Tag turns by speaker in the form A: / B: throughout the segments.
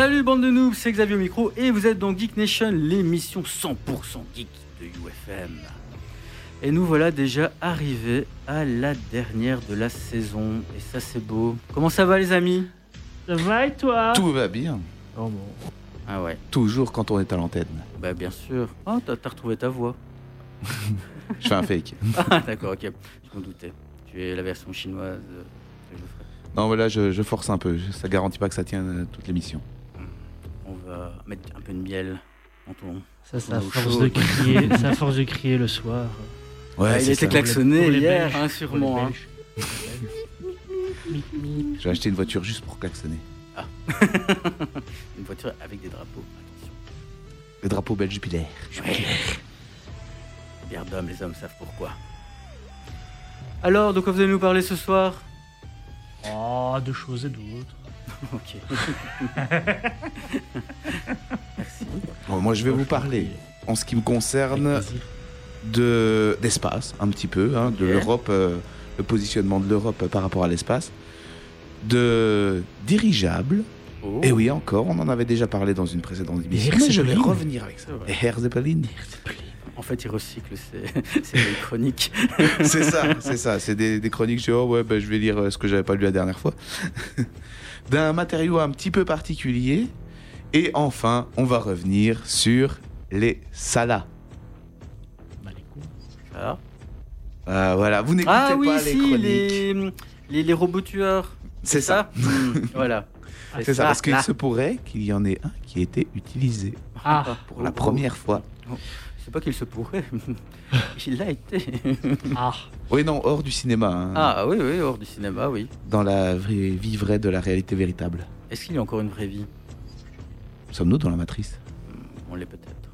A: Salut bande de noobs, c'est Xavier au micro et vous êtes dans Geek Nation, l'émission 100% geek de UFM. Et nous voilà déjà arrivés à la dernière de la saison et ça c'est beau. Comment ça va les amis?
B: Ça va et toi?
C: Tout va bien.
B: Oh bon.
A: Ah ouais,
C: Toujours quand on est à l'antenne.
A: bah bien sûr. Oh t'as t'as retrouvé ta voix.
C: Je fais un fake.
A: Ah d'accord, ok, je m'en doutais. Tu es la version chinoise euh.
C: Non, mais là, je, je force un peu. Ça garantit pas que ça tienne euh, toute l'émission.
A: On va mettre un peu de miel dans ton...
B: Ça, c'est à
A: Au
B: force
A: chaud.
B: de crier, à force de crier le soir.
C: Ouais,
A: Ah, il était
C: ça.
A: klaxonné
B: Pour les
A: hier,
B: Belges,
A: hein,
B: pour
A: sûrement.
B: les
A: hein.
C: J'ai acheté une voiture juste pour klaxonner.
A: Une voiture avec des drapeaux, attention.
C: Le drapeau belge Jupiler.
A: Bière d'homme, les hommes savent pourquoi. Alors, de quoi vous allez nous parler ce soir?
B: Oh, de choses et d'autres.
A: Ok.
C: Bon, moi, je vais vous parler, en ce qui me concerne, de d'espace, un petit peu, hein, de l'Europe, euh, le positionnement de l'Europe par rapport à l'espace, de dirigeables.
A: Oh.
C: Et oui, encore, on en avait déjà parlé dans une précédente émission. Mais je vais revenir avec ça. Et Air Zeppelin.
A: En fait, il recycle ses, chroniques.
C: c'est ça, c'est ça. C'est des, des chroniques. Je dis, oh ouais, ben, je vais lire euh, ce que j'avais pas lu la dernière fois. D'un matériau un petit peu particulier. Et enfin, on va revenir sur les salas.
B: Bah, les coups.
A: Ah,
C: Ah, voilà, vous n'écoutez
A: Ah oui,
C: pas les
A: si,
C: chroniques.
A: les, les, les robots tueurs.
C: C'est ça.
A: Hmm, Voilà.
C: C'est ça, parce qu'il
A: là.
C: se pourrait qu'il y en ait un qui ait été utilisé
B: Ah,
C: pour la
A: Oh,
C: première fois.
A: C'est pas qu'il se pourrait. il l'a été.
B: ah.
C: Oui, non, hors du cinéma. hein,
A: Ah oui, oui, hors du cinéma, oui.
C: Dans la vraie vie vraie de la réalité véritable.
A: Est-ce qu'il y a encore une vraie vie?
C: Sommes-nous dans la matrice?
A: On l'est peut-être.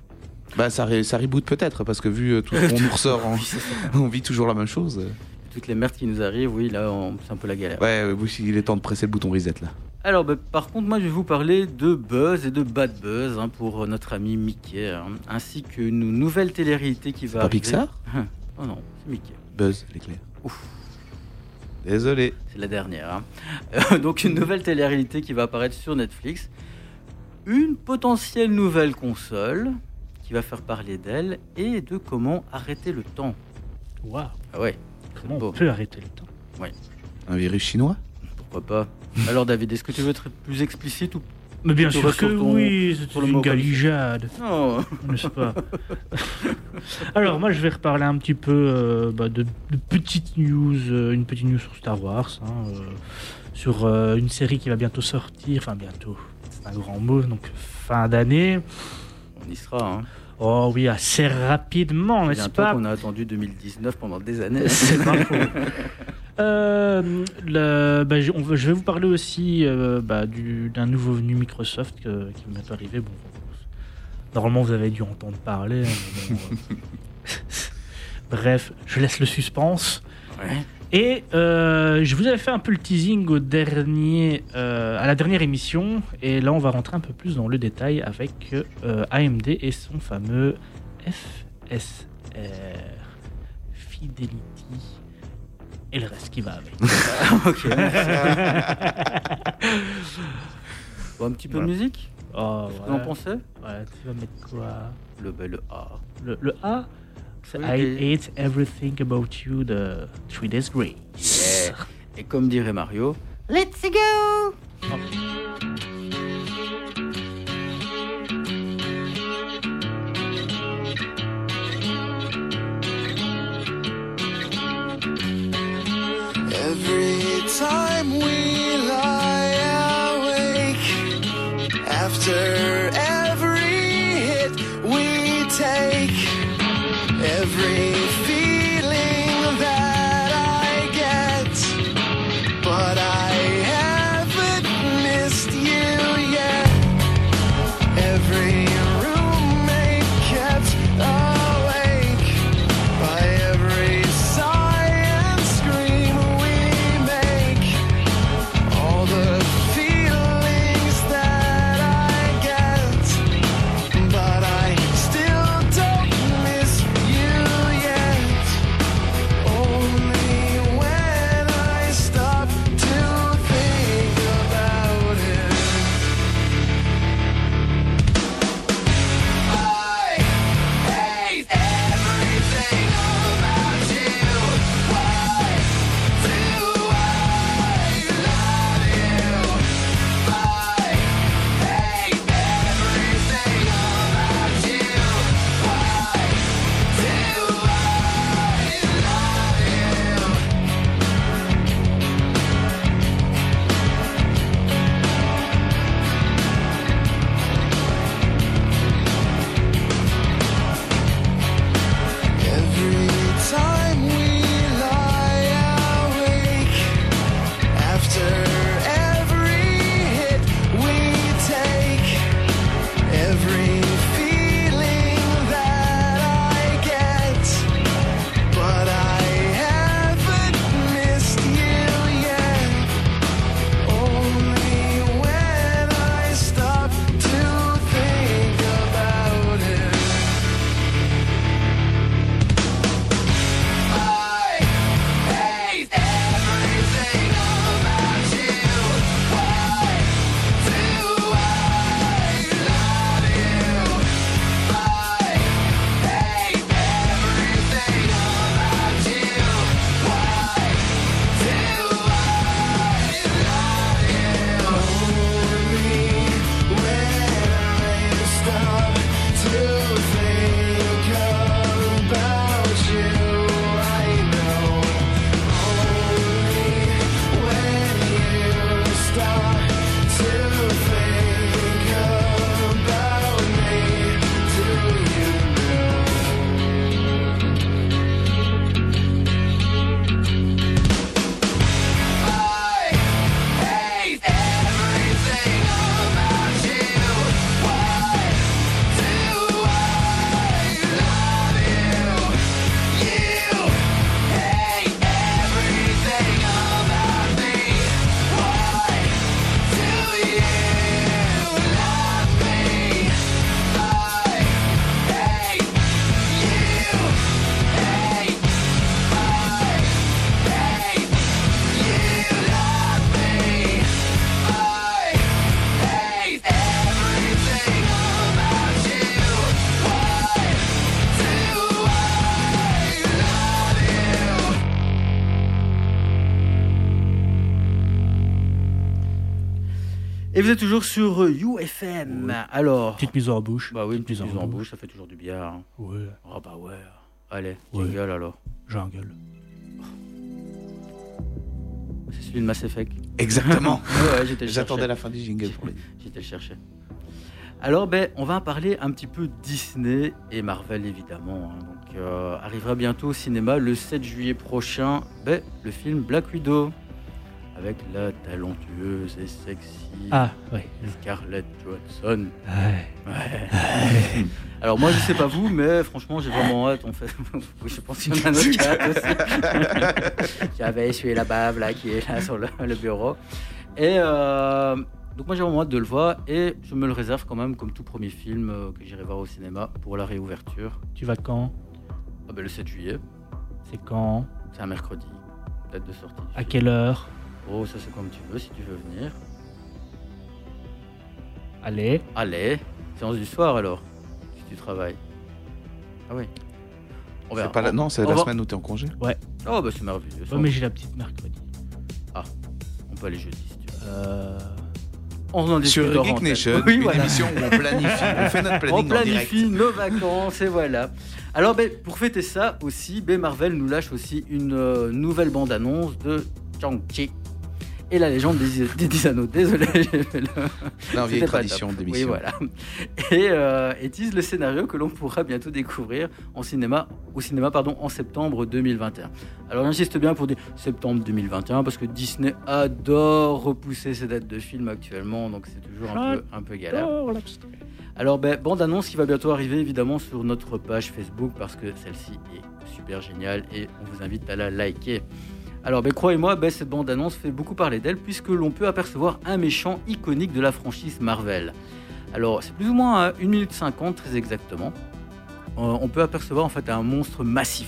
C: Bah, ça, reboot peut-être, parce que vu euh, tout ce qu'on nous ressort, on vit toujours la même chose.
A: Toutes les merdes qui nous arrivent, oui, là, on- c'est un peu la galère.
C: Ouais, ouais, oui, il est temps de presser le bouton reset là.
A: Alors, bah, par contre, moi, je vais vous parler de buzz et de bad buzz hein, pour euh, notre ami Mickey, hein, ainsi qu'une nouvelle télé-réalité qui va
C: Pas
A: arriver.
C: Pixar
A: Oh non, c'est Mickey.
C: Buzz l'éclair.
A: Ouf.
C: Désolé.
A: C'est la dernière. hein. Euh, donc, une nouvelle télé-réalité qui va apparaître sur Netflix. Une potentielle nouvelle console qui va faire parler d'elle et de comment arrêter le temps.
B: Waouh.
A: Ah ouais,
B: Comment
A: beau.
B: on peut arrêter le temps?
C: Un virus chinois?
A: Pourquoi pas? Alors, David, est-ce que tu veux être plus explicite ou
B: Mais bien sûr que
A: ton-
B: oui, c'est une galijade,
A: non
B: n'est-ce pas? Alors moi je vais reparler un petit peu euh, bah, de, de petites news, euh, une petite news sur Star Wars, hein, euh, sur une série qui va bientôt sortir, enfin bientôt, c'est un grand mot, donc fin d'année.
A: On y sera. Hein.
B: Oh oui, assez rapidement, n'est-ce pas?
A: qu'on a attendu 2019 pendant des années.
B: C'est pas faux. Euh, le- bah, je, on va- je vais vous parler aussi euh, bah, du- d'un nouveau venu Microsoft qui m'est arrivé. Bon, normalement, vous avez dû entendre parler. hein, bon, euh, Bref, je laisse le suspense.
A: Ouais.
B: Et euh, je vous avais fait un peu le teasing au dernier, euh, à la dernière émission. Et là, on va rentrer un peu plus dans le détail avec euh, AMD et son fameux FSR Fidelity et le reste qui va avec.
A: ok. bon, un petit peu
B: Voilà.
A: de musique
B: Oh,
A: Vous en
B: ouais.
A: pensez
B: Ouais, tu vas mettre quoi
A: le, bah, le A.
B: le, le A c'est
A: Oui,
B: I
A: et-
B: hate everything about you de Three Days Grace.
A: Yeah. Et comme dirait Mario, Let's go
D: Every
A: êtes toujours sur euh, UFM. Alors,
B: Petite mise en bouche.
A: bah oui, une petite
B: mise
A: mise en bouche, ça fait toujours du bien. hein.
B: Ouais,
A: Oh bah ouais. Allez,
B: Ouais.
A: jingle alors.
B: jungle.
A: C'est celui de Mass Effect.
C: Exactement.
A: Ouais, ouais,
C: J'attendais la fin du jingle pour les.
A: J'étais le chercher. Alors, ben, on va parler un petit peu Disney et Marvel, évidemment. hein. Donc, euh, arrivera bientôt au cinéma le 7 juillet prochain, ben, le film Black Widow, avec la talentueuse et sexy
B: Ah.
A: Scarlett Johansson.
B: Ouais.
A: Ouais. Alors, moi, je sais pas vous, mais franchement, j'ai vraiment hâte. En fait, Oui, je pense qu'il y en a un autre qui a hâte aussi. J'avais essuyé la bave, là, qui est là sur le, le bureau. Et euh, donc, moi, j'ai vraiment hâte de le voir. Et je me le réserve quand même comme tout premier film euh, que j'irai voir au cinéma pour la réouverture.
B: Tu vas quand?
A: Ah, ben, le 7 juillet,
B: C'est quand?
A: C'est un mercredi. Date de sortie.
B: À quelle heure?
A: Oh, ça, c'est comme tu veux, si tu veux venir.
B: Allez.
A: Allez, séance du soir alors, si tu travailles. Ah oui. On verra.
C: C'est pas la... Non, c'est
A: On
C: la
A: va-
C: semaine où t'es en congé.
A: Oh, bah c'est merveilleux. ça.
B: Ouais, mais j'ai la petite mercredi.
A: On peut aller jeudi si tu veux.
B: Euh...
A: On en discute
C: Sur Geek. Nation,
A: Oui,
C: une
A: voilà.
C: émission où on planifie, on fait notre
A: On
C: planning en direct.
A: planifie nos vacances et voilà. Alors ben, pour fêter ça aussi, ben, Marvel nous lâche aussi une euh, nouvelle bande-annonce de Shang-Chi et la légende des, des 10 anneaux. Désolé, j'ai fait le-
C: Non, vieille tradition d'émission.
A: Oui, voilà. Et, euh, et tease le scénario que l'on pourra bientôt découvrir en cinéma, au cinéma pardon, en septembre 2021. Alors j'insiste bien pour dire septembre 2021 parce que Disney adore repousser ses dates de films actuellement, donc c'est toujours un peu, un peu galère. Alors, ben, bande annonce qui va bientôt arriver évidemment sur notre page Facebook parce que celle-ci est super géniale et on vous invite à la liker. Alors, ben, croyez-moi, ben, cette bande annonce fait beaucoup parler d'elle puisque l'on peut apercevoir un méchant iconique de la franchise Marvel. Alors, c'est plus ou moins à 1 minute 50 très exactement. Euh, on peut apercevoir en fait un monstre massif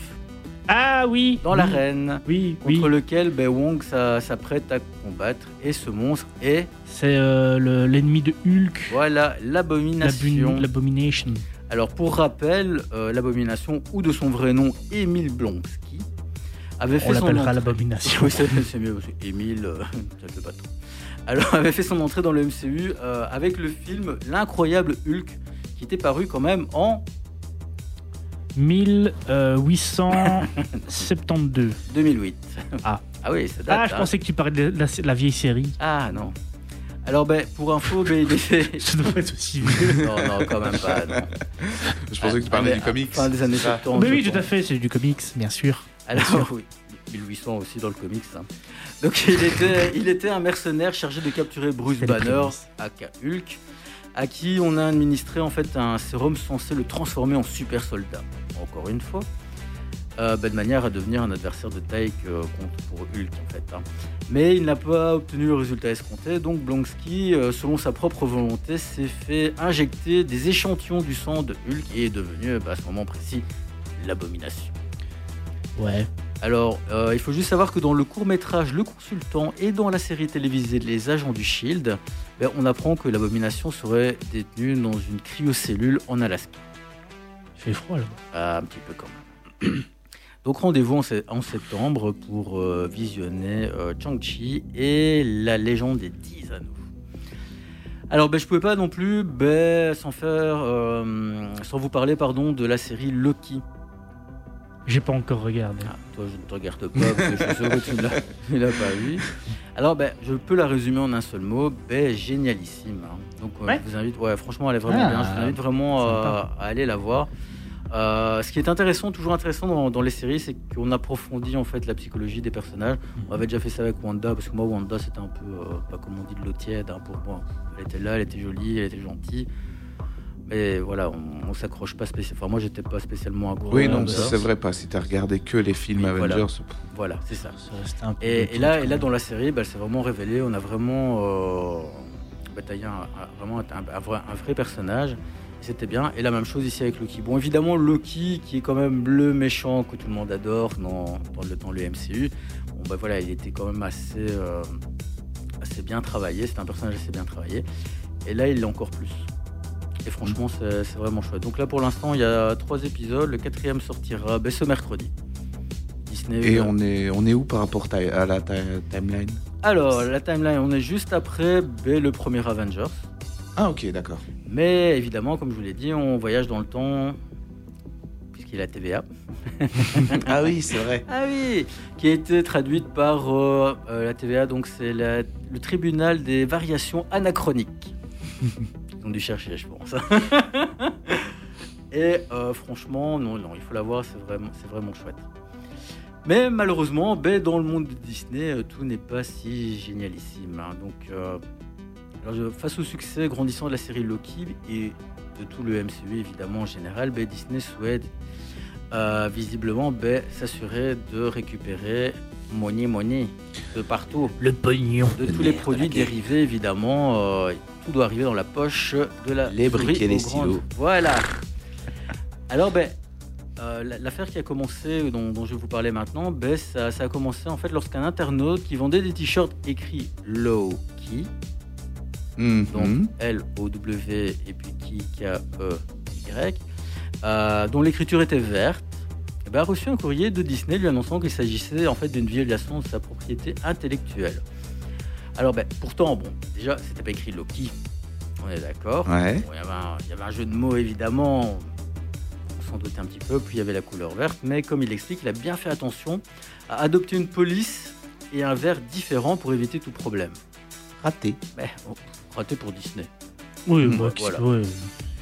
B: Ah oui
A: dans
B: oui,
A: l'arène
B: Oui, oui.
A: contre lequel ben, Wong s'a- s'apprête à combattre et ce monstre est,
B: C'est euh, le- l'ennemi de Hulk.
A: voilà, l'abomination.
B: L'abomination.
A: Alors pour rappel, euh, l'abomination, ou de son vrai nom, Émile Blonsky, avait fait
B: On
A: son
B: l'appellera
A: entrée-
B: l'abomination.
A: Oui, c'est c'est mieux, Émile, euh, ça le fait pas trop. Alors avait fait son entrée dans le MCU euh, avec le film L'incroyable Hulk, qui était paru quand même en
B: 1872.
A: 2008.
B: Ah.
A: Ah oui, ça date.
B: Ah, je
A: hein.
B: pensais que tu parlais de la, vieille série.
A: Ah non. Alors ben, pour info, ben, il était...
B: Ça devrait être aussi vieux.
A: non, non, quand même pas. Non.
C: Je pensais que tu
A: Ah,
C: parlais du comics.
A: Fin des années
C: Ah.
A: 70.
B: Mais oui,
A: je
B: tout à fait, c'est du comics, bien sûr.
A: Alors, oui, 1800 aussi dans le comics. hein. Donc, il était, il était un mercenaire chargé de capturer Bruce Banner, aka Hulk, à qui on a administré en fait un sérum censé le transformer en super soldat. Encore une fois. Euh, de manière à devenir un adversaire de taille que compte pour Hulk en fait. hein. Mais il n'a pas obtenu le résultat escompté, donc Blonsky, euh, selon sa propre volonté, s'est fait injecter des échantillons du sang de Hulk et est devenu bah, à ce moment précis l'abomination.
B: Ouais.
A: Alors, euh, il faut juste savoir que dans le court métrage Le Consultant et dans la série télévisée Les Agents du Shield, ben, on apprend que l'abomination serait détenue dans une cryocellule en Alaska.
B: Il fait froid là.
A: Ah, un petit peu quand même. Donc rendez-vous en, se- en septembre pour euh, visionner euh, Chang-Chi et la légende des 10 anneaux. Alors ben, je pouvais pas non plus ben, sans faire sans vous parler pardon de la série Loki.
B: J'ai pas encore regardé.
A: Ah, toi, je ne te regarde pas parce que je suis sûr que tu ne l'as- pas vu. Alors, ben, je peux la résumer en un seul mot. Ben, génialissime. hein. Donc, euh,
B: Ouais.
A: je vous invite, ouais, franchement, elle est vraiment
B: Ah,
A: bien. Je vous invite vraiment euh, à aller la voir. Euh, ce qui est intéressant, toujours intéressant dans, dans les séries, c'est qu'on approfondit en fait la psychologie des personnages. On avait déjà fait ça avec Wanda, parce que moi, Wanda, c'était un peu, euh, pas comme on dit, de l'eau tiède hein, pour moi. Elle était là, elle était jolie, elle était gentille. Mais voilà, on, on s'accroche pas spécialement. Enfin, moi, j'étais pas spécialement accro.
C: Oui, non, c'est vrai pas. Si t'as regardé que les films
A: Oui, voilà.
C: Avengers,
A: Voilà, c'est ça. Et, là, et là, dans la série, bah, elle s'est vraiment révélé. On a vraiment euh, bataillé un, un- vraiment un, un vrai, un vrai personnage. C'était bien. Et la même chose ici avec Loki. Bon, évidemment, Loki, qui est quand même le méchant que tout le monde adore dans, dans le, dans le MCU. Bon, bah voilà, il était quand même assez, euh, assez bien travaillé. C'est un personnage assez bien travaillé. Et là, il l'est encore plus. Et franchement, c'est c'est vraiment chouette. Donc là, pour l'instant, il y a trois épisodes. Le quatrième sortira ben, ce mercredi. Disney.
C: Et
A: euh,
C: on est, on est où par rapport à la timeline?
A: Alors, la timeline, on est juste après ben, le premier Avengers.
C: Ah, ok, d'accord.
A: Mais évidemment, comme je vous l'ai dit, on voyage dans le temps, puisqu'il y a la TVA.
C: ah oui, c'est vrai.
A: Ah oui Qui a été traduite par euh, euh, la TVA, donc c'est le tribunal des variations anachroniques. Ont dû chercher, je pense. Et euh, franchement, non, non, il faut la voir, c'est vraiment, c'est vraiment chouette. Mais malheureusement, ben, dans le monde de Disney, euh, tout n'est pas si génialissime. hein. Donc, euh, alors, face au succès grandissant de la série Loki et de tout le MCU évidemment en général, ben, Disney souhaite euh, visiblement ben, s'assurer de récupérer money money de partout,
B: Le pognon.
A: de tous les produits dérivés évidemment. Euh, tout doit arriver dans la poche de la
C: Les briques et les stylos.
A: Voilà. Alors ben. euh, la- L'affaire qui a commencé, dont, dont je vais vous parler maintenant, ben, ça, ça a commencé en fait lorsqu'un internaute qui vendait des t-shirts écrits Low Key,
C: Mhm.
A: donc L-O-W et puis qui K-E-Y, euh, dont l'écriture était verte, eh ben, a reçu un courrier de Disney lui annonçant qu'il s'agissait en fait d'une violation de sa propriété intellectuelle. Alors ben, pourtant, bon, déjà, c'était pas écrit Loki, on est d'accord.
C: Ouais.
A: Bon, il, y avait un, il y avait un jeu de mots évidemment, on s'en doutait un petit peu, puis il y avait la couleur verte, mais comme il explique, il a bien fait attention à adopter une police et un vert différent pour éviter tout problème.
C: Raté.
A: Ben, oh, raté pour Disney.
B: Oui,
C: Mm,
B: bah,
A: voilà.
B: ouais,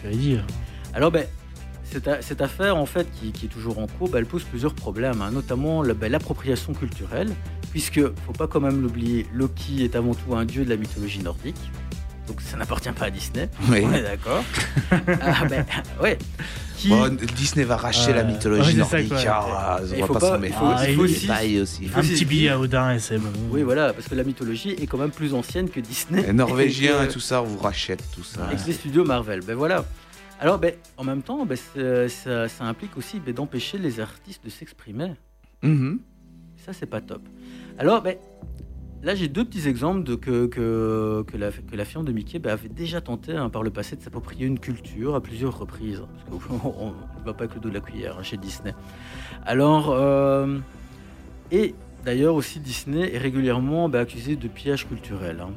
B: j'allais dire.
A: Alors, ben, cette, affaire, en fait, qui, qui est toujours en cours, ben, elle pose plusieurs problèmes, hein, notamment ben, l'appropriation culturelle, puisque, faut pas quand même l'oublier, Loki est avant tout un dieu de la mythologie nordique, donc ça n'appartient pas à Disney,
C: Oui.
A: on est d'accord Ah, ben, ouais. Qui,
C: Bon, Disney va racheter
B: Euh,
C: la mythologie
B: ouais, c'est ça,
C: nordique. Ah,
A: Il
C: on
A: faut
C: va
A: pas-
C: pas s'en
A: il
C: mettre.
A: faut-
B: Ah,
A: il
B: il
A: faut
B: est-
A: aussi-
C: Détail aussi.
A: il faut
B: Un
A: aussi
B: petit billet à Odin et c'est bon.
A: Oui, voilà, parce que la mythologie est quand même plus ancienne que Disney.
C: Les Norvégiens
A: Et
C: tout ça, on vous rachète tout ça.
A: et les studios Marvel. Ben voilà. Alors, ben, en même temps, ben, c'est- ça, ça implique aussi ben, d'empêcher les artistes de s'exprimer.
C: Mhm.
A: Ça, c'est pas top. Alors, ben, là, j'ai deux petits exemples que, la, que de Mickey ben, avait déjà tenté hein, par le passé de s'approprier une culture à plusieurs reprises. Parce qu'on ne va pas avec le dos de la cuillère hein, chez Disney. Alors, euh, et d'ailleurs aussi Disney est régulièrement ben, accusé de pillage culturel. hein.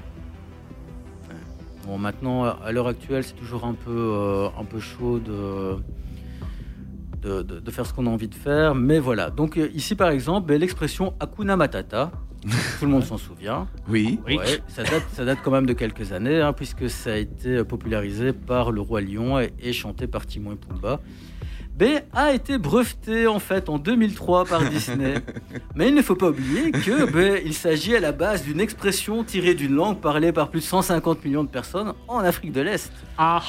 A: Bon, maintenant, à l'heure actuelle, c'est toujours un peu, euh, un peu chaud de, de, de- de faire ce qu'on a envie de faire. Mais voilà. Donc, euh, ici, par exemple, ben, l'expression Hakuna Matata, tout le monde s'en souvient.
C: Oui.
A: Ouais, ça, date, ça date quand même de quelques années, hein, puisque ça a été popularisé par le Roi Lion et, et chanté par Timon et Pumba. B a été breveté en fait en 2003 par Disney. Mais il ne faut pas oublier que ben, il s'agit à la base d'une expression tirée d'une langue parlée par plus de 150 millions de personnes en Afrique de l'Est.
B: Ah,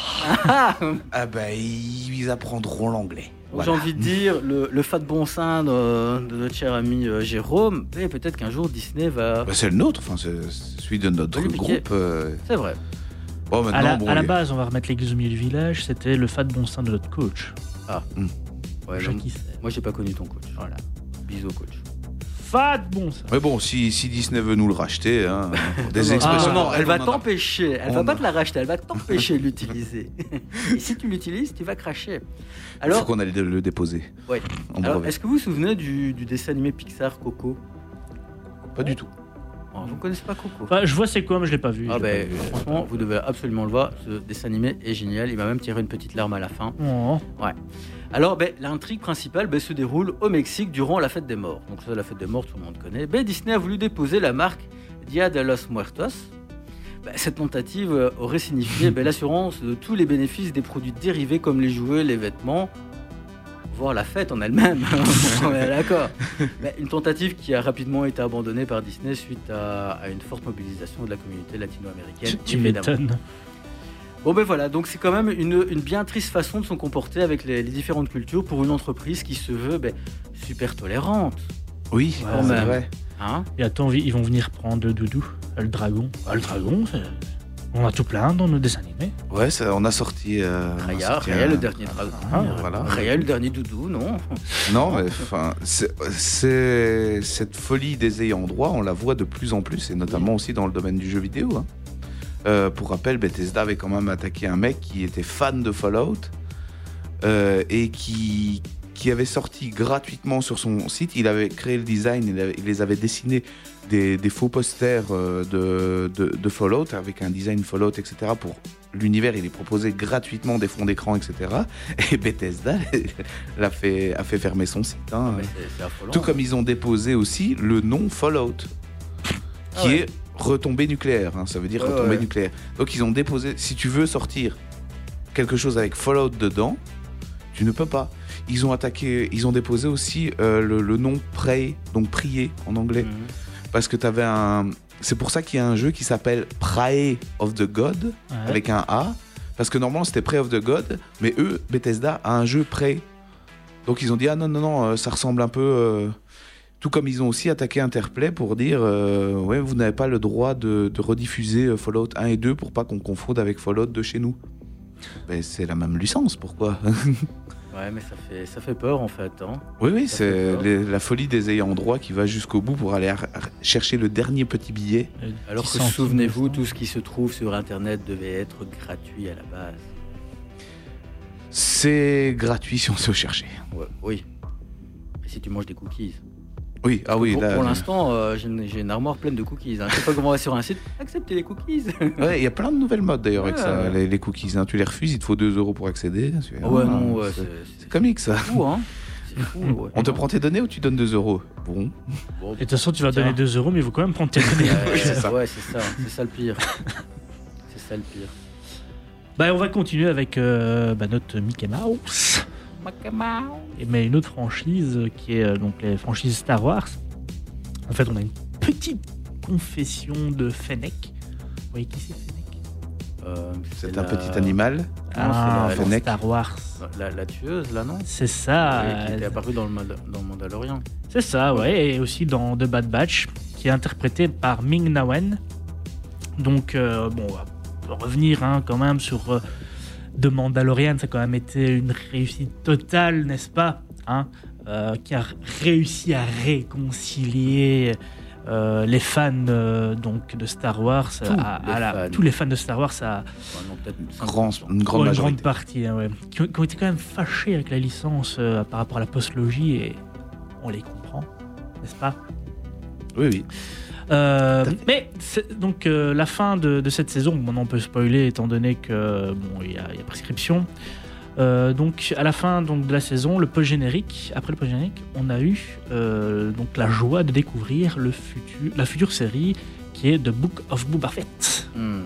A: Ah
C: Ah bah, ils apprendront l'anglais. Voilà.
A: J'ai envie de dire, le, le fat bon sein de, de notre cher ami euh, Jérôme, ben, peut-être qu'un jour Disney va...
C: Bah, c'est le nôtre, enfin, c'est celui de notre groupe. euh.
A: C'est vrai.
C: Bon, maintenant,
B: à la,
C: bon,
B: à la base, on va remettre l'église au milieu du village. C'était le fat bon sein de notre coach.
A: Ouais,
B: Jacques
A: non,
B: Issel.
A: moi j'ai pas connu ton coach.
B: Voilà.
A: Bisous coach.
B: Fat bon sein.
C: Mais bon, si, si Disney veut nous le racheter, hein, des expressions.
A: ah, non, non, elle va t'empêcher. Elle va pas te la racheter, elle va t'empêcher de l'utiliser. Et si tu l'utilises, tu vas cracher.
C: Il faut
A: Alors,
C: qu'on aille le déposer.
A: Ouais. Alors est-ce que vous vous souvenez du, du dessin animé Pixar Coco?
C: Pas du tout.
A: Oh, Vous connaissez pas Coco?
B: Bah, je vois c'est quoi, mais je l'ai pas vu.
A: Ah
B: je l'ai
A: ben,
B: pas vu.
A: franchement, vous devez absolument le voir. Ce dessin animé est génial. Il m'a même tiré une petite larme à la fin.
B: Oh.
A: Alors, ben, l'intrigue principale ben, se déroule au Mexique durant la fête des morts. Donc, ça, la fête des morts, tout le monde connaît. Ben, Disney a voulu déposer la marque Dia de los Muertos. Cette tentative euh, aurait signifié l'assurance de tous les bénéfices des produits dérivés comme les jouets, les vêtements, voire la fête en elle-même. On est d'accord. Ben, une tentative qui a rapidement été abandonnée par Disney suite à, à une forte mobilisation de la communauté latino-américaine.
B: tu
A: évidemment.
B: m'étonnes.
A: Bon ben voilà, donc c'est quand même une, une bien triste façon de se comporter avec les, les différentes cultures pour une entreprise qui se veut ben, super tolérante.
C: Oui,
B: Ouais,
C: c'est
A: même.
C: vrai.
A: Hein?
B: Et attends, ils vont venir prendre le doudou, le dragon? Ah, le dragon, on a tout plein dans nos dessins animés.
C: Ouais, ça, on a sorti. euh, on a
A: Raya,
C: sorti
A: Raya
C: un-
A: le dernier dragon.
B: Ah,
C: voilà.
A: Raya le dernier doudou, non?
C: Non, mais enfin, cette folie des ayants droit, on la voit de plus en plus, et notamment aussi dans le domaine du jeu vidéo. hein. Euh, pour rappel, Bethesda avait quand même attaqué un mec qui était fan de Fallout euh, et qui, qui avait sorti gratuitement sur son site. Il avait créé le design, il, avait- il les avait dessinés des, des faux posters euh, de, de, de Fallout avec un design Fallout, etc. Pour l'univers, il est proposé gratuitement des fonds d'écran, etc. Et Bethesda l'a fait, a fait fermer son site. hein. Tout comme ils ont déposé aussi le nom Fallout,
A: Ah
C: qui
A: ouais.
C: est retombée nucléaire. hein, ça veut dire retombée
A: ouais.
C: nucléaire. Donc ils ont déposé. Si tu veux sortir quelque chose avec Fallout dedans, tu ne peux pas. Ils ont attaqué, ils ont déposé aussi euh, le, le nom Pray, donc prier en anglais,
A: Mhm.
C: parce que tu avais un. C'est pour ça qu'il y a un jeu qui s'appelle Pray of the God
B: Ouais.
C: avec un A, parce que normalement c'était Pray of the God, mais eux, Bethesda, a un jeu Pray. Donc ils ont dit ah non non non, euh, ça ressemble un peu. euh, Tout comme ils ont aussi attaqué Interplay pour dire euh, ouais vous n'avez pas le droit de, de rediffuser euh, Fallout 1 et 2 pour pas qu'on confonde avec Fallout de chez nous. Mais c'est la même licence, pourquoi
A: Ouais, mais ça fait, ça fait peur en fait. Hein.
C: Oui oui,
A: Ça
C: c'est la folie des ayants droit qui va jusqu'au bout pour aller chercher le dernier petit billet.
B: Euh,
A: Alors
B: 10
A: que souvenez-vous,
B: de
A: tout ce qui se trouve sur Internet devait être gratuit à la base.
C: C'est gratuit si on sait chercher.
A: Ouais, oui. Et si tu manges des cookies.
C: Oui, ah oui,
A: pour
C: là.
A: pour l'instant, euh, j'ai une, armoire pleine de cookies. Hein. Je sais pas comment on va sur un site. Acceptez les cookies.
C: Ouais, il y a plein de nouvelles modes d'ailleurs avec ça,
A: ouais.
C: les, les cookies. hein. Tu les refuses, il te faut 2 euros pour accéder.
A: Ouais, non, ouais,
C: c'est- comique ça.
A: c'est fou, hein. C'est fou. ouais.
C: On te prend tes données ou tu donnes 2 euros? Bon.
A: Bon,
B: Et de toute façon, tu vas
A: Tiens.
B: donner 2 euros, mais il faut quand même prendre tes données.
A: Ouais,
C: c'est ça.
A: Ouais, c'est ça. C'est ça le pire. C'est ça le pire.
B: Bah, on va continuer avec euh, bah, notre Mickey Mouse. Et, mais une autre franchise qui est euh, donc les franchises Star Wars. En fait, on a une petite confession de Fennec. Vous voyez qui c'est Fennec?
A: Euh,
C: C'est
A: la-
C: un petit animal.
B: Ah,
A: la-.
B: Star Wars.
A: La, la tueuse, là, non?
B: C'est ça.
A: Oui, Qui était apparue dans le, dans le Mandalorian.
B: C'est ça, ouais. Et aussi dans The Bad Batch, qui est interprété par Ming Na Wen. Donc, euh, bon, on va revenir hein, quand même sur The Mandalorian. Ça a quand même été une réussite totale, n'est-ce pas hein, euh, Qui a réussi à réconcilier euh, les fans euh, donc de Star Wars.
A: Tous
B: à-
A: les
B: à la-
A: fans.
B: tous les fans de Star Wars à,
A: Enfin, non, peut-être
C: Grand,
A: 50%.
C: une grande
B: une grande partie, hein, ouais. qui, ont, qui ont été quand même fâchés avec la licence euh, par rapport à la postlogie et on les comprend, n'est-ce pas?
C: Oui, oui.
B: Euh. Mais donc euh, la fin de, de cette saison, maintenant on peut spoiler étant donné que bon il y, a il y a prescription. Euh, donc à la fin donc de la saison, le post générique, après le post générique, on a eu donc la joie de découvrir le futur, la future série qui est The Book of Boba Fett.
A: Hmm.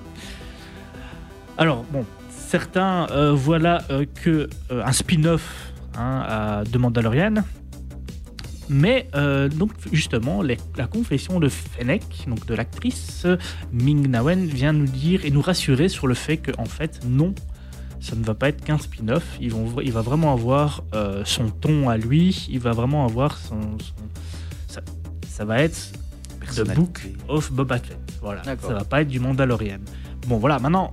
B: Alors, bon, certains voient là que un spin-off hein, à de Mandalorian. Mais euh, donc justement, les- la confession de Fennec, donc de l'actrice euh, Ming Na Wen, vient nous dire et nous rassurer sur le fait que en fait non, ça ne va pas être qu'un spin-off. Ils vont, il va vraiment avoir euh, son ton à lui. Il va vraiment avoir son, son- ça, ça va être The Book of Boba Fett. Voilà, ça va pas être du Mandalorian. Bon, voilà, maintenant,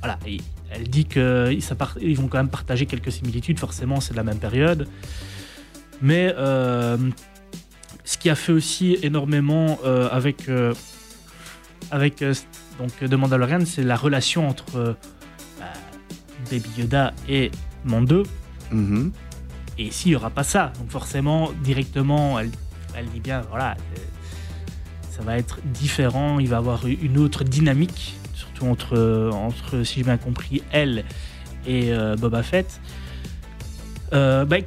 B: voilà, et elle dit que ils ça part- ils vont quand même partager quelques similitudes. Forcément, c'est de la même période. Mais euh, ce qui a fait aussi énormément euh, avec euh, avec donc The Mandalorian, c'est la relation entre bah, Baby Yoda et Mando.
C: Mhm.
B: Et ici, il n'y aura pas ça. Donc forcément, directement, elle, elle dit bien, voilà, ça va être différent. Il va y avoir une autre dynamique, surtout entre, entre si j'ai bien compris, elle et euh, Boba Fett. Euh, bah,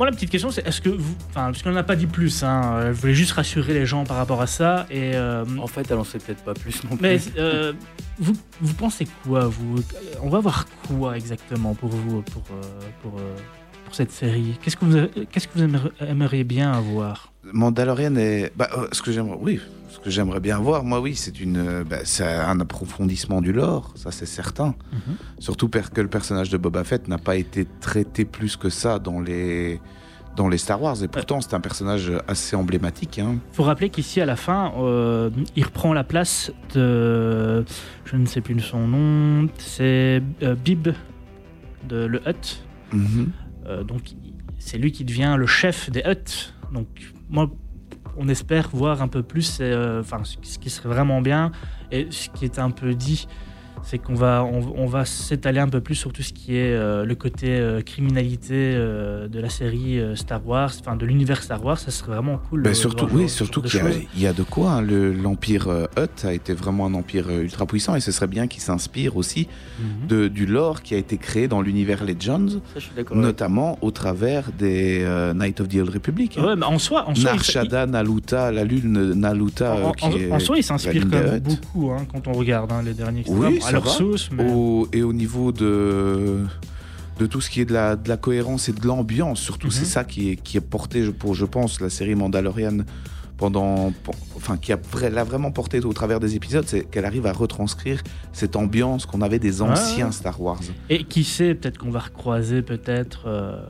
B: moi, la petite question, c'est est-ce que vous. Enfin, parce qu'on n'en a pas dit plus, hein, euh, je voulais juste rassurer les gens par rapport à ça. Et, euh,
A: En fait, elle en sait peut-être pas plus non plus.
B: mais euh, vous, vous pensez quoi, vous? On va voir quoi exactement pour vous, pour, euh, pour, euh, pour cette série Qu'est-ce que vous, qu'est-ce que vous aimeriez, bien avoir?
C: Mandalorian est. Bah, euh, ce que j'aimerais, oui, ce que j'aimerais bien voir, moi, oui, c'est une, euh, bah, c'est un approfondissement du lore, ça c'est certain. Surtout per- que le personnage de Boba Fett n'a pas été traité plus que ça dans les dans les Star Wars, et pourtant c'est un personnage assez emblématique. Hein.
B: faut rappeler qu'ici, à la fin, euh, il reprend la place de. Je ne sais plus son nom. C'est euh, Bib de le Hut.
C: Mhm.
B: Euh, donc, c'est lui qui devient le chef des Hutt. Donc, moi, on espère voir un peu plus, euh, ce qui serait vraiment bien et ce qui est un peu dit c'est qu'on va, on, on va s'étaler un peu plus sur tout ce qui est euh, le côté euh, criminalité euh, de la série euh, Star Wars, enfin de l'univers Star Wars. Ça serait vraiment cool.
C: Ben surtout,
B: voir
C: oui, surtout qu'il y, a- y de quoi. hein. Le- L'empire euh, Hutt a été vraiment un empire ultra puissant et ce serait bien qu'il s'inspire aussi
B: Mhm.
C: de, du lore qui a été créé dans l'univers Legends,
A: Ça,
C: notamment au travers des euh, Knights of the Old Republic. hein.
B: Ouais, mais en soi, en soi, il-
C: Narshada, Naluta, la lune Naluta.
B: En,
C: qui
B: en-
C: est
B: en soi, il s'inspire quand même beaucoup hein, quand on regarde hein, les derniers
C: Oui,
B: à leur
C: va.
B: sauce, mais
C: Au- et au niveau de, de tout ce qui est de la, de la cohérence et de l'ambiance, surtout,
B: Mhm.
C: c'est ça qui est, qui est porté, je- pour, je pense, la série Mandalorian pendant, enfin, qui a l'a vraiment porté au travers des épisodes, c'est qu'elle arrive à retranscrire cette ambiance qu'on avait des anciens. Star Wars.
B: et qui sait, peut-être qu'on va recroiser peut-être euh,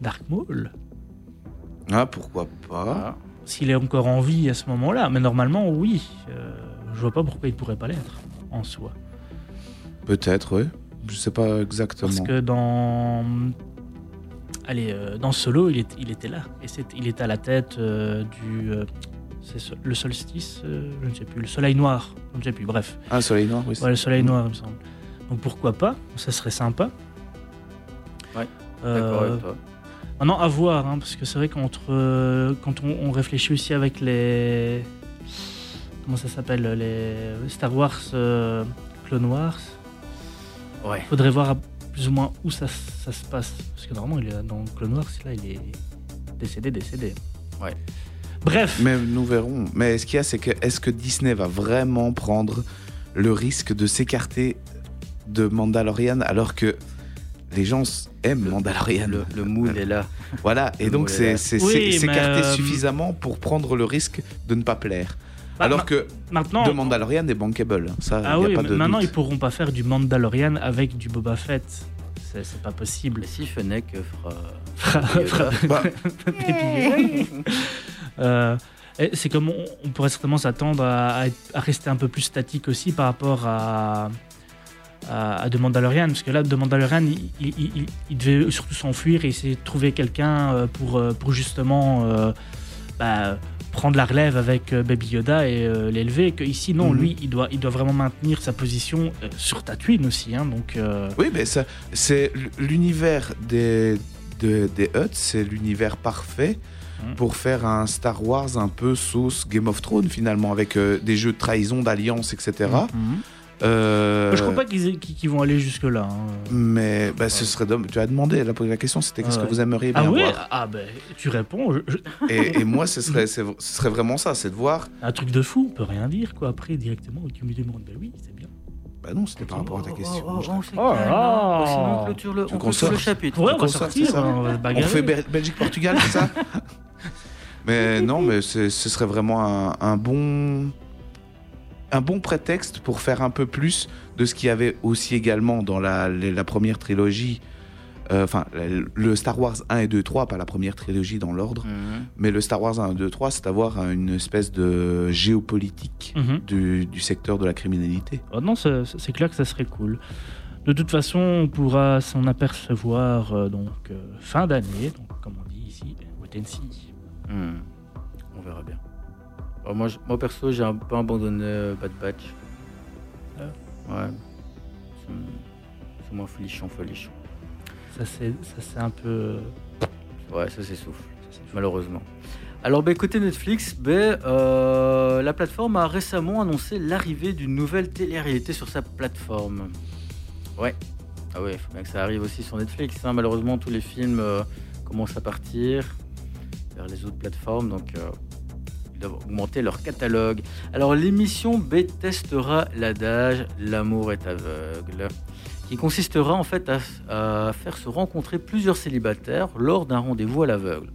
B: Dark Maul
C: Ah, pourquoi pas
A: Voilà.
B: s'il est encore en vie à ce moment-là. Mais normalement, oui. Euh, je vois pas pourquoi il pourrait pas l'être en soi.
C: Peut-être, oui. Je sais pas exactement.
B: Parce que dans. Allez, euh, dans Solo, il, est- il était là. Et c'est- il était à la tête euh, du. euh, c'est so- le solstice euh, Je ne sais plus. Le soleil noir Je ne sais plus. Bref.
C: Ah, Soleil Noir, oui.
B: Ouais, le soleil noir, il me semble. Donc pourquoi pas? Ça serait sympa.
A: Ouais, D'accord avec toi.
B: Maintenant, à voir, hein, parce que c'est vrai qu'entre euh, quand on, on réfléchit aussi avec les comment ça s'appelle les Star Wars euh, Clone Wars,
A: Ouais.
B: faudrait voir plus ou moins où ça, ça se passe, parce que normalement il est dans Clone Wars, là il est décédé, décédé.
A: Ouais.
B: Bref,
C: Mais nous verrons. Mais ce qu'il y a, c'est que est-ce que Disney va vraiment prendre le risque de s'écarter de Mandalorian alors que les gens aiment Mandalorian?
A: Le, le mood est là.
C: Voilà, et
A: Le
C: donc c'est
B: Oui,
C: s'écarter
B: euh,
C: suffisamment pour prendre le risque de ne pas plaire.
B: Bah,
C: alors que
B: maintenant,
C: de Mandalorian est bankable. Ça,
B: ah
C: y a
B: oui,
C: pas
B: mais
C: de
B: maintenant
C: doute.
B: ils pourront pas faire du Mandalorian avec du Boba Fett. C'est c'est pas possible.
A: Mais si Fennec fera. Yoda.
B: fra-
C: Bah.
B: Euh, et c'est comme on, on pourrait certainement s'attendre à, à être- à rester un peu plus statique aussi par rapport à, à, à The Mandalorian, parce que là, The Mandalorian, il, il- il- il devait surtout s'enfuir et essayer de trouver quelqu'un euh, pour, euh, pour justement euh, bah, prendre la relève avec euh, Baby Yoda et euh, l'élever. Que ici, non,
C: Mhm.
B: lui, il doit, il doit vraiment maintenir sa position euh, sur Tatooine aussi. hein, donc, euh,
C: Oui, mais c'est l'univers des, de- des Hutt, c'est l'univers parfait
B: Mm.
C: pour faire un Star Wars un peu sauce Game of Thrones finalement, avec des jeux de trahison, d'alliance, etc.
B: mhm.
C: Euh,
B: Je crois pas qu'ils qu'ils vont aller jusque-là. hein.
C: Mais bah, ce serait dommage. Tu as demandé, la, la question c'était qu'est-ce
B: Ah
C: que
B: ouais.
C: vous aimeriez bien
B: Ah oui
C: voir
B: Ah ben, tu réponds. je-
C: et, et moi, ce serait, ce serait vraiment ça, c'est de voir.
B: Un truc de fou, on peut rien dire quoi. Après, directement, tu me demandes, ben oui, c'est bien.
C: Bah non, c'était par rapport à ta question.
A: Oh, oh, oh, on se
B: Oh là
A: hein. Sinon, on clôture le,
C: Tu
A: on clôture le chapitre.
B: Ouais, on va sortir,
C: c'est ça
B: on va
C: On fait Bel- Belgique-Portugal, c'est ça? Mais non, mais ce serait vraiment un, un bon un bon prétexte pour faire un peu plus de ce qu'il y avait aussi également dans la, première trilogie. Euh, Enfin, le- le Star Wars 1 et 2, 3, pas la première trilogie dans l'ordre,
A: Mhm.
C: mais le Star Wars 1, 2, 3, c'est avoir une espèce de géopolitique
B: Mhm.
C: du, du secteur de la criminalité.
B: Oh non, c'est clair que ça serait cool. De toute façon, on pourra s'en apercevoir euh, donc euh, fin d'année, donc comme on dit ici, see.
A: Hmm. On verra bien. Bon, moi, perso, j'ai un peu abandonné euh, Bad Batch.
B: Ah.
A: Ouais. C'est- moins folichon, folichon.
B: Ça c'est un peu. euh,
A: Ouais, ça s'essouffle, malheureusement. Alors, bah, côté Netflix, bah, euh, la plateforme a récemment annoncé l'arrivée d'une nouvelle télé-réalité sur sa plateforme. Ouais. Ah ouais, il faut bien que ça arrive aussi sur Netflix. hein. Malheureusement, tous les films euh, commencent à partir vers les autres plateformes, donc euh, augmenter leur catalogue. Alors, l'émission B testera l'adage L'amour est aveugle, qui consistera en fait à, à faire se rencontrer plusieurs célibataires lors d'un rendez-vous à l'aveugle.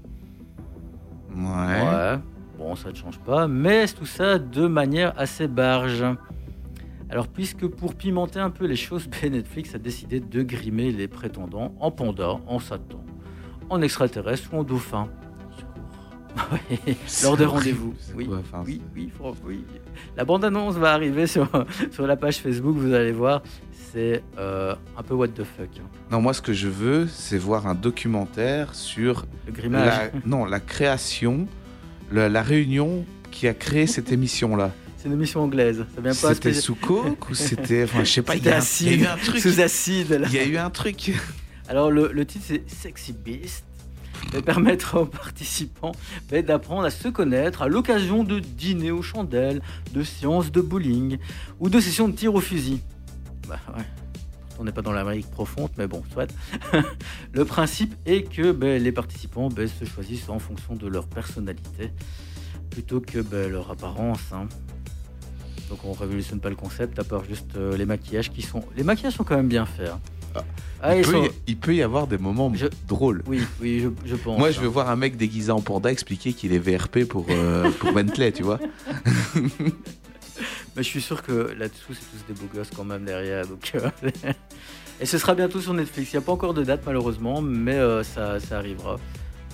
C: Ouais.
A: Ouais. Bon, ça ne change pas, mais tout ça de manière assez barge. Alors, puisque pour pimenter un peu les choses, Netflix a décidé de grimer les prétendants en panda, en satan, en extraterrestre ou en dauphin. Lors des rendez-vous. Oui,
C: quoi, enfin,
A: oui, oui, fran- oui. La bande-annonce va arriver sur, sur la page Facebook, vous allez voir. C'est euh, un peu what the fuck. hein.
C: Non, moi, ce que je veux, c'est voir un documentaire sur
A: Le grimage.
C: la, non, la création, la, la réunion qui a créé cette émission-là.
A: C'est une émission anglaise. Ça vient pas
C: C'était sous coke ou c'était. Enfin, je sais pas, il y, a un- il y a eu un truc.
A: Sous acide. là.
C: Il y a eu un truc.
A: Alors le, le titre c'est Sexy Beast et permettre aux participants ben, d'apprendre à se connaître à l'occasion de dîners aux chandelles, de séances de bowling ou de sessions de tir au fusil. Bah. On n'est pas dans l'Amérique profonde, mais bon, soit. le principe est que ben, les participants ben, se choisissent en fonction de leur personnalité plutôt que leur apparence. hein. Donc on révolutionne pas le concept, à part juste euh, les maquillages qui sont. Les maquillages sont quand même bien faits. hein.
C: Ah. Il, peut
A: sont-
C: y, il peut y avoir des moments
A: Je-
C: drôles.
A: Oui, oui, je, je pense.
C: Moi, je veux voir un mec déguisé en panda expliquer qu'il est VRP pour, euh, pour Bentley, tu vois.
A: Mais je suis sûr que là-dessous, c'est tous des beaux gosses quand même derrière. Donc, euh, Et ce sera bientôt sur Netflix. Il n'y a pas encore de date, malheureusement, mais euh, ça, ça arrivera.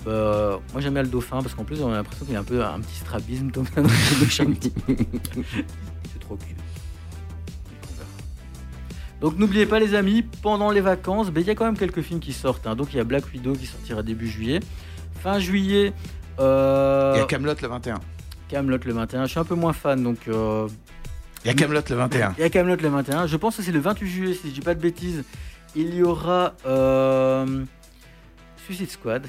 A: Bah, moi, j'aime bien le dauphin parce qu'en plus, on a l'impression qu'il y a un peu un petit strabisme dans le. C'est trop cute. Donc n'oubliez pas les amis, pendant les vacances, ben, il y a quand même quelques films qui sortent. hein. Donc il y a Black Widow qui sortira début juillet. Fin juillet, euh,
C: Il y a Camelot le 21.
A: Camelot le 21. Je suis un peu moins fan, donc euh,
C: Il y a Camelot le 21.
A: il y a Camelot le 21. Je pense que c'est le 28 juillet, si je dis pas de bêtises. Il y aura euh, Suicide Squad.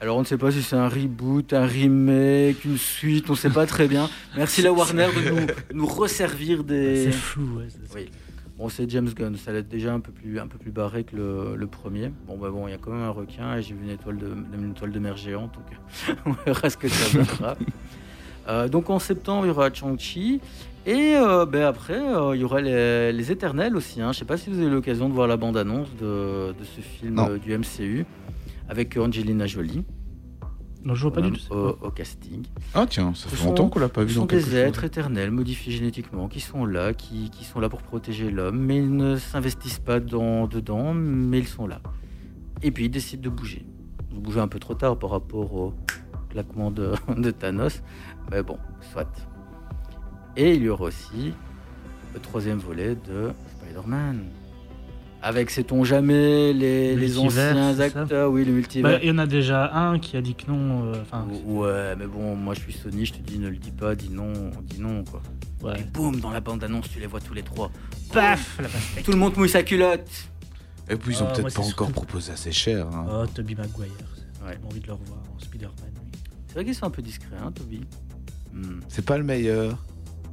A: Alors on ne sait pas si c'est un reboot, un remake, une suite, on ne sait pas très bien. Merci la Warner de nous, nous resservir des.
B: C'est flou, ouais. c'est-
A: Oui. Bon, c'est James Gunn, ça être déjà un peu plus, un peu plus barré que le, le premier. Bon, bah bon, il y a quand même un requin et j'ai vu une étoile de, une étoile de mer géante, donc on verra ce que ça donnera. Euh, donc en septembre, il y aura Chang-Chi. Et euh, ben après, euh, il y aura les, les Éternels aussi. Hein. Je sais pas si vous avez l'occasion de voir la bande-annonce de, de ce film du MCU avec Angelina Jolie
B: Non, je vois pas du tout.
A: au, casting.
C: Ah tiens, ça
A: Ce
C: fait
A: sont-
C: longtemps qu'on l'a pas
A: Ce
C: vu
A: sont
C: dans quelque
A: des
C: chose.
A: êtres éternels modifiés génétiquement qui sont là, qui, qui sont là pour protéger l'homme, mais ils ne s'investissent pas dans, dedans, mais ils sont là. Et puis ils décident de bouger. Ils bougé un peu trop tard par rapport au claquement de, de Thanos, mais bon, soit. Et il y aura aussi le troisième volet de Spider-Man. Avec, sait-on jamais, les, anciens acteurs, oui, le multivers.
B: Bah, Il y en a déjà un qui a dit que non. euh,
A: Ouais, mais bon, moi je suis Sony, je te dis ne le dis pas, dis non, dis non quoi. Et boum, dans la bande-annonce, tu les vois tous les trois.
B: Paf la pastèque.
A: Tout le monde mouille sa culotte.
C: Et puis ils ont
B: Ah,
C: peut-être pas encore
B: surtout-
C: proposé assez cher. hein.
B: Oh, Toby Maguire.
A: Ouais.
B: J'ai envie de le revoir en Spider-Man. oui.
A: C'est vrai qu'ils sont un peu discrets, hein, Toby Hmm.
C: C'est pas le meilleur,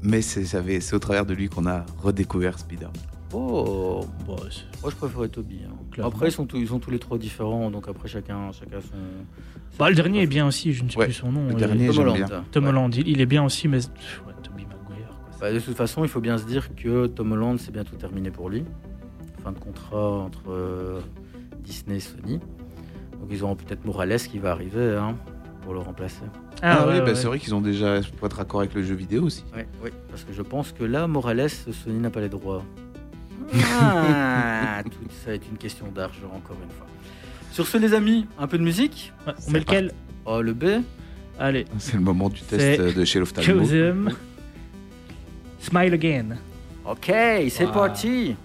C: mais c'est ça avait- c'est au travers de lui qu'on a redécouvert Spider-Man.
A: Oh,
B: c'est-
A: moi je préférais Toby. hein. Après, ils sont, tous, ils sont tous les trois différents, donc après chacun, chacun son.
B: Bah, le dernier est bien aussi, je ne sais
C: Ouais,
B: plus son nom.
C: le
B: euh,
C: dernier,
A: Tom Holland.
C: bien.
B: Tom
A: Ouais.
B: Holland, il, il est bien aussi, mais ouais, Toby Maguire. quoi.
A: Bah, de toute façon, il faut bien se dire que Tom Holland, c'est bientôt terminé pour lui. Fin de contrat entre euh, Disney et Sony. Donc ils auront peut-être Morales qui va arriver hein, pour le remplacer.
C: Ah,
B: ouais,
C: oui, bah,
B: ouais.
C: c'est vrai qu'ils ont déjà pas être raccord avec le jeu vidéo aussi.
A: Oui, oui, parce que je pense que là, Morales, Sony n'a pas les droits. Ah, tout ça est une question d'argent, encore une fois. Sur ce, les amis, un peu de musique.
B: Ouais, on met lequel
A: Oh, le B.
B: Allez,
C: C'est le moment du test de chez l'ophtalmo.
B: Smile Again.
A: Ok, c'est
B: Wow.
A: parti.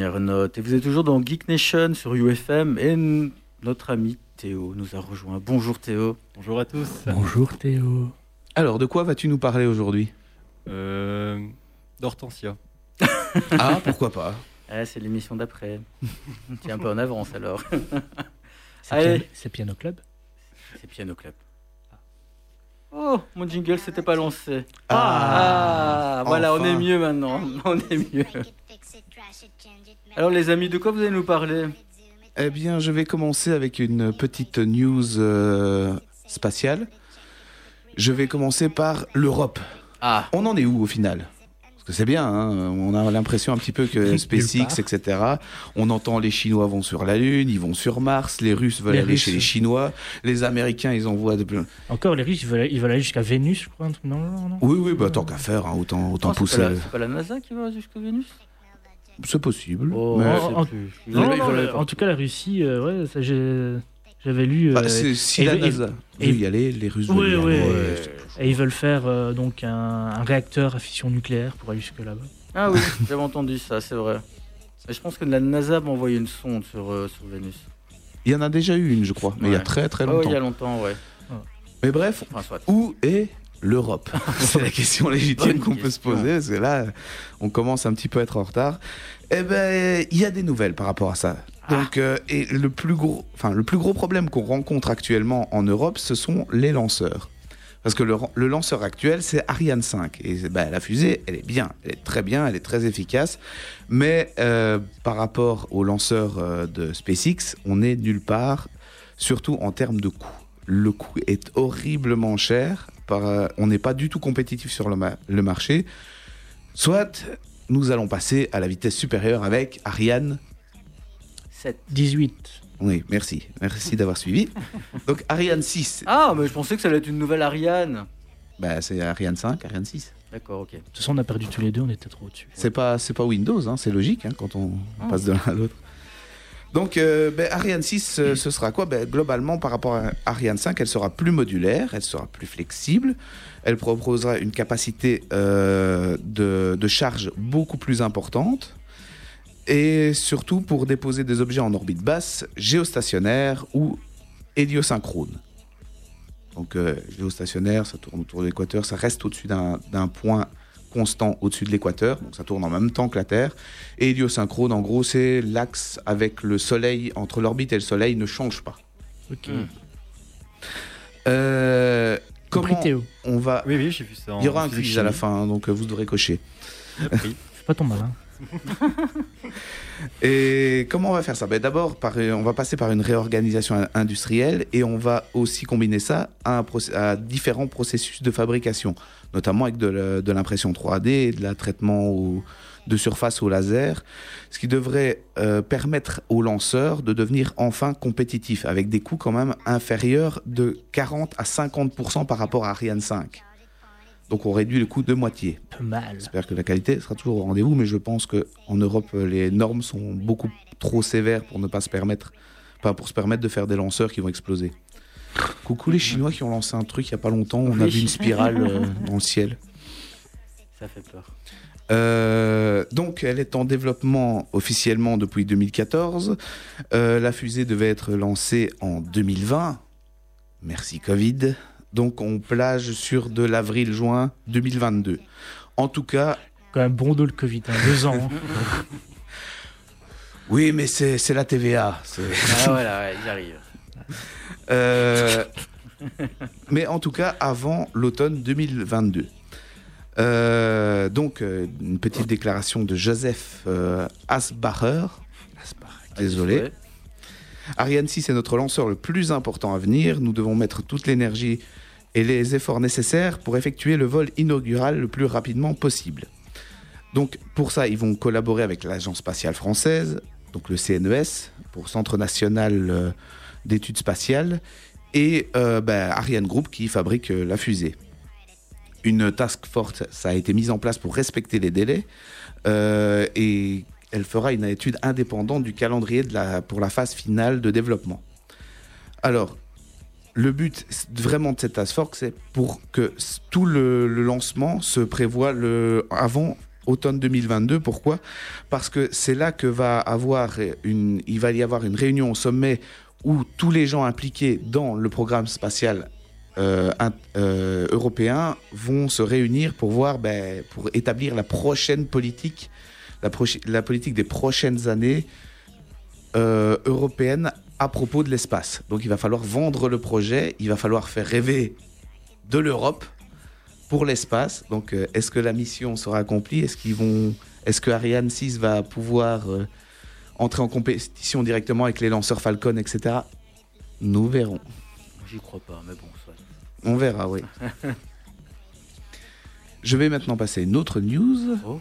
A: Dernière note. Et vous êtes toujours dans Geek Nation sur UFM et notre ami Théo nous a rejoint. Bonjour Théo.
E: Bonjour à tous.
B: Bonjour Théo.
C: Alors, de quoi vas-tu nous parler aujourd'hui?
E: Euh, D'Hortensia.
C: Ah, pourquoi pas?
A: Ah, c'est l'émission d'après. Tiens un peu en avance alors.
B: C'est
A: Allez.
B: Piano- c'est Piano Club?
A: C'est Piano Club. Oh, mon jingle s'était pas lancé.
C: Ah,
A: Ah, voilà, on est mieux maintenant. On est mieux. Alors les amis, de quoi vous allez nous parler?
C: Eh bien, je vais commencer avec une petite news euh, spatiale. Je vais commencer par l'Europe.
A: Ah,
C: On en est où au final? Parce que c'est bien, hein, on a l'impression un petit peu que SpaceX, etc. On entend les Chinois vont sur la Lune, ils vont sur Mars, les Russes veulent
B: Les
C: aller
B: Russes.
C: chez les Chinois, les Américains ils envoient de...
B: Encore, les riches, ils veulent, ils veulent aller jusqu'à Vénus, je crois. un truc dans le genre, non?
C: Oui, oui, bah tant qu'à faire, hein, autant, autant
A: Oh, c'est
C: pousser.
A: c'est pas la NASA qui va jusqu'à Vénus?
C: C'est possible.
A: Oh,
C: mais-
B: en- Non, non, tout cas, la Russie, euh, ouais, ça, j'ai- j'avais lu.
C: Bah,
B: euh,
C: c'est- si
B: et-
C: la NASA
B: et-
C: veut y aller, les Russes
B: Oui,
C: veulent y
B: oui.
C: aller.
A: Ouais.
B: et ils veulent faire euh, donc un, un réacteur à fission nucléaire pour aller jusque là-bas.
A: Ah oui, j'avais entendu ça, c'est vrai. Mais je pense que la NASA m'a envoyé une sonde sur, euh, sur Vénus.
C: Il y en a déjà eu une, je crois, mais il y a très très
A: Ah
C: longtemps.
A: il y a longtemps, ouais.
C: Mais bref,
A: Enfin,
C: où est l'Europe C'est la question légitime qu'on peut se
A: question.
C: poser, parce que là, on commence un petit peu à être en retard. Eh ben, il y a des nouvelles par rapport à ça. Donc, euh, et le plus gros, enfin, le plus gros problème qu'on rencontre actuellement en Europe, ce sont les lanceurs. Parce que le lanceur actuel, c'est Ariane 5. Et ben, la fusée, elle est bien, elle est très bien, elle est très efficace. Mais euh, par rapport au lanceur euh, de SpaceX, on n'est nulle part, surtout en termes de coût. Le coût est horriblement cher. Par, euh, on n'est pas du tout compétitif sur le, ma- le marché. Soit nous allons passer à la vitesse supérieure avec Ariane
A: 7.
B: 18.
C: oui, merci. Merci d'avoir suivi. Donc Ariane 6,
A: Ah, mais je pensais que ça allait être une nouvelle Ariane.
C: bah, c'est Ariane 5, Ariane 6.
A: D'accord, ok.
B: De toute façon, on a perdu tous les deux, on était trop au-dessus.
C: C'est pas, c'est pas Windows, hein, c'est logique hein, quand on
A: Ah.
C: passe de l'un à l'autre. Donc euh, ben, Ariane 6, euh, ce sera quoi? Ben, Globalement, par rapport à Ariane 5, elle sera plus modulaire, elle sera plus flexible, elle proposera une capacité euh, de, de charge beaucoup plus importante, et surtout pour déposer des objets en orbite basse, géostationnaire ou héliosynchrone. Donc géostationnaire, ça tourne autour de l'équateur, ça reste au-dessus d'un point constant au-dessus de l'équateur, donc ça tourne en même temps que la Terre. Et héliosynchrone, en gros, c'est l'axe avec le Soleil, entre l'orbite et le Soleil, ne change pas.
B: Ok.
C: Euh,
B: Compris,
C: comment
B: Théo.
C: on va...
E: Oui, oui, j'ai vu ça. en
C: Il y aura un quiz à la fin, hein, donc euh, vous devrez cocher.
E: Appris.
B: Fais pas ton malin.
C: Et comment on va faire ça? Ben D'abord, par- on va passer par une réorganisation in- industrielle et on va aussi combiner ça à, différents processus de fabrication, notamment avec de l'impression 3D et de la traitement de surface au laser, ce qui devrait euh, permettre aux lanceurs de devenir enfin compétitifs avec des coûts quand même inférieurs de 40 à 50% par rapport à Ariane 5. Donc on réduit le coût de moitié.
B: Peu mal.
C: J'espère que la qualité sera toujours au rendez-vous, mais je pense qu'en Europe, les normes sont beaucoup trop sévères pour ne pas se permettre, pour se permettre de faire des lanceurs qui vont exploser. Coucou les Chinois qui ont lancé un truc il y a pas longtemps, on a vu une spirale euh, dans le ciel.
A: Ça fait peur.
C: Euh, donc, elle est en développement officiellement depuis 2014. Euh, la fusée devait être lancée en 2020. Merci Covid. Donc, on plage sur de l'avril-juin 2022. En tout cas,
B: Quand même bon dos le Covid, hein, deux ans. hein.
C: oui, mais c'est c'est la TVA.
A: Ah voilà, ouais, ils arrivent.
C: Euh, mais en tout cas, avant l'automne 2022. Euh, donc, euh, une petite déclaration de Joseph euh, Asbacher. Désolé. Ariane 6 est notre lanceur le plus important à venir. Nous devons mettre toute l'énergie et les efforts nécessaires pour effectuer le vol inaugural le plus rapidement possible. Donc pour ça, ils vont collaborer avec l'Agence spatiale française, donc le CNES, pour Centre national euh, d'études spatiales, et euh, ben, Ariane Group qui fabrique euh, la fusée. une task force ça a été mise en place pour respecter les délais et elle fera une étude indépendante du calendrier pour la phase finale de développement. Alors, le but vraiment de cette task force, c'est pour que tout le, lancement se prévoit le, avant automne 2022. Pourquoi? Parce que c'est là que va avoir une, il va y avoir une réunion au sommet où tous les gens impliqués dans le programme spatial euh, euh, européen vont se réunir pour voir, ben, pour établir la prochaine politique, la, la politique des prochaines années euh, européennes à propos de l'espace. Donc il va falloir vendre le projet, il va falloir faire rêver de l'Europe pour l'espace. Donc est-ce que la mission sera accomplie? Est-ce qu'ils vont, est-ce que Ariane 6 va pouvoir entrer en compétition directement avec les lanceurs Falcon, etc. Nous verrons.
A: J'y crois pas, mais bon, soit.
C: On verra, oui. Je vais maintenant passer à une autre news.
A: Oh.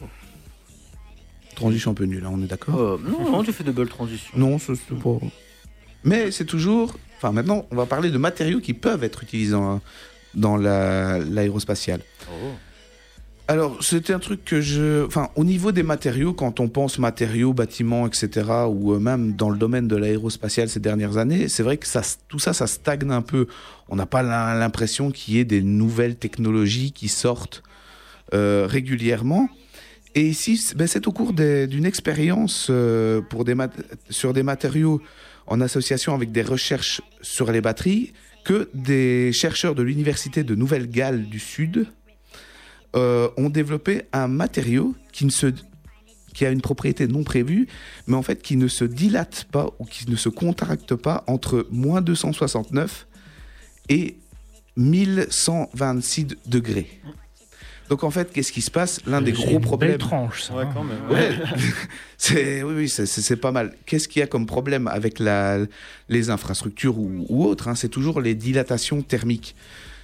C: Transition un peu nulle, hein, on est d'accord?
A: Euh, non, non, tu fais de belles transitions.
C: Non, c'est pas. Mais c'est toujours. Enfin, maintenant, on va parler de matériaux qui peuvent être utilisés dans, dans la- l'aérospatiale.
A: Oh.
C: Alors, c'était un truc que je. Enfin, au niveau des matériaux, quand on pense matériaux, bâtiments, etc., ou euh, même dans le domaine de l'aérospatiale ces dernières années, c'est vrai que ça, tout ça, ça stagne un peu. On n'a pas l'im- l'impression qu'il y ait des nouvelles technologies qui sortent euh, régulièrement. Et ici, c'est ben, c'est au cours d'une expérience euh, pour des sur des matériaux en association avec des recherches sur les batteries que des chercheurs de l'université de Nouvelle-Galles du Sud euh, ont développé un matériau qui qui a une propriété non prévue, mais en fait qui ne se dilate pas ou qui ne se contracte pas entre moins 269 et 1126 degrés. Donc en fait, qu'est-ce qui se passe? L'un des gros
B: une
C: problèmes.
B: Belle tranche, ça.
E: Ouais,
B: hein.
E: quand même.
C: Ouais, c'est oui, oui, c'est- pas mal. Qu'est-ce qu'il y a comme problème avec la, les infrastructures ou, ou autres hein, C'est toujours les dilatations thermiques.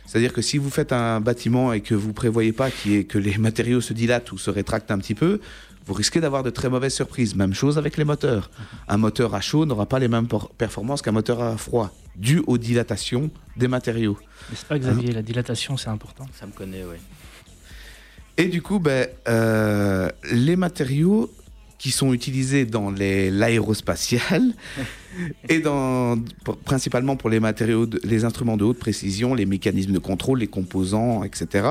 C: C'est-à-dire que si vous faites un bâtiment et que vous prévoyez pas ait- que les matériaux se dilatent ou se rétractent un petit peu, vous risquez d'avoir de très mauvaises surprises. Même chose avec les moteurs. Un moteur à chaud n'aura pas les mêmes performances qu'un moteur à froid, dû aux dilatations des matériaux.
B: N'est-ce pas, Xavier La dilatation, c'est important.
A: Ça me connaît, ouais.
C: Et du coup, ben, euh, les matériaux qui sont utilisés dans les- l'aérospatial et dans, principalement pour les matériaux, de- les instruments de haute précision, les mécanismes de contrôle, les composants, etc.,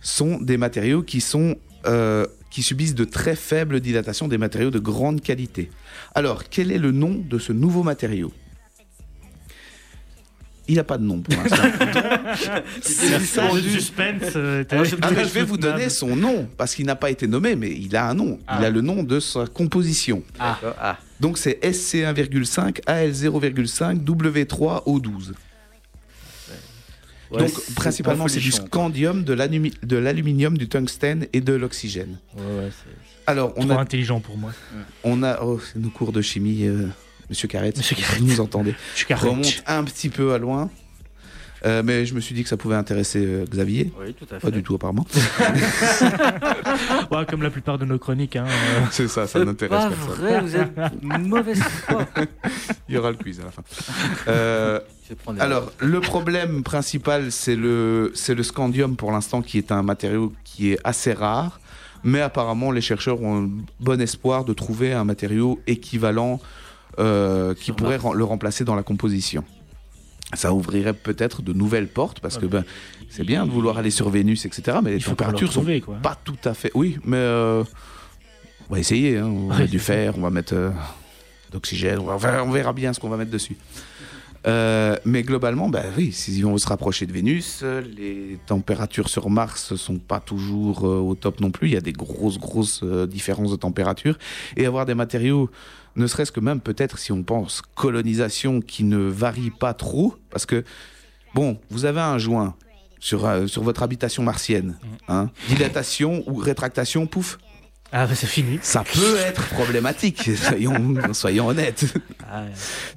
C: sont des matériaux qui sont euh, qui subissent de très faibles dilatations, des matériaux de grande qualité. Alors, quel est le nom de ce nouveau matériau? Il n'a pas de nom pour l'instant.
B: Ça, le suspense. euh, était-
C: Ah, mais je vais vous donner son nom, parce qu'il n'a pas été nommé, mais il a un nom. Il
B: Ah.
C: a le nom de sa composition.
B: Ah.
A: Ah.
C: Donc c'est SC1,5, AL0,5, W3O12.
A: Ouais,
C: Donc
A: c'est
C: principalement c'est du scandium, de l'alumi- de l'aluminium, du tungstène et de l'oxygène.
A: Ouais, ouais, c'est-
C: Alors on
B: Trop
C: a,
B: intelligent pour moi.
C: on a oh, c'est nos cours de chimie, euh, Monsieur Carrette,
B: Monsieur
C: si
B: Carrette.
C: vous nous entendez,
B: Je suis carré.
C: remonte un petit peu à loin. Euh, mais je me suis dit que ça pouvait intéresser euh, Xavier.
A: Oui, tout à fait.
C: Pas du tout apparemment.
B: Ouais, comme la plupart de nos chroniques. Hein, euh,
C: C'est ça, ça
A: C'est
C: n'intéresse
A: pas
C: personne.
A: vrai, vous êtes mauvaise foi.
C: Il y aura le quiz à la fin. Euh, Alors, le problème principal, c'est le, c'est le scandium pour l'instant, qui est un matériau qui est assez rare. Mais apparemment, les chercheurs ont un bon espoir de trouver un matériau équivalent euh, qui pourrait le remplacer dans la composition. Ça ouvrirait peut-être de nouvelles portes parce que ben, c'est bien de vouloir aller sur Vénus, etc. Mais les
B: le
C: températures sont
B: quoi.
C: pas tout à fait. Oui, mais euh, on va essayer. hein. On va
B: Ouais,
C: mettre du fer, on va mettre euh, d'oxygène, on, va- verra bien ce qu'on va mettre dessus. Euh, mais globalement, bah oui, si on veut se rapprocher de Vénus, les températures sur Mars sont pas toujours euh, au top non plus. Il y a des grosses, grosses euh, différences de température. Et avoir des matériaux, ne serait-ce que même peut-être si on pense colonisation, qui ne varient pas trop, parce que bon, vous avez un joint sur, euh, sur votre habitation martienne, hein, dilatation ou rétractation, pouf,
B: Ah, bah, c'est fini.
C: ça peut être problématique. soyons, soyons honnêtes.
B: Ah,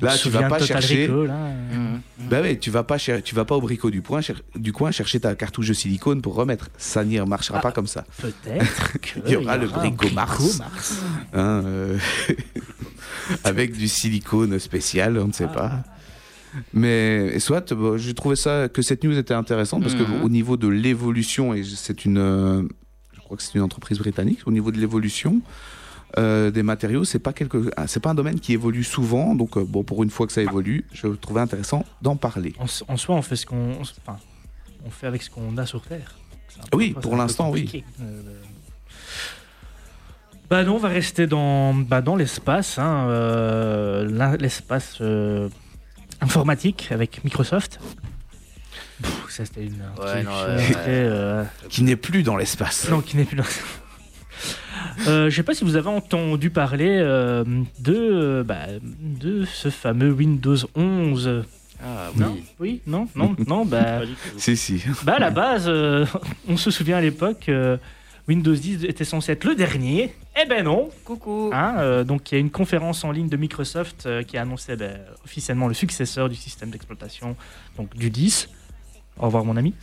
C: Là, tu vas pas chercher.
A: Mmh.
C: Bah ouais, tu vas pas cher- tu vas pas au bricot du, point, cher- du coin chercher ta cartouche de silicone pour remettre. Ça n'y marchera pas comme ça.
B: Peut-être que
C: Il y aura le
B: un
C: Brico Mars.
B: Mars.
C: hein, euh, avec du silicone spécial, on ne sait pas. Mais soit, bah, j'ai trouvé ça que cette news était intéressante parce que
A: Mhm.
C: au niveau de l'évolution et c'est une, euh, crois que c'est une entreprise britannique. Au niveau de l'évolution euh, des matériaux, c'est pas quelque, ah, c'est pas un domaine qui évolue souvent. Donc euh, bon, pour une fois que ça évolue, je trouvais intéressant d'en parler.
B: En, en soi, on fait ce qu'on, enfin, on fait avec ce qu'on a sur Terre. Peu-
C: Oui, pour l'instant, oui.
B: Euh, Bah non, on va rester dans, bah, dans l'espace, hein, l'espace informatique avec Microsoft. Pff, ça c'était une
A: Ouais, non,
B: euh,
C: Qui n'est plus dans l'espace.
B: non, qui n'est plus dans. Euh, je sais pas si vous avez entendu parler euh, de, euh, bah, de ce fameux Windows 11.
A: Ah
B: Non?
A: oui.
B: Oui? Non? Non? Non Bah.
C: Si si.
B: bah à la base, euh, on se souvient à l'époque, euh, Windows 10 était censé être le dernier. Eh ben non
A: Coucou.
B: Hein, euh, Donc il y a une conférence en ligne de Microsoft euh, qui a annoncé ben, officiellement le successeur du système d'exploitation, donc du 10. Au revoir mon ami.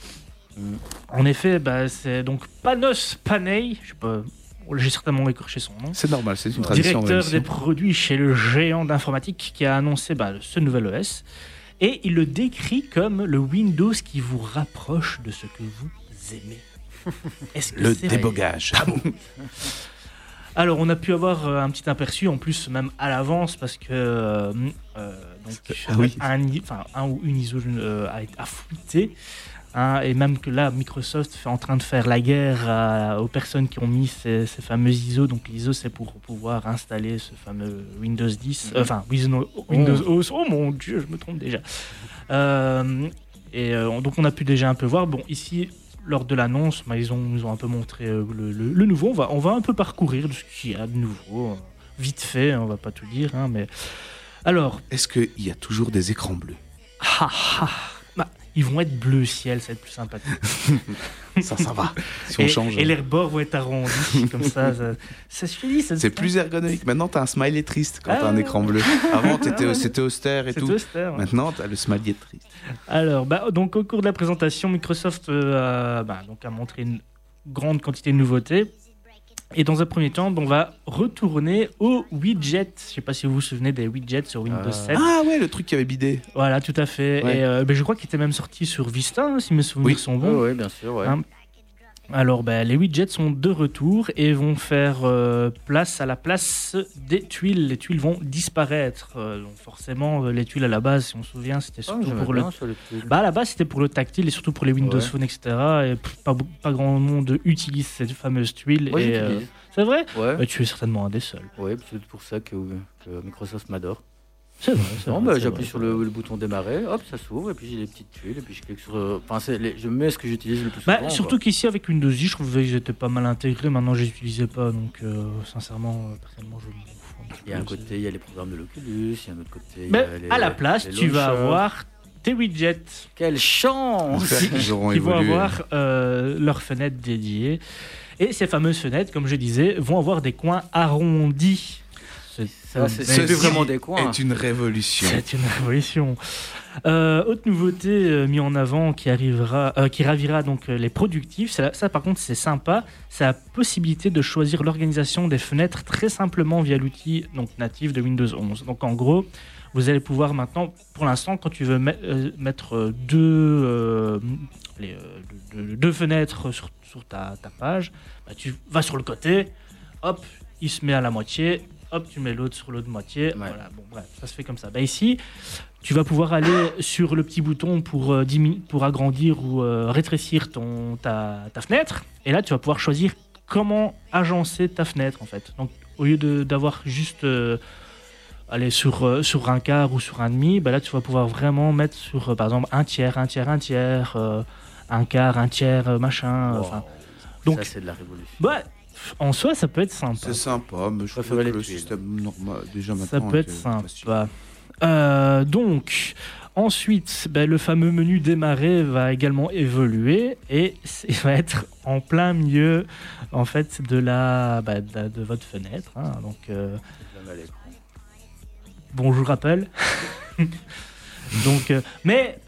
A: Mm.
B: En effet, bah, c'est donc Panos Panay, je sais pas, j'ai certainement écorché son nom.
C: C'est normal, c'est une tradition.
B: Directeur des produits chez le géant d'informatique qui a annoncé bah, ce nouvel OS. Et il le décrit comme le Windows qui vous rapproche de ce que vous aimez. Est-ce que
C: Le débogage.
B: alors, on a pu avoir euh, un petit aperçu, en plus, même à l'avance, parce que euh, euh, donc,
C: Ah oui.
B: un, i- enfin, un ou une ISO euh, a, été- a fuité. hein, et même que là, Microsoft est en train de faire la guerre à- aux personnes qui ont mis ces, ces fameux ISO. Donc, l'ISO, c'est pour pouvoir installer ce fameux Windows 10, euh, enfin, Windows, Windows 11. Oh mon dieu, je me trompe déjà. Euh, et euh, donc, on a pu déjà un peu voir. Bon, ici, lors de l'annonce, bah, ils, ont, ils ont un peu montré euh, le, le- le nouveau. On va, on va un peu parcourir de ce qu'il y a de nouveau. euh, Vite fait, hein, on va pas tout dire. hein, mais... Alors,
C: Est-ce qu'il y a toujours des écrans bleus?
B: Ah, ah, bah, ils vont être bleu ciel, ça va être plus sympathique.
C: Ça, ça va. Si on
B: et,
C: change.
B: et les bords vont être arrondis, comme ça. Ça, ça
C: C'est plus ergonomique. Maintenant, t'as un smiley triste quand
B: Ah.
C: t'as un écran bleu. Avant, t'étais- c'était austère et tout.
B: austère, ouais.
C: Maintenant, t'as le smiley triste.
B: Alors, bah, donc au cours de la présentation, Microsoft euh, a, bah, donc, a montré une grande quantité de nouveautés. Et dans un premier temps, on va retourner aux widgets. Je ne sais pas si vous vous souvenez des widgets sur Windows
A: Ah.
B: 7.
C: Ah ouais, le truc qui avait bidé.
B: Voilà, tout à fait.
C: Ouais.
B: Et euh, ben, je crois qu'il était même sorti sur Vista, hein, si mes souvenirs
C: Oui.
B: sont bons.
A: Oui, bien sûr. Ouais.
B: Hein, Alors, ben, les widgets sont de retour et vont faire euh, place à la place des tuiles. Les tuiles vont disparaître. Euh, donc forcément, euh, les tuiles à la base, si on se souvient, c'était
A: Ah,
B: surtout pour le
A: sur
B: bah à la base c'était pour le tactile et surtout pour les Windows
A: Ouais.
B: Phone etc. Et pas, grand monde utilise cette fameuse tuile.
A: J'utilise.
B: euh, c'est vrai?
A: Ouais.
B: Bah, Tu es certainement un des seuls.
A: Ouais, c'est pour ça que, que Microsoft m'adore.
B: C'est vrai. c'est
A: Non,
B: vrai,
A: bah, j'appuie sur le, le bouton démarrer, hop, ça s'ouvre, et puis j'ai les petites tuiles, et puis je clique sur. euh, Enfin, les- je mets ce que j'utilise le plus souvent.
B: Bah, surtout qu'ici avec Windows 10, je trouvais qu'ils étaient pas mal intégrés. Maintenant, je les utilisais pas, donc euh, sincèrement, euh, personnellement, je m'en fous.
A: Il y a un côté, il y a les programmes de l'Oculus, il y a un autre côté. il y
B: Mais
A: a les-
B: à la place,
A: les
B: tu vas avoir tes widgets
A: Quelle chance
C: auront
B: qui vont
C: évolué.
B: avoir euh, leurs fenêtres dédiées. Et ces fameuses fenêtres, comme je disais, vont avoir des coins arrondis. C'est
A: c'est c'est plus
C: Ceci
A: vraiment des coins.
C: est une révolution.
B: C'est une révolution. Euh, autre nouveauté euh, mise en avant qui arrivera, euh, qui ravira donc les productifs. Ça, ça, par contre c'est sympa. C'est la possibilité de choisir l'organisation des fenêtres très simplement via l'outil donc natif de Windows 11. Donc en gros, vous allez pouvoir maintenant, pour l'instant, quand tu veux met- mettre deux, les, deux, deux- deux fenêtres sur, sur ta, ta page, bah, tu vas sur le côté, hop, il se met à la moitié, hop, tu mets l'autre sur l'autre moitié. Voilà, bon, bref, ça se fait comme ça. Bah, ici, tu vas pouvoir aller sur le petit bouton pour, euh, pour agrandir ou euh, rétrécir ton, ta, ta fenêtre. Et là, tu vas pouvoir choisir comment agencer ta fenêtre, en fait. Donc, au lieu d'avoir juste euh, aller sur, euh, sur un quart ou sur un demi, bah là, tu vas pouvoir vraiment mettre sur, euh, par exemple, un tiers, un tiers, un tiers, un quart, un tiers, machin.
A: Wow.
B: donc-
A: ça, c'est de la révolution.
B: bah, en soi, ça peut être sympa.
C: C'est sympa, mais je
A: préfère
C: trouve que le système normal, déjà
B: Ça
C: maintenant.
B: peut être sympa. Euh, donc, ensuite, ben, le fameux menu démarrer va également évoluer et il va être en plein milieu en fait de la, bah, de, la- de votre fenêtre. hein. Donc, euh, bonjour Apple. donc, euh, mais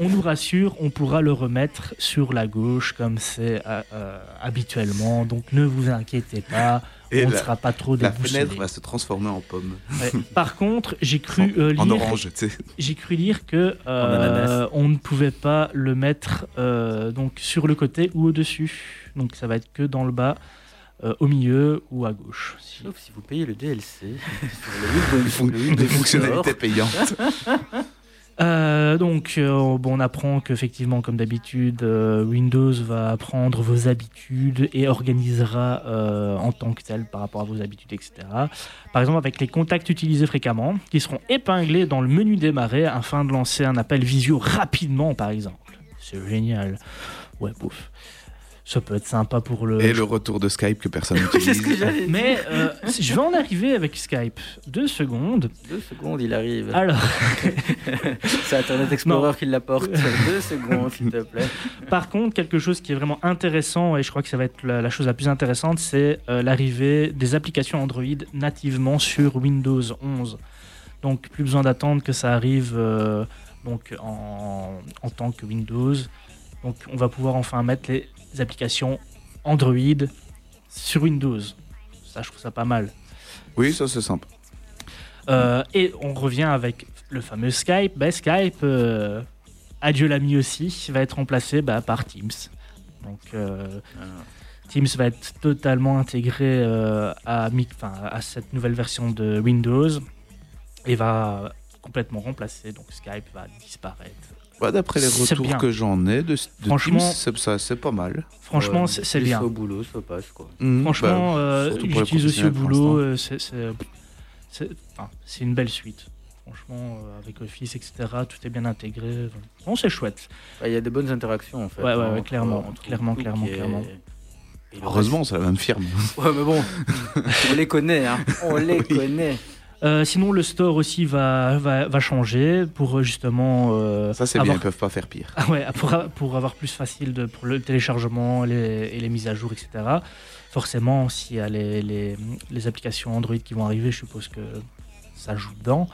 B: on nous rassure, on pourra le remettre sur la gauche comme c'est euh, euh, habituellement. Donc ne vous inquiétez pas,
C: Et
B: on ne sera pas trop
C: la fenêtre va se transformer en pomme.
B: Ouais. Par contre, j'ai cru euh,
C: en
B: lire,
C: orange, tu sais.
B: j'ai cru lire que euh, on ne pouvait pas le mettre euh, donc sur le côté ou au dessus. Donc ça va être que dans le bas, euh, au milieu ou à gauche. Si-
A: Sauf si vous payez le DLC sur le le
C: fonctionnalités payantes.
B: Euh, donc, euh, bon, on apprend qu'effectivement, comme d'habitude, euh, Windows va apprendre vos habitudes et organisera euh, en tant que tel par rapport à vos habitudes, etc. Par exemple, avec les contacts utilisés fréquemment, qui seront épinglés dans le menu démarrer afin de lancer un appel visio rapidement, par exemple. C'est génial. Ouais, pouf. Ça peut être sympa pour le.
C: Et le retour de Skype que personne
A: que
C: n'utilise.
A: dire.
B: Mais euh, je vais en arriver avec Skype. Deux secondes.
A: Deux secondes, il arrive.
B: Alors.
A: C'est Internet Explorer qui l'apporte. Deux secondes, s'il te plaît.
B: Par contre, quelque chose qui est vraiment intéressant, et je crois que ça va être la, la chose la plus intéressante, c'est euh, l'arrivée des applications Android nativement sur Windows 11. Donc, plus besoin d'attendre que ça arrive euh, donc en, en tant que Windows. Donc, on va pouvoir enfin mettre les applications Android sur Windows. Ça, je trouve ça pas mal.
C: Oui, ça c'est sympa.
B: Euh, et on revient avec le fameux Skype. Ben, Skype, euh, adieu l'ami aussi, va être remplacé bah, par Teams. Donc euh, Teams va être totalement intégré à, à cette nouvelle version de Windows et va complètement remplacer. Donc Skype va disparaître.
C: Ouais, D'après les retours
B: bien.
C: que j'en ai de, de
B: Franchement-
C: Teams, c'est- ça c'est pas mal.
B: Franchement,
A: Ouais,
B: c'est bien.
A: Au boulot, ça passe quoi.
C: Mhm,
B: Franchement,
C: bah,
B: euh, j'utilise aussi au boulot. euh, c'est- enfin, une belle suite. Franchement, euh, avec Office, etc., tout est bien intégré. Bon, c'est chouette.
A: Bah, Il y a de bonnes interactions en fait.
B: Ouais, ouais,
A: hein, entre-
B: clairement,
A: entre
B: clairement, clairement, clairement.
C: Heureusement, c'est la même firme.
A: Ouais, mais bon, on les connaît, hein. On les
C: Oui.
A: connaît.
B: Euh, sinon, le store aussi va, va, va changer pour justement. euh,
C: Ça c'est bien,
B: avoir-
C: ils peuvent pas faire pire.
B: Ah ouais, pour, pour avoir plus facile de, pour le téléchargement les, et les mises à jour, etc. Forcément, s'il y a les, les, les applications Android qui vont arriver, je suppose que ça joue dedans.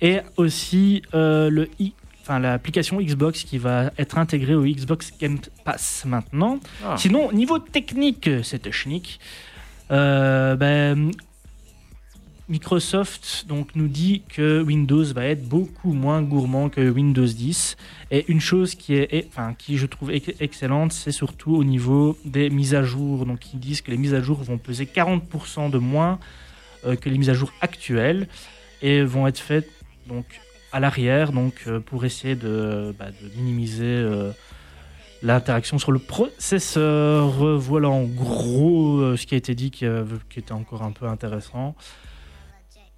B: Et aussi euh, le i- enfin, l'application Xbox qui va être intégrée au Xbox Game Pass maintenant.
A: Ah.
B: Sinon, niveau technique, c'était schnick. Euh, ben, Microsoft donc, nous dit que Windows va être beaucoup moins gourmand que Windows 10. Et une chose qui, est, je trouve ex- excellente, c'est surtout au niveau des mises à jour. Donc, ils disent que les mises à jour vont peser 40% de moins euh, que les mises à jour actuelles et vont être faites donc, à l'arrière donc, euh, pour essayer de, bah, minimiser euh, l'interaction sur le processeur. Voilà en gros ce qui a été dit qui était encore un peu intéressant.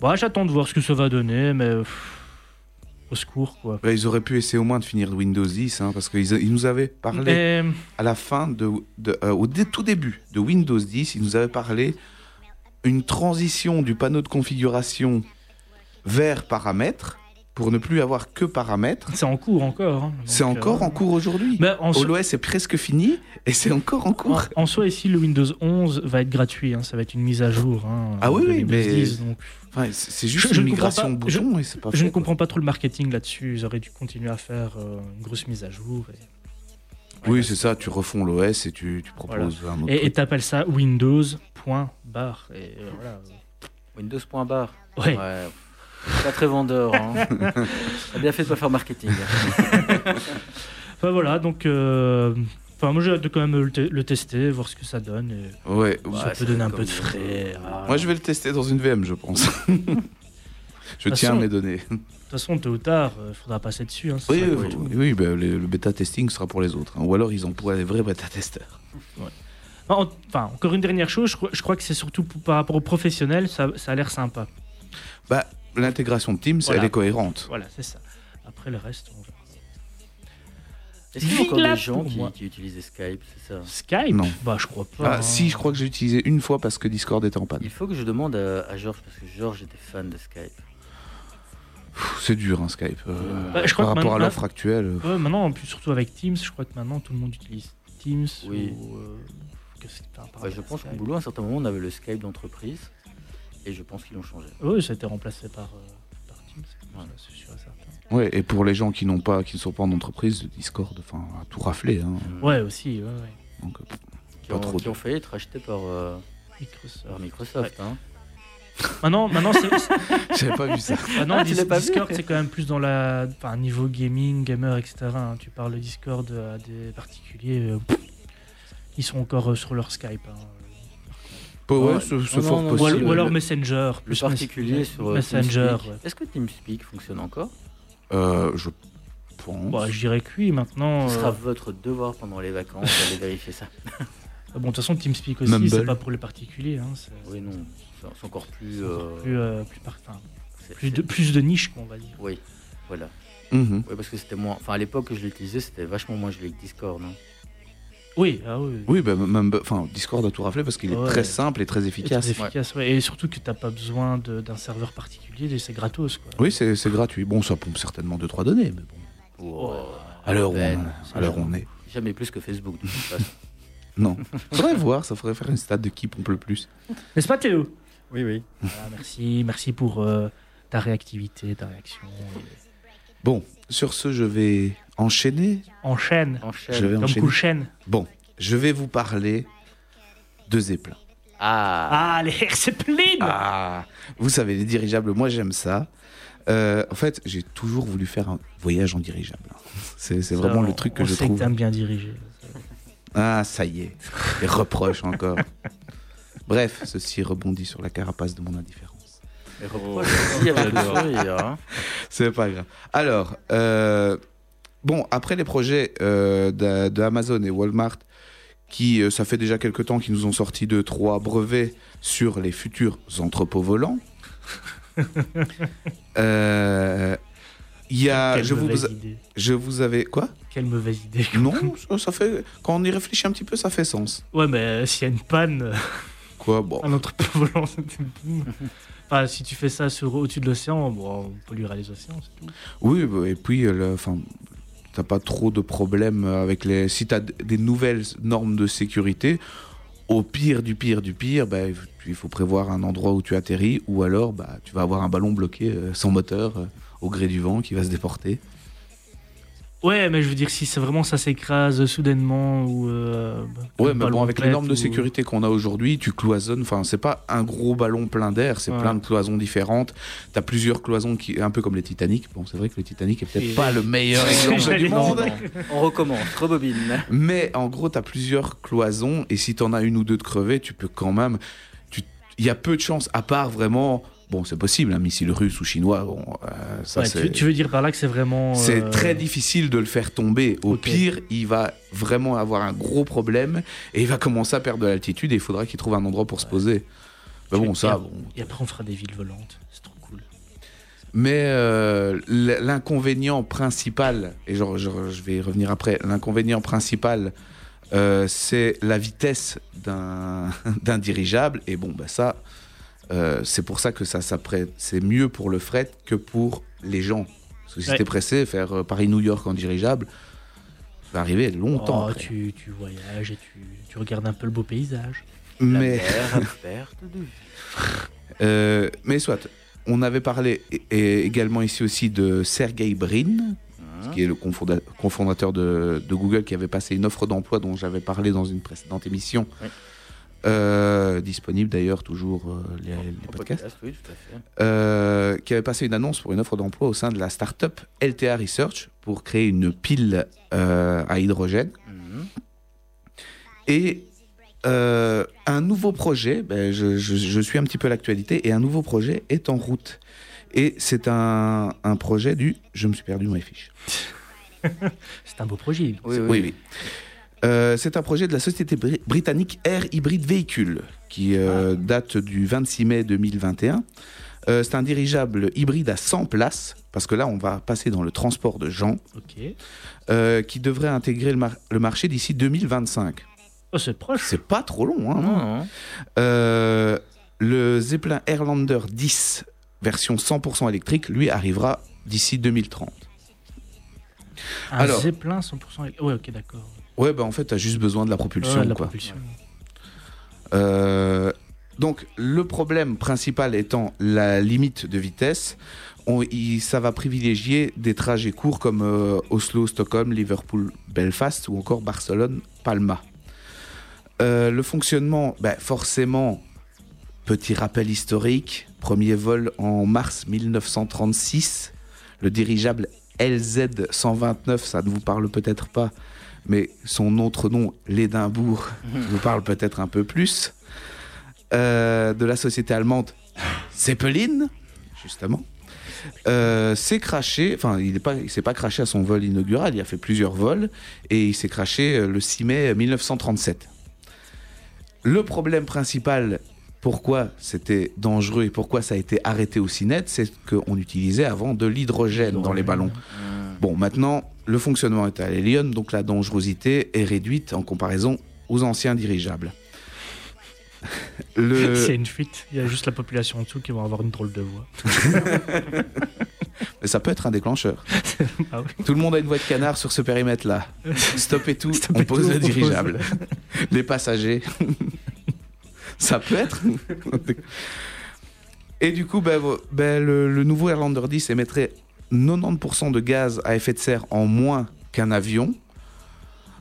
B: Bon, J'attends de voir ce que ça va donner, mais pff, au secours quoi.
C: Bah, ils auraient pu essayer au moins de finir Windows 10, hein, parce qu'ils ils nous avaient parlé
B: Mais,
C: à la fin, de, de- euh, au tout début de Windows 10, ils nous avaient parlé une transition du panneau de configuration vers paramètres pour ne plus avoir que paramètres.
B: c'est en cours encore. hein.
C: C'est encore
B: euh,
C: en cours aujourd'hui.
B: mais en, so-
C: OS est presque fini et c'est encore en cours.
B: en, en soi, ici, le Windows 11 va être gratuit. hein. Ça va être une mise à jour. hein,
C: Ah oui, oui, mais-
B: 10, donc,
C: Enfin, c'est juste
B: Je- je
C: une migration
B: pas-
C: boutons et c'est pas
B: je
C: fait,
B: ne
C: quoi.
B: comprends pas trop le marketing là-dessus. Ils auraient dû continuer à faire euh, une grosse mise à jour. Et
C: Oui, c'est ça, tu refonds l'OS et tu, tu proposes un autre
B: Et- t'appelles ça Windows.bar. Et euh, voilà.
A: Windows.bar.
B: Ouais.
A: Ouais. Pas très vendeur. Hein. T'as bien fait de pas faire marketing.
B: Enfin voilà, donc. euh, Enfin, moi j'ai hâte de quand même le, te- le tester, voir ce que ça donne. et
C: Ouais,
A: Ouais,
B: ça
A: ça
B: peut donner un peu de frais.
A: faut.
B: ah.
C: Moi, je vais le tester dans une VM, je pense. je tiens à
B: façon-
C: mes données.
B: De toute façon, tôt ou tard, il faudra passer dessus. hein,
C: Oui, oui, oui, oui, ben, le, le bêta testing sera pour les autres. hein. Ou alors, ils emploient les vrais bêta testeurs.
B: En- Enfin, encore une dernière chose, je crois, je crois que c'est surtout pour- par rapport aux professionnels, ça, ça a l'air sympa.
C: Bah, l'intégration de Teams,
B: Voilà.
C: elle est cohérente.
B: Voilà, c'est ça. Après le reste, on verra.
A: Est-ce qu'il y a encore des gens qui, qui utilisent Skype, c'est ça?
B: Skype?
C: Non.
B: Bah, je crois pas.
C: Ah,
B: hein.
C: si, je crois que j'ai utilisé une fois parce que Discord était en panne.
A: Il faut que je demande à, à Georges, parce que Georges était fan de Skype.
C: C'est dur, hein, Skype. euh,
B: Bah, je crois
C: par
B: que
C: rapport à l'offre actuelle. euh,
B: Ouais, maintenant, en plus, surtout avec Teams, je crois que maintenant tout le monde utilise Teams.
A: Oui.
B: ou, euh, que
A: Ouais, je pense qu'au boulot, à un certain moment, on avait le Skype d'entreprise. Et je pense qu'ils l'ont changé.
B: Oui, ça a été remplacé par, euh, par Teams. Ça, C'est sûr et certain.
C: Ouais, et pour les gens qui n'ont pas, qui ne sont pas en entreprise, Discord, enfin, a tout raflé. Hein.
B: Ouais, aussi. Ouais, ouais.
C: Donc, euh,
A: Qui
C: Pas
A: ont,
C: trop
A: qui ont failli être rachetés par, euh,
B: Microsoft.
A: par Microsoft. hein.
B: Maintenant, maintenant, c'est,
C: j'avais pas vu ça.
B: maintenant
A: Ah,
B: Dis-
A: pas
B: Discord, c'est quand même plus dans la, enfin, niveau gaming, gamer, etc. hein. Tu parles de Discord à des particuliers, euh, ils sont encore euh, sur leur Skype. hein.
C: Pas- ouais,
A: Ouais.
C: c'est c'est
A: Non,
C: fort
A: non, non,
B: Ou,
C: possible.
B: alors, ou alors
A: le-
B: Messenger.
A: Le
B: plus
A: particulier
B: Mes-
A: sur euh,
B: Messenger.
A: TeamSpeak.
B: ouais.
A: Est-ce que TeamSpeak fonctionne encore?
C: Euh, je pense.
B: Bah, je dirais que oui, maintenant.
A: Ce
B: euh,
A: sera votre devoir pendant les vacances d'aller vérifier ça.
B: Bon, de toute façon, TeamSpeak aussi,
C: Mumble.
B: c'est pas pour les particuliers. Hein, c'est
A: Oui, non. C'est c'est encore plus.
B: c'est encore
A: euh,
B: plus, euh, plus, par- enfin,
A: c'est-
B: plus, de,
A: c'est-
B: plus de niche, qu'on va dire.
A: Oui, voilà.
C: Mhm.
A: Oui, parce que c'était moins. Enfin, à l'époque que je l'utilisais, c'était vachement moins gelé que Discord. hein.
B: Oui, ah oui.
C: Oui, bah, même, enfin, Discord a tout raflé parce qu'il est très simple et très
B: Et
C: efficace.
B: très efficace, ouais. Et surtout que t'as pas besoin d'un serveur particulier, c'est gratos. Quoi.
C: Oui, c'est gratuit. Bon, ça pompe certainement 2-3 données, mais bon.
A: Euh,
C: À l'heure où, on- est.
A: Jamais plus que Facebook, de toute façon.
C: Non. Faudrait voir, ça faudrait faire une stat de qui pompe le plus.
B: N'est-ce pas, Théo?
E: Oui, oui.
B: Voilà, Merci, merci pour euh, ta réactivité, ta réaction.
C: Bon, sur ce, je vais enchaîner.
B: Enchaîne,
A: Enchaîne.
C: Je vais
B: comme
C: enchaîner. Bon, je vais vous parler de Zeppelin.
A: Ah,
B: Ah, les Zeppelin
C: Ah, vous savez, les dirigeables, moi j'aime ça. Euh, en fait, j'ai toujours voulu faire un voyage en dirigeable. C'est c'est
B: Ça,
C: vraiment
B: on-
C: le truc que
B: on
C: je
B: sait
C: trouve.
B: que t'aimes bien diriger.
C: Ah, ça y est. Les reproches encore. Bref, ceci rebondit sur la carapace de mon indifférence.
A: avec le sourire. hein.
C: C'est pas grave. Alors, euh, bon, après les projets euh, de, de Amazon et Walmart, qui, euh, ça fait déjà quelques temps qu'ils nous ont sorti deux, trois brevets sur les futurs entrepôts volants. Euh, Il y a,
B: Quelle
C: je vous,
B: idée.
C: je vous avais quoi?
B: Quelle mauvaise idée.
C: Non, ça, ça fait. Quand on y réfléchit un petit peu, ça fait sens.
B: Ouais, mais euh, s'il y a une panne,
C: Quoi? Bon,
B: un entrepôt volant. Enfin, si tu fais ça sur, au-dessus de l'océan, bon, on polluera les océans, c'est tout.
C: Oui, bah, et puis, enfin, t'as pas trop de problèmes avec les. Si t'as des nouvelles normes de sécurité, au pire du pire du pire, bah, il faut prévoir un endroit où tu atterris, ou alors, bah, tu vas avoir un ballon bloqué euh, sans moteur euh, au gré du vent qui va se déporter.
B: Ouais, mais je veux dire, si c'est vraiment ça s'écrase soudainement ou. euh,
C: Ouais, mais bon, avec les normes de sécurité qu'on a aujourd'hui, tu cloisonnes. Enfin, c'est pas un gros ballon plein d'air, c'est
B: Ouais.
C: plein de cloisons différentes. T'as plusieurs cloisons qui, un peu comme les Titanic. Bon, c'est vrai que le Titanic est peut-être pas le meilleur exemple du monde.
A: On recommence, rebobine.
C: Mais en gros, tu as plusieurs cloisons et si tu en as une ou deux de crevées, tu peux quand même. tu- Il y a peu de chances, à part vraiment. Bon, c'est possible, un missile russe ou chinois. Bon, euh, ça,
B: Ouais,
C: c'est.
B: tu, tu veux dire par là que c'est vraiment.
C: C'est
B: euh,
C: très difficile de le faire tomber. Au pire, il va vraiment avoir un gros problème et il va commencer à perdre de l'altitude et il faudra qu'il trouve un endroit pour se poser. Mais bon, ça,
B: et-
C: bon.
B: Et après, on fera des villes volantes. C'est trop cool.
C: Mais euh, l'inconvénient principal, et genre, genre, je vais y revenir après, l'inconvénient principal, euh, c'est la vitesse d'un d'un dirigeable. Et bon, bah ça, euh, c'est pour ça que ça s'apprête. C'est mieux pour le fret que pour les gens. Parce que si
B: Ouais.
C: t'es pressé, faire euh, Paris-New York en dirigeable, ça va arriver longtemps.
B: Oh,
C: après.
B: tu, tu voyages et tu, tu regardes un peu le beau paysage.
C: Mais,
A: La mer à perte de vue.
C: euh, mais soit, on avait parlé et- également ici aussi de Sergey Brin,
A: Hein
C: qui est le cofondateur de, de Google, qui avait passé une offre d'emploi dont j'avais parlé dans une précédente émission,
A: Oui.
C: Euh, disponible d'ailleurs toujours euh, les, les podcasts,
A: podcast, oui, tout à fait.
C: euh, qui avait passé une annonce pour une offre d'emploi au sein de la startup LTA Research pour créer une pile euh, à hydrogène. Et euh, un nouveau projet, ben, je, je- je suis un petit peu l'actualité, et un nouveau projet est en route. Et c'est un, un projet du... Je me suis perdu dans mes fiches.
B: C'est un beau projet.
A: Oui, oui.
C: Oui, oui. Euh, c'est un projet de la société bri- britannique Air Hybrid Vehicle qui euh, date du 26 mai 2021. Euh, c'est un dirigeable hybride à 100 places, parce que là, on va passer dans le transport de gens, qui devrait intégrer le, mar- le marché d'ici 2025.
B: Oh, c'est proche.
C: C'est pas trop long. Hein,
A: Non, non.
C: Le Zeppelin Airlander 10, version 100% électrique, lui arrivera d'ici 2030.
B: Un
C: Alors.
B: Zeppelin 100%. éle- Ouais, ok, d'accord.
C: Ouais, bah en fait, t'as juste besoin de la propulsion.
B: Ouais, la
C: quoi.
B: propulsion.
C: Euh, Donc le problème principal étant la limite de vitesse, on- ça va privilégier des trajets courts comme euh, Oslo, Stockholm, Liverpool, Belfast ou encore Barcelone, Palma. Euh, le fonctionnement, ben, forcément, petit rappel historique, premier vol en mars 1936, le dirigeable LZ-129, ça ne vous parle peut-être pas, mais son autre nom, l'Édimbourg, vous parle peut-être un peu plus, euh, de la société allemande Zeppelin, justement. Euh, s'est craché, enfin il n'est pas, il s'est pas craché à son vol inaugural, il a fait plusieurs vols et il s'est craché euh, le 6 mai 1937. Le problème principal, pourquoi c'était dangereux et pourquoi ça a été arrêté aussi net, c'est qu'on utilisait avant de l'hydrogène dans les ballons. Bon, maintenant, le fonctionnement est à l'hélium, donc la dangerosité est réduite en comparaison aux anciens dirigeables. Le...
B: C'est une fuite. Il y a juste la population en dessous qui va avoir une drôle de voix.
C: Mais ça peut être un déclencheur.
B: Ah oui.
C: Tout le monde a une voix de canard sur ce périmètre-là. Stoppez tout,
B: Stoppez
C: on pose
B: tout,
C: le
B: on pose.
C: dirigeable. Les passagers. Ça peut être. Et du coup, ben, ben, le, nouveau Airlander 10 émettrait 90% de gaz à effet de serre en moins qu'un avion.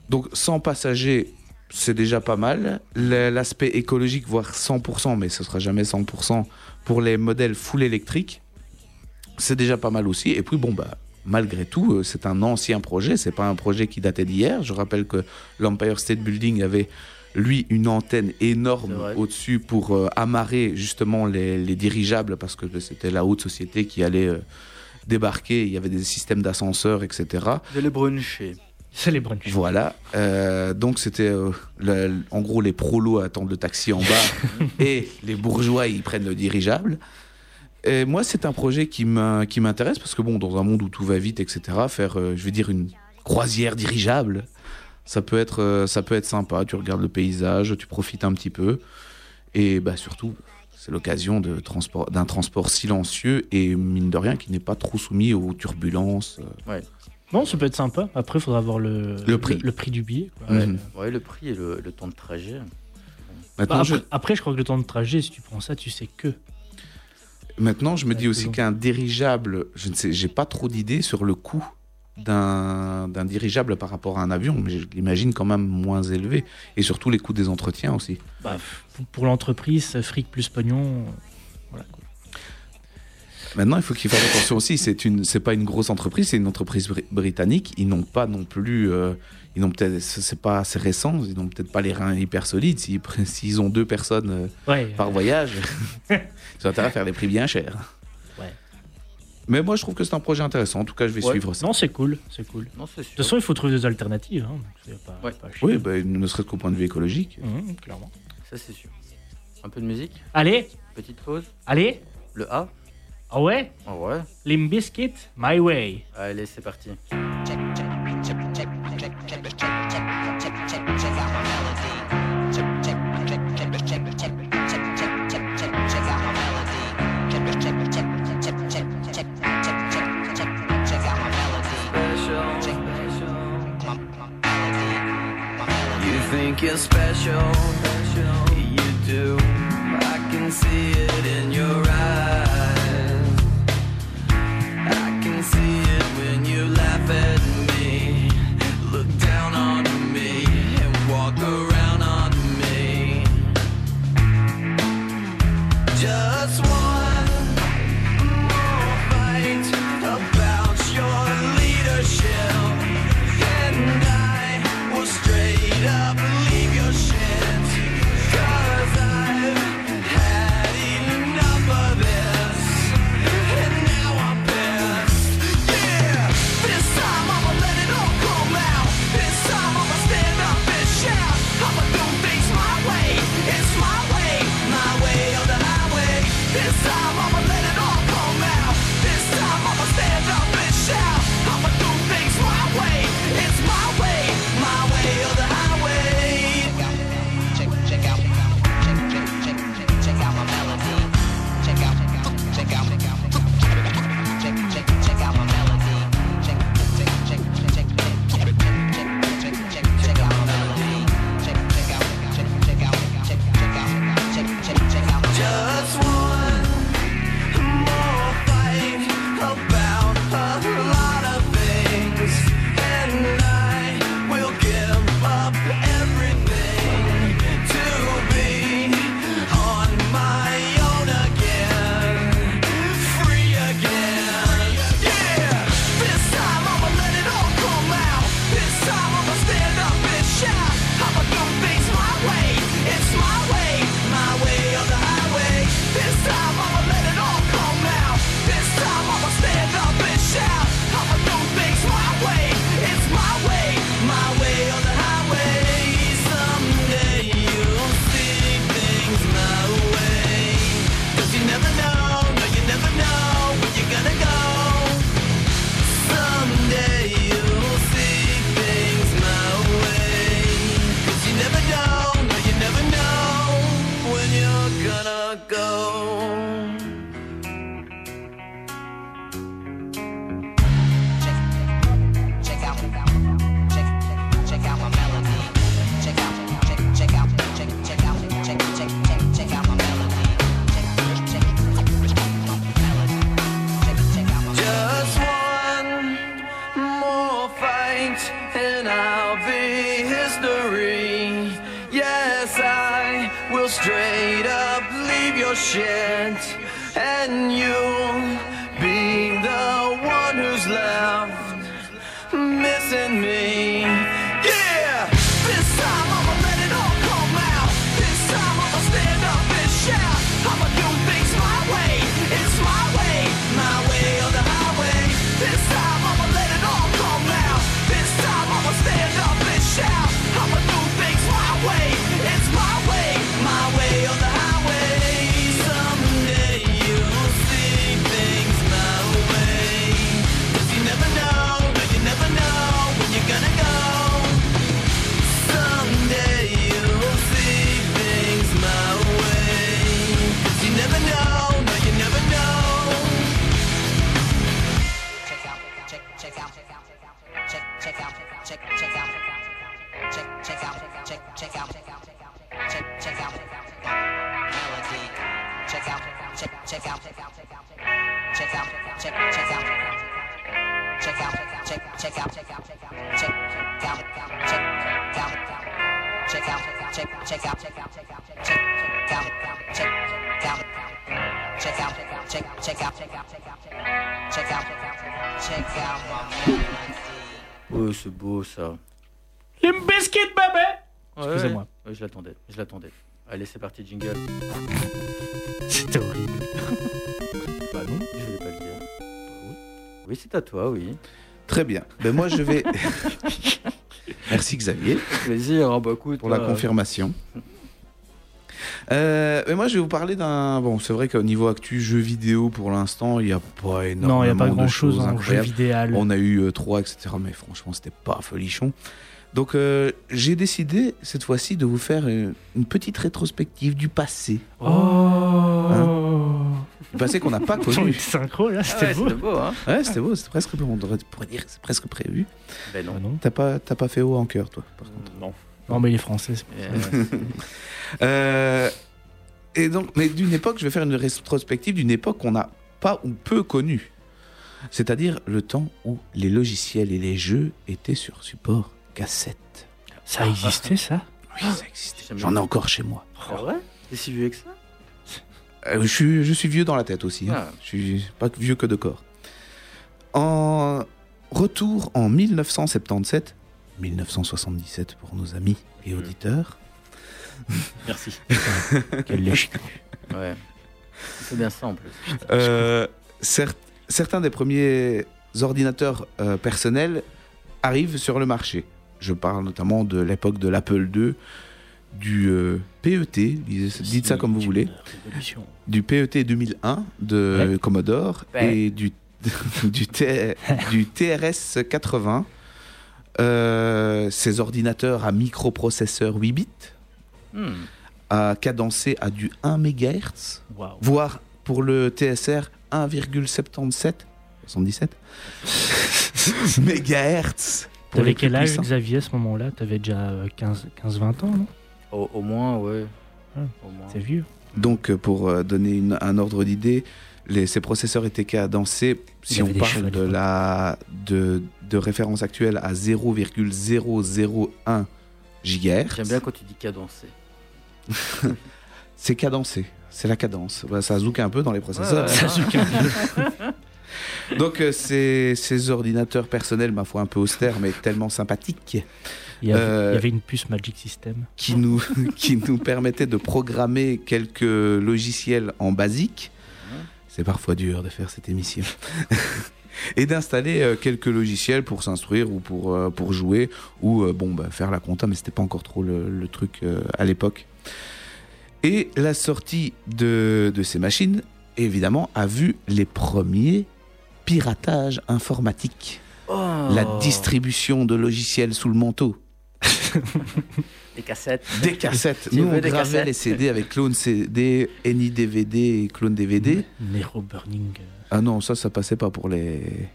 C: Donc 100 passagers, c'est déjà pas mal. L'aspect écologique, voire 100%, mais ce sera jamais 100% pour les modèles full électriques, c'est déjà pas mal aussi. Et puis bon, bah, malgré tout, euh, c'est un ancien projet, c'est pas un projet qui datait d'hier. Je rappelle que l'Empire State Building avait lui une antenne énorme au-dessus pour euh, amarrer justement les, les dirigeables parce que c'était la haute société qui allait euh, débarquer. Il y avait des systèmes d'ascenseurs, etc.
A: De les bruncher.
B: C'est les brunchs.
C: Voilà. Euh, donc c'était euh, le- en gros les prolos attendent le taxi en bas et les bourgeois ils prennent le dirigeable. Et moi c'est un projet qui m'in- qui m'intéresse parce que bon dans un monde où tout va vite etc faire euh, je vais dire une croisière dirigeable ça peut être euh, ça peut être sympa. Tu regardes le paysage, tu profites un petit peu et bah surtout c'est l'occasion de transport d'un transport silencieux et mine de rien qui n'est pas trop soumis aux turbulences. euh.
B: Bon, ça peut être sympa. Après, il faudra voir le,
C: Le prix.
B: Le, prix du billet. quoi.
A: Ouais, ouais, le prix et le, le temps de trajet.
B: Bah,
C: je-
B: après, après, je crois que le temps de trajet, si tu prends ça, tu sais que.
C: Maintenant, je me dis
B: Ouais,
C: aussi qu'un dirigeable, je ne sais, j'ai pas trop d'idées sur le coût d'un dirigeable par rapport à un avion, mais je l'imagine quand même moins élevé. Et surtout les coûts des entretiens aussi.
B: Bah, pour, l'entreprise, fric plus pognon. Voilà.
C: Maintenant, il faut qu'il fasse attention aussi. C'est une, c'est pas une grosse entreprise, c'est une entreprise bri- britannique. Ils n'ont pas non plus, euh, ils n'ont peut-être, c'est pas assez récent. Ils n'ont peut-être pas les reins hyper solides. S'ils, ont deux personnes euh,
B: Ouais.
C: par voyage, ils ont intérêt à faire des prix bien chers. Mais moi, je trouve que c'est un projet intéressant. En tout cas, je vais
A: Ouais.
C: suivre ça.
B: Non, c'est cool, c'est cool. De
A: Non,
B: toute façon, il faut trouver des alternatives. Hein, donc c'est pas,
A: Ouais.
B: pas.
C: Oui, bah, ne serait-ce qu'au point de vue écologique.
B: Mhm, clairement.
A: Ça, c'est sûr. Un peu de musique,
B: Allez,
A: petite pause.
B: allez.
A: Le A.
B: Ah ouais
A: Ah ouais.
B: Limp Bizkit, My Way.
A: Allez, c'est parti.
D: You you're special, you do. I can see it in your eyes.
A: Je l'attendais, je l'attendais. Allez, c'est parti, jingle.
B: C'était horrible.
A: Bah non, je voulais pas le dire. Bah oui, oui c'est à toi, oui.
C: Très bien. Ben moi, je vais. Merci Xavier
A: Plaisir, oh, bah écoute.
C: pour la
A: euh,
C: confirmation. Euh, mais moi, je vais vous parler d'un. Bon, c'est vrai qu'au niveau actu jeux vidéo, pour l'instant, il n'y a pas énormément
B: Non, il n'y a pas
C: de
B: grand chose
C: choses
B: en jeu
C: incroyables.
B: vidéo.
C: On a eu euh, 3, etc. Mais franchement, c'était pas folichon. Donc, euh, j'ai décidé cette fois-ci de vous faire une, une petite rétrospective du passé.
B: Oh
C: Du passé qu'on n'a pas connu.
B: synchro là,
A: ah
B: c'était
A: ouais,
B: beau.
A: c'était beau, hein.
C: Ouais, c'était beau, c'était presque. On devrait- pourrait dire que c'est presque prévu.
A: Ben non.
B: Ah non.
C: T'as pas, t'as pas fait haut en cœur, toi, par contre.
E: Non.
B: non, mais il est français. c'est-
A: Euh,
C: et donc, mais d'une époque, je vais faire une rétrospective d'une époque qu'on n'a pas ou peu connue. C'est-à-dire le temps où les logiciels et les jeux étaient sur support cassette.
B: Ça existait ça?
C: Oui, ça existait. J'en ai encore chez moi.
A: C'est vrai T'es si vieux que ça?
C: Euh, je, suis, je suis vieux dans la tête aussi. hein.
A: Ah.
C: Je suis pas vieux que de corps. En retour en 1977, 1977 pour nos amis et auditeurs,
A: Merci.
B: Quel lèche
A: Ouais. C'est bien ça en plus.
C: Euh, cer- certains des premiers ordinateurs euh, personnels arrivent sur le marché. Je parle notamment de l'époque de l'Apple II, du euh, PET, dites ça comme vous voulez, du PET 2001 de Commodore
A: Ouais.
C: et du, du, TRS 80. Euh, ces ordinateurs à microprocesseur 8 bits,
A: Hmm.
C: à cadencer à du 1 MHz, voire pour le TSR 1,77 77 mégahertz. Pour
B: T'avais quel âge,
C: puissants.
B: Xavier, à ce moment-là? T'avais déjà euh, 15 15-20 ans, non?
A: Au, au moins, ouais.
B: Ah.
A: Au moins.
B: C'est vieux.
C: Donc, euh, pour euh, donner une- un ordre d'idée, les- ces processeurs étaient cadencés, si on parle de la de, de référence actuelle, à 0,001 GHz.
A: J'aime bien quand tu dis cadencé.
C: C'est cadencé. C'est la cadence. Bah, ça zouk un peu dans les processeurs.
A: Ouais,
B: Ça zouk un peu.
C: Donc, euh, ces, ces ordinateurs personnels, ma foi, un peu austères, mais tellement sympathiques,
B: Il y, avait,
C: Euh,
B: il y avait une puce Magic System.
C: qui nous, qui nous permettaient de programmer quelques logiciels en basique. C'est parfois dur de faire cette émission. Et d'installer euh, quelques logiciels pour s'instruire ou pour, pour jouer ou bon, bah, faire la compta, mais c'était pas encore trop le, le truc à l'époque. Et la sortie de, de ces machines, évidemment, a vu les premiers piratages informatiques.
A: Oh.
C: La distribution de logiciels sous le manteau.
A: Des cassettes.
C: Des cassettes. Nous, on
A: des
C: gravait
A: cassettes
C: les CD avec clone CD, NI DVD et clone DVD.
B: Nero Burning. euh.
C: Ah non, ça, ça passait pas pour les.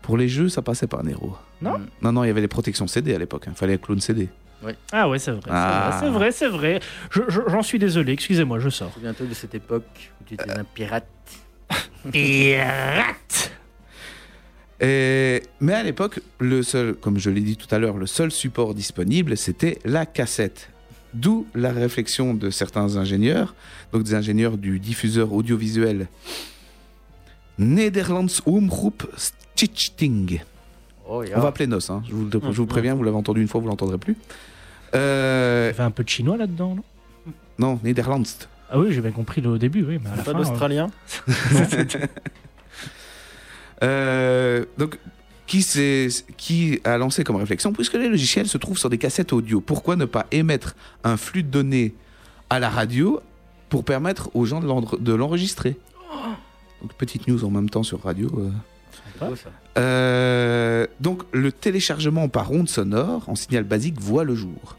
C: Pour les jeux, ça passait pas, Nero.
B: Non?
C: Non, non, il y avait les protections CD à l'époque. Il fallait clone CD.
B: Ah ouais, c'est vrai. c'est
C: Ah.
B: vrai, C'est vrai, c'est vrai. Je- je- J'en suis désolé, excusez-moi, je sors.
A: Souviens-toi de cette époque où tu étais un pirate?
B: Pirate
C: Et- Mais à l'époque, le seul, comme je l'ai dit tout à l'heure, le seul support disponible, c'était la cassette. D'où la réflexion de certains ingénieurs, donc des ingénieurs du diffuseur audiovisuel Nederlands Omroep Stichting.
A: Oh.
C: On va appeler NOS, hein. je, vous, le- je vous préviens, vous l'avez entendu une fois, vous l'entendrez plus. Euh,
B: Il y avait un peu de chinois là-dedans, non?
C: Non, Nederlands.
B: Ah oui, j'ai bien compris le- au début, oui, mais à la
E: Pas d'Australien
C: Euh, donc, qui, qui a lancé comme réflexion, puisque les logiciels se trouvent sur des cassettes audio, pourquoi ne pas émettre un flux de données à la radio pour permettre aux gens de l'enregistrer? Donc, petite news en même temps sur radio. euh.
A: C'est beau, ça.
C: Euh, donc, le téléchargement par onde sonore en signal basique voit le jour.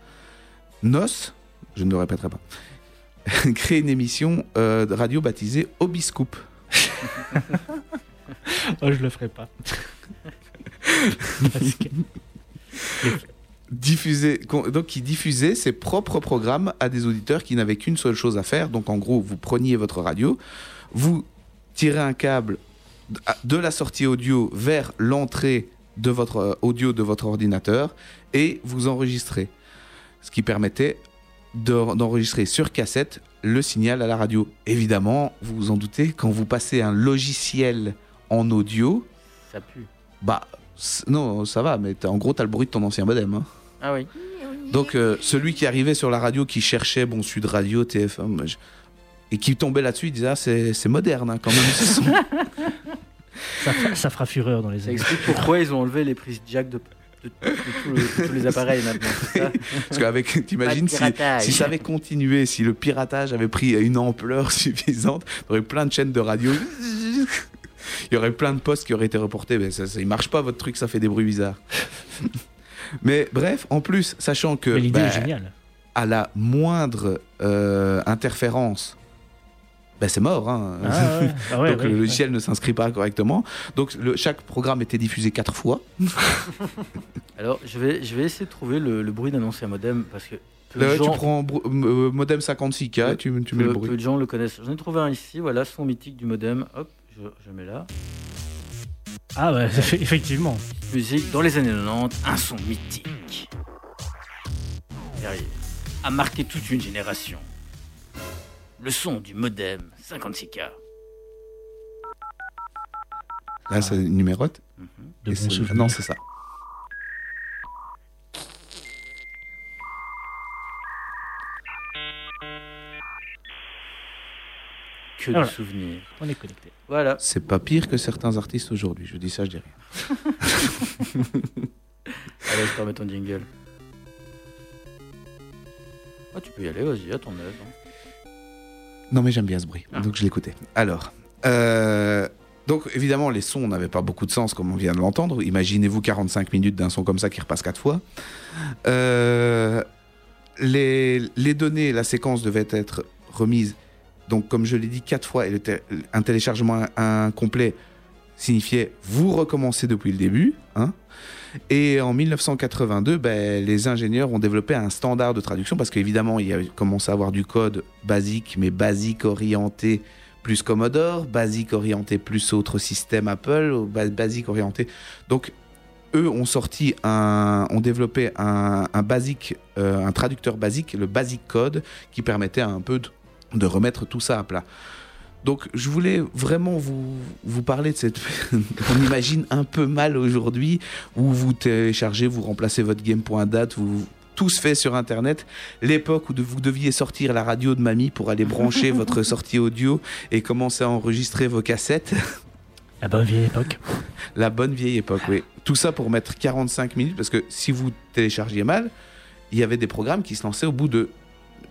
C: NOS, je ne le répéterai pas, crée une émission euh, de radio baptisée Obiscoop.
B: Oh, je le ferai pas. Parce que-
C: donc qui diffusait ses propres programmes à des auditeurs qui n'avaient qu'une seule chose à faire. Donc en gros, vous preniez votre radio, vous tirez un câble de la sortie audio vers l'entrée de votre euh, audio de votre ordinateur et vous enregistrez. Ce qui permettait d'enregistrer sur cassette le signal à la radio. Évidemment, vous vous en doutez, quand vous passez un logiciel en audio,
A: Ça pue.
C: bah non, ça va, mais t'as- en gros, tu as le bruit de ton ancien modem. hein.
A: Ah oui.
C: Donc euh, celui qui arrivait sur la radio, qui cherchait bon Sud Radio, TF1, moi, je- et qui tombait là-dessus, il disait ah, c'est moderne hein, quand même. ce son.
B: ça, fera, ça fera fureur dans les
A: Ça
B: années.
A: explique pourquoi ils ont enlevé les prises jack de, de- de tout le- de tous les appareils maintenant. ça
C: Parce qu'avec, t'imagines si, si ça avait continué, si le piratage avait pris une ampleur suffisante, il y aurait plein de chaînes de radio. Il y aurait plein de postes qui auraient été reportés. Mais ça, ça, il marche pas votre truc, ça fait des bruits bizarres. Mais bref, en plus, sachant que
B: Mais l'idée
C: bah,
B: est géniale.
C: à la moindre euh, interférence, bah, c'est mort. hein.
B: Ah ouais, ah ouais,
C: Donc
B: ouais,
C: le
B: ouais.
C: logiciel ne s'inscrit pas correctement. Donc le- chaque programme était diffusé quatre fois.
A: Alors, je vais, je vais essayer de trouver le, le bruit d'un ancien modem parce que peu,
C: Là,
A: de,
C: tu prends euh, modem 56K,
A: Ouais.
C: tu, tu mets
A: peu-
C: le bruit.
A: peu de gens le connaissent. J'en ai trouvé un ici, voilà, son mythique du modem. Hop, je, je mets là.
B: Ah ouais, effectivement.
A: Musique dans les années 90, un son mythique. Derrière, a marqué toute une génération. Le son du modem 56K.
C: Là, c'est numérote.
B: De.
C: Non, c'est ça.
A: Que
B: Voilà.
A: de souvenirs.
B: On est connecté.
A: Voilà.
C: C'est pas pire que certains artistes aujourd'hui. Je dis ça, je dis rien.
A: Allez, je te remets ton jingle. Ah, tu peux y aller, vas-y, à ton aise.
C: Non, mais j'aime bien ce bruit,
A: Ah.
C: donc je l'écoutais. Alors, euh, donc évidemment, les sons n'avaient pas beaucoup de sens, comme on vient de l'entendre. Imaginez-vous 45 minutes d'un son comme ça qui repasse quatre fois. Euh, les, les données, la séquence devait être remise, donc comme je l'ai dit, quatre fois, et le un téléchargement incomplet signifiait vous recommencez depuis le début. Hein et en 1982, ben, les ingénieurs ont développé un standard de traduction parce qu'évidemment, il y a commencé à avoir du code basique, mais basique orienté plus Commodore, basique orienté plus autre système Apple, basique orienté. Donc, eux ont sorti un, ont développé un, basique, euh, un traducteur basique, le Basic Code, qui permettait un peu de remettre tout ça à plat. Donc, je voulais vraiment vous, vous parler de cette. On imagine un peu mal aujourd'hui, où vous téléchargez, vous remplacez votre game.date, vous. Tout se fait sur Internet. L'époque où de- vous deviez sortir la radio de mamie pour aller brancher votre sortie audio et commencer à enregistrer vos cassettes.
B: La bonne vieille époque.
C: La bonne vieille époque, oui. Tout ça pour mettre 45 minutes, parce que si vous téléchargiez mal, il y avait des programmes qui se lançaient au bout de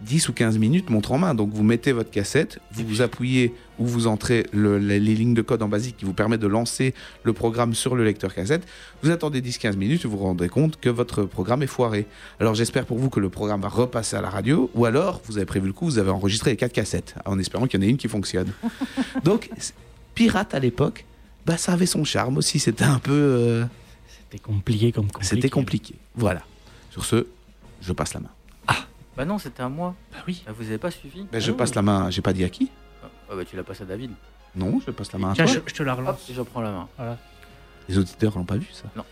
C: 10 ou 15 minutes montre en main. Donc vous mettez votre cassette, vous vous appuyez ou vous entrez le- les, les lignes de code en basique qui vous permettent de lancer le programme sur le lecteur cassette. Vous attendez 10-15 minutes et vous vous rendez compte que votre programme est foiré. Alors j'espère pour vous que le programme va repasser à la radio, ou alors vous avez prévu le coup, vous avez enregistré les 4 cassettes, en espérant qu'il y en ait une qui fonctionne. Donc, pirate à l'époque, bah ça avait son charme aussi, c'était un peu... euh,
B: C'était compliqué comme compliqué.
C: c'était compliqué. Voilà. Sur ce, je passe la main.
A: Bah non, c'était à moi.
B: Bah oui.
A: Ah, vous avez pas suivi
C: Ben, je
A: Ah,
C: passe la main, j'ai pas dit à qui
A: Ah bah tu la passes à David.
C: Non, je passe la main à
B: Tiens,
C: toi.
B: je, je te la
A: Hop,
B: relance.
A: et je prends la main.
C: Les auditeurs l'ont pas vu ça.
A: Ouais,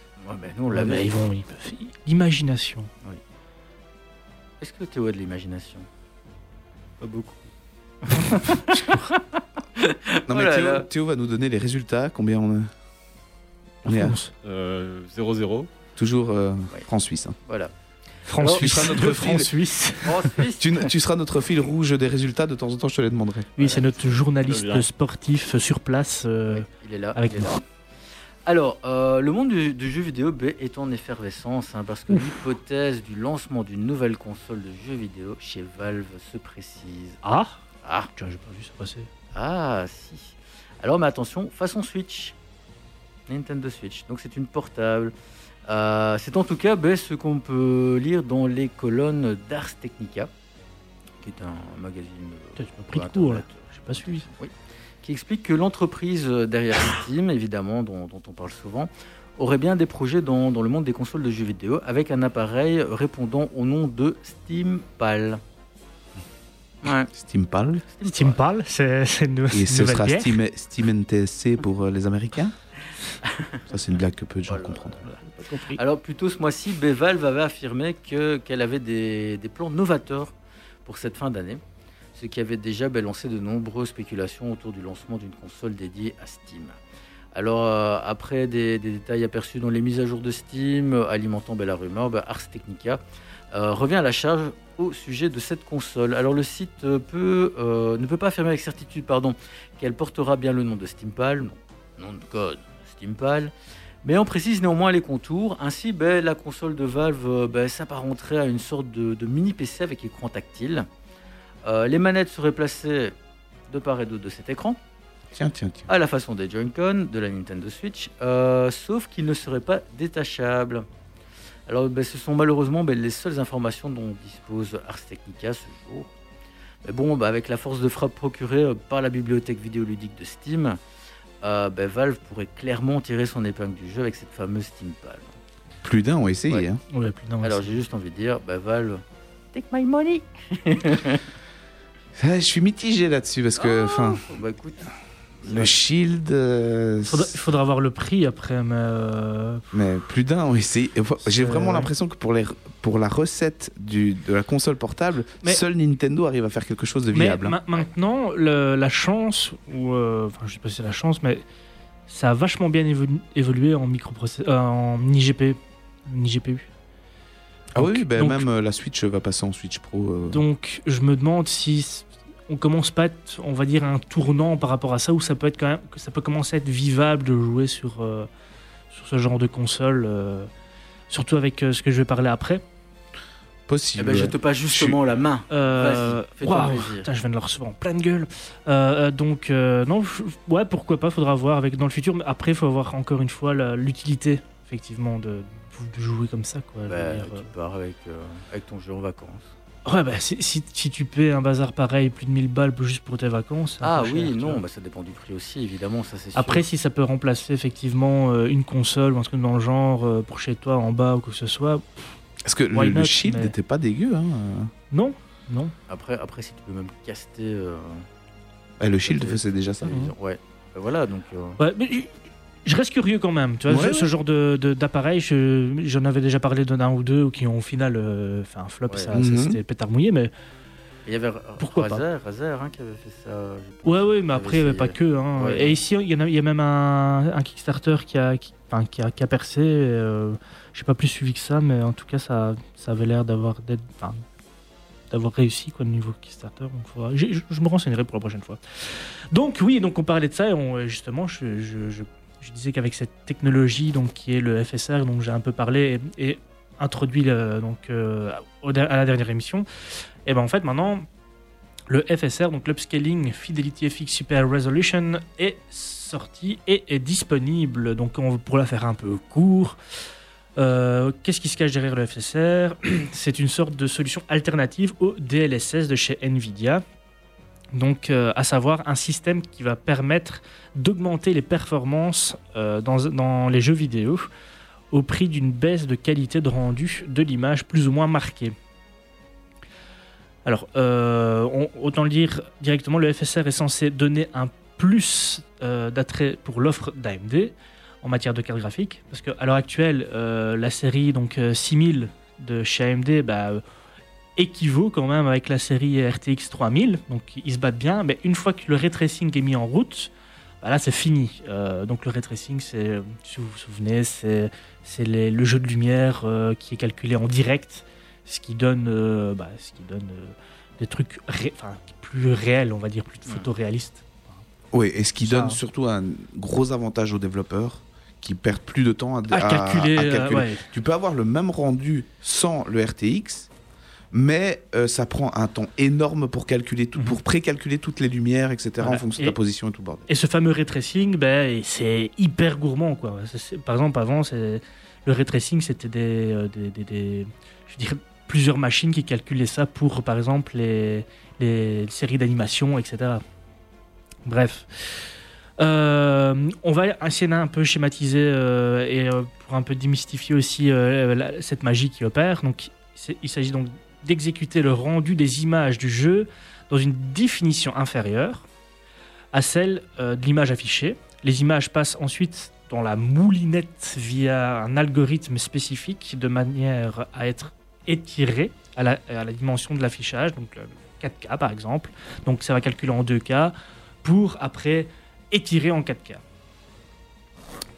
A: bah nous on
B: Ouais, mais ils vont, ils peuvent- L'imagination.
A: Est-ce que Théo a de l'imagination?
E: Pas beaucoup.
C: Non, mais
A: Oh là
C: Théo,
A: là.
C: Théo va nous donner les résultats. Combien on a On est à
B: France.
E: Euh, 0-0.
C: toujours euh,
A: Ouais.
C: France-Suisse. hein.
A: Voilà.
B: France,
A: Alors,
C: tu seras notre fil.
B: France-Suisse.
C: Tu, tu seras notre fil rouge des résultats. De temps en temps, je te les demanderai.
B: Oui, c'est notre journaliste sportif sur place. euh,
A: il est là.
B: Avec
A: il est
B: nous.
A: là. Alors, euh, le monde du, du jeu vidéo ben, est en effervescence hein, parce que l'hypothèse du lancement d'une nouvelle console de jeux vidéo chez Valve se précise.
B: Ah
A: Ah,
B: Tiens, j'ai pas vu ça passer.
A: ah, si. Alors, mais attention, façon Switch. Nintendo Switch. Donc, c'est une portable. Euh, c'est en tout cas ben, ce qu'on peut lire dans les colonnes d'Ars Technica, qui est un magazine. euh,
B: Putain, tu m'as pris de là. J'ai pas suivi.
A: qui explique que l'entreprise euh, derrière Steam, évidemment, dont, dont on parle souvent, aurait bien des projets dans, dans le monde des consoles de jeux vidéo avec un appareil répondant au nom de SteamPal. Ouais,
C: Steampal.
B: Steampal, c'est c'est une,
C: Et ce sera. Steam, Steam NTSC pour les Américains? Ça, c'est une blague que peu de gens
A: Voilà.
C: comprendront.
B: Pas
A: Alors, plutôt ce mois-ci, ben, Valve avait affirmé que- qu'elle avait des, plans novateurs pour cette fin d'année, ce qui avait déjà ben, lancé de nombreuses spéculations autour du lancement d'une console dédiée à Steam. Alors, euh, après des, détails aperçus dans les mises à jour de Steam, alimentant ben, rumeur, ben, Ars Technica euh, revient à la charge au sujet de cette console. Alors, le site euh, ne peut pas affirmer avec certitude qu'elle portera bien le nom de Steampal, nom de code Steampal, mais on précise néanmoins les contours. Ainsi, ben, la console de Valve euh, ben, s'apparenterait à une sorte de, de mini PC avec écran tactile. Euh, les manettes seraient placées de part et d'autre de cet écran,
C: Tiens, tiens, tiens.
A: à la façon des Joy-Con de la Nintendo Switch, euh, sauf qu'ils ne seraient pas détachables. Alors, ben, ce sont malheureusement les seules informations dont dispose Ars Technica ce jour. Mais bon, avec la force de frappe procurée par la bibliothèque vidéoludique de Steam, euh, ben, Valve pourrait clairement tirer son épingle du jeu avec cette fameuse Steampal.
C: Plus d'un ont essayé.
A: Ouais.
C: hein.
B: Ouais, plus d'un,
A: Alors j'ai juste envie de dire, bah Valve, take my money.
C: Ah, Je suis mitigé là-dessus parce que, enfin,
A: Bah écoute,
C: le Shield. euh,
B: Faudra- il faudra voir le prix après, mais. euh,
C: Mais plus d'un. Et J'ai vraiment l'impression que pour, les, pour la recette du, de la console portable,
B: Mais-
C: seul Nintendo arrive à faire quelque chose de
B: Mais
C: viable. hein.
B: ma- maintenant, le- la chance, ou euh, enfin, je sais pas si c'est la chance, mais ça a vachement bien évolu- évolué en en IGP, en IGPU.
C: ah oui,
B: donc-
C: oui,
B: donc-
C: même la Switch va passer en Switch Pro.
B: Donc, je me demande si on commence pas, à être, on va dire, un tournant par rapport à ça, où ça peut être quand même, que ça peut commencer à être vivable de jouer sur euh, sur ce genre de console, euh, surtout avec euh, ce que je vais parler après?
A: eh
C: possible.
A: ben, je te passe justement la main.
B: Euh, putain, je viens de le recevoir en pleine gueule. Euh, donc, euh, non, je- ouais, pourquoi pas, faudra voir avec dans le futur. Mais après, il faut avoir encore une fois la- l'utilité, effectivement, de, de jouer comme ça. Quoi, je veux
A: Bah,
B: dire,
A: tu pars avec, euh, avec ton jeu en vacances.
B: Ouais, bah, si, si, si tu paies un bazar pareil, plus de 1000 balles juste pour tes vacances.
A: Ah oui,
B: cher,
A: non, bah, ça dépend du prix aussi, évidemment, ça c'est.
B: Après, si ça peut remplacer effectivement euh, une console ou un truc dans le genre euh, pour chez toi en bas ou quoi que ce soit,
C: Parce que le,
B: not,
C: Shield
B: mais-
C: n'était pas dégueu. Hein. euh.
B: non, non.
A: après, après, si tu peux même caster. euh,
C: Eh, le Shield faisait déjà ça.
A: télévision. Ouais. Bah, voilà, donc. euh,
B: Ouais, mais je- je reste curieux quand même. Tu vois,
C: Ouais,
B: ce, genre de, de- d'appareil, je- j'en avais déjà parlé d'un ou deux qui ont au final euh, fait un flop.
A: Ouais.
B: Ça, ça,
C: Mhm.
B: c'était pétard mouillé, mais
A: Il y avait
B: Pourquoi pas.
A: Razer, Razer hein, qui avait fait ça. je
B: ouais, ouais, mais après, il n'y avait pas
A: essayé.
B: que. hein.
A: Ouais.
B: Et ici, il y, en a, il y a même un, un Kickstarter qui a, qui, enfin, qui a, qui a percé. Euh, J'ai pas plus suivi que ça, mais en tout cas, ça, ça avait l'air d'avoir, enfin, d'avoir réussi quoi, au niveau Kickstarter. Donc, faudra- je, je me renseignerai pour la prochaine fois. Donc, oui, donc on parlait de ça et on, justement, je, je, je, disais qu'avec cette technologie donc, qui est le FSR, dont j'ai un peu parlé et, introduit donc, euh, à la dernière émission, et ben en fait, maintenant, le FSR, donc l'Upscaling Fidelity FX Super Resolution, est sorti et est disponible. Donc, on, pour la faire un peu court, euh, qu'est-ce qui se cache derrière le FSR C'est une sorte de solution alternative au DLSS de chez Nvidia. Donc, euh, à savoir un système qui va permettre d'augmenter les performances euh, dans, les jeux vidéo au prix d'une baisse de qualité de rendu de l'image plus ou moins marquée. Alors, euh, autant le dire directement, le FSR est censé donner un plus d'attrait pour l'offre d'AMD en matière de carte graphique, parce qu'à l'heure actuelle, la série donc euh, 6000 de chez AMD bah, équivaut quand même avec la série RTX 3000. Donc ils se battent bien, mais une fois que le ray tracing est mis en route, bah là c'est fini. Euh, donc le ray tracing, c'est, si vous vous souvenez, c'est, c'est les- le jeu de lumière euh, qui est calculé en direct, ce qui donne, euh, bah, ce qui donne des trucs ré- plus réels, on va dire, plus photoréalistes.
C: Oui, et ce qui
B: Ça.
C: donne surtout un gros avantage aux développeurs qui perdent plus de temps à,
B: À, calculer,
C: à calculer.
B: ouais.
C: Tu peux avoir le même rendu sans le RTX, mais euh, ça prend un temps énorme pour calculer tout,
B: Mhm.
C: pour précalculer toutes les lumières, etc.
B: Voilà.
C: en fonction de ta position et tout bordel.
B: Et ce fameux ray tracing, ben, c'est hyper gourmand. Quoi. Par exemple, avant, le ray tracing, c'était des, euh, des, des- des- je dirais, plusieurs machines qui calculaient ça pour, par exemple, les, les séries d'animation, etc. Bref. Euh, on va essayer d'un peu schématiser et pour un peu démystifier aussi la- cette magie qui opère. Donc, il s'agit donc d'exécuter le rendu des images du jeu dans une définition inférieure à celle euh, de l'image affichée. Les images passent ensuite dans la moulinette via un algorithme spécifique de manière à être étirées à la, dimension de l'affichage, donc le 4K par exemple. Donc ça va calculer en 2K pour après étirer en 4K.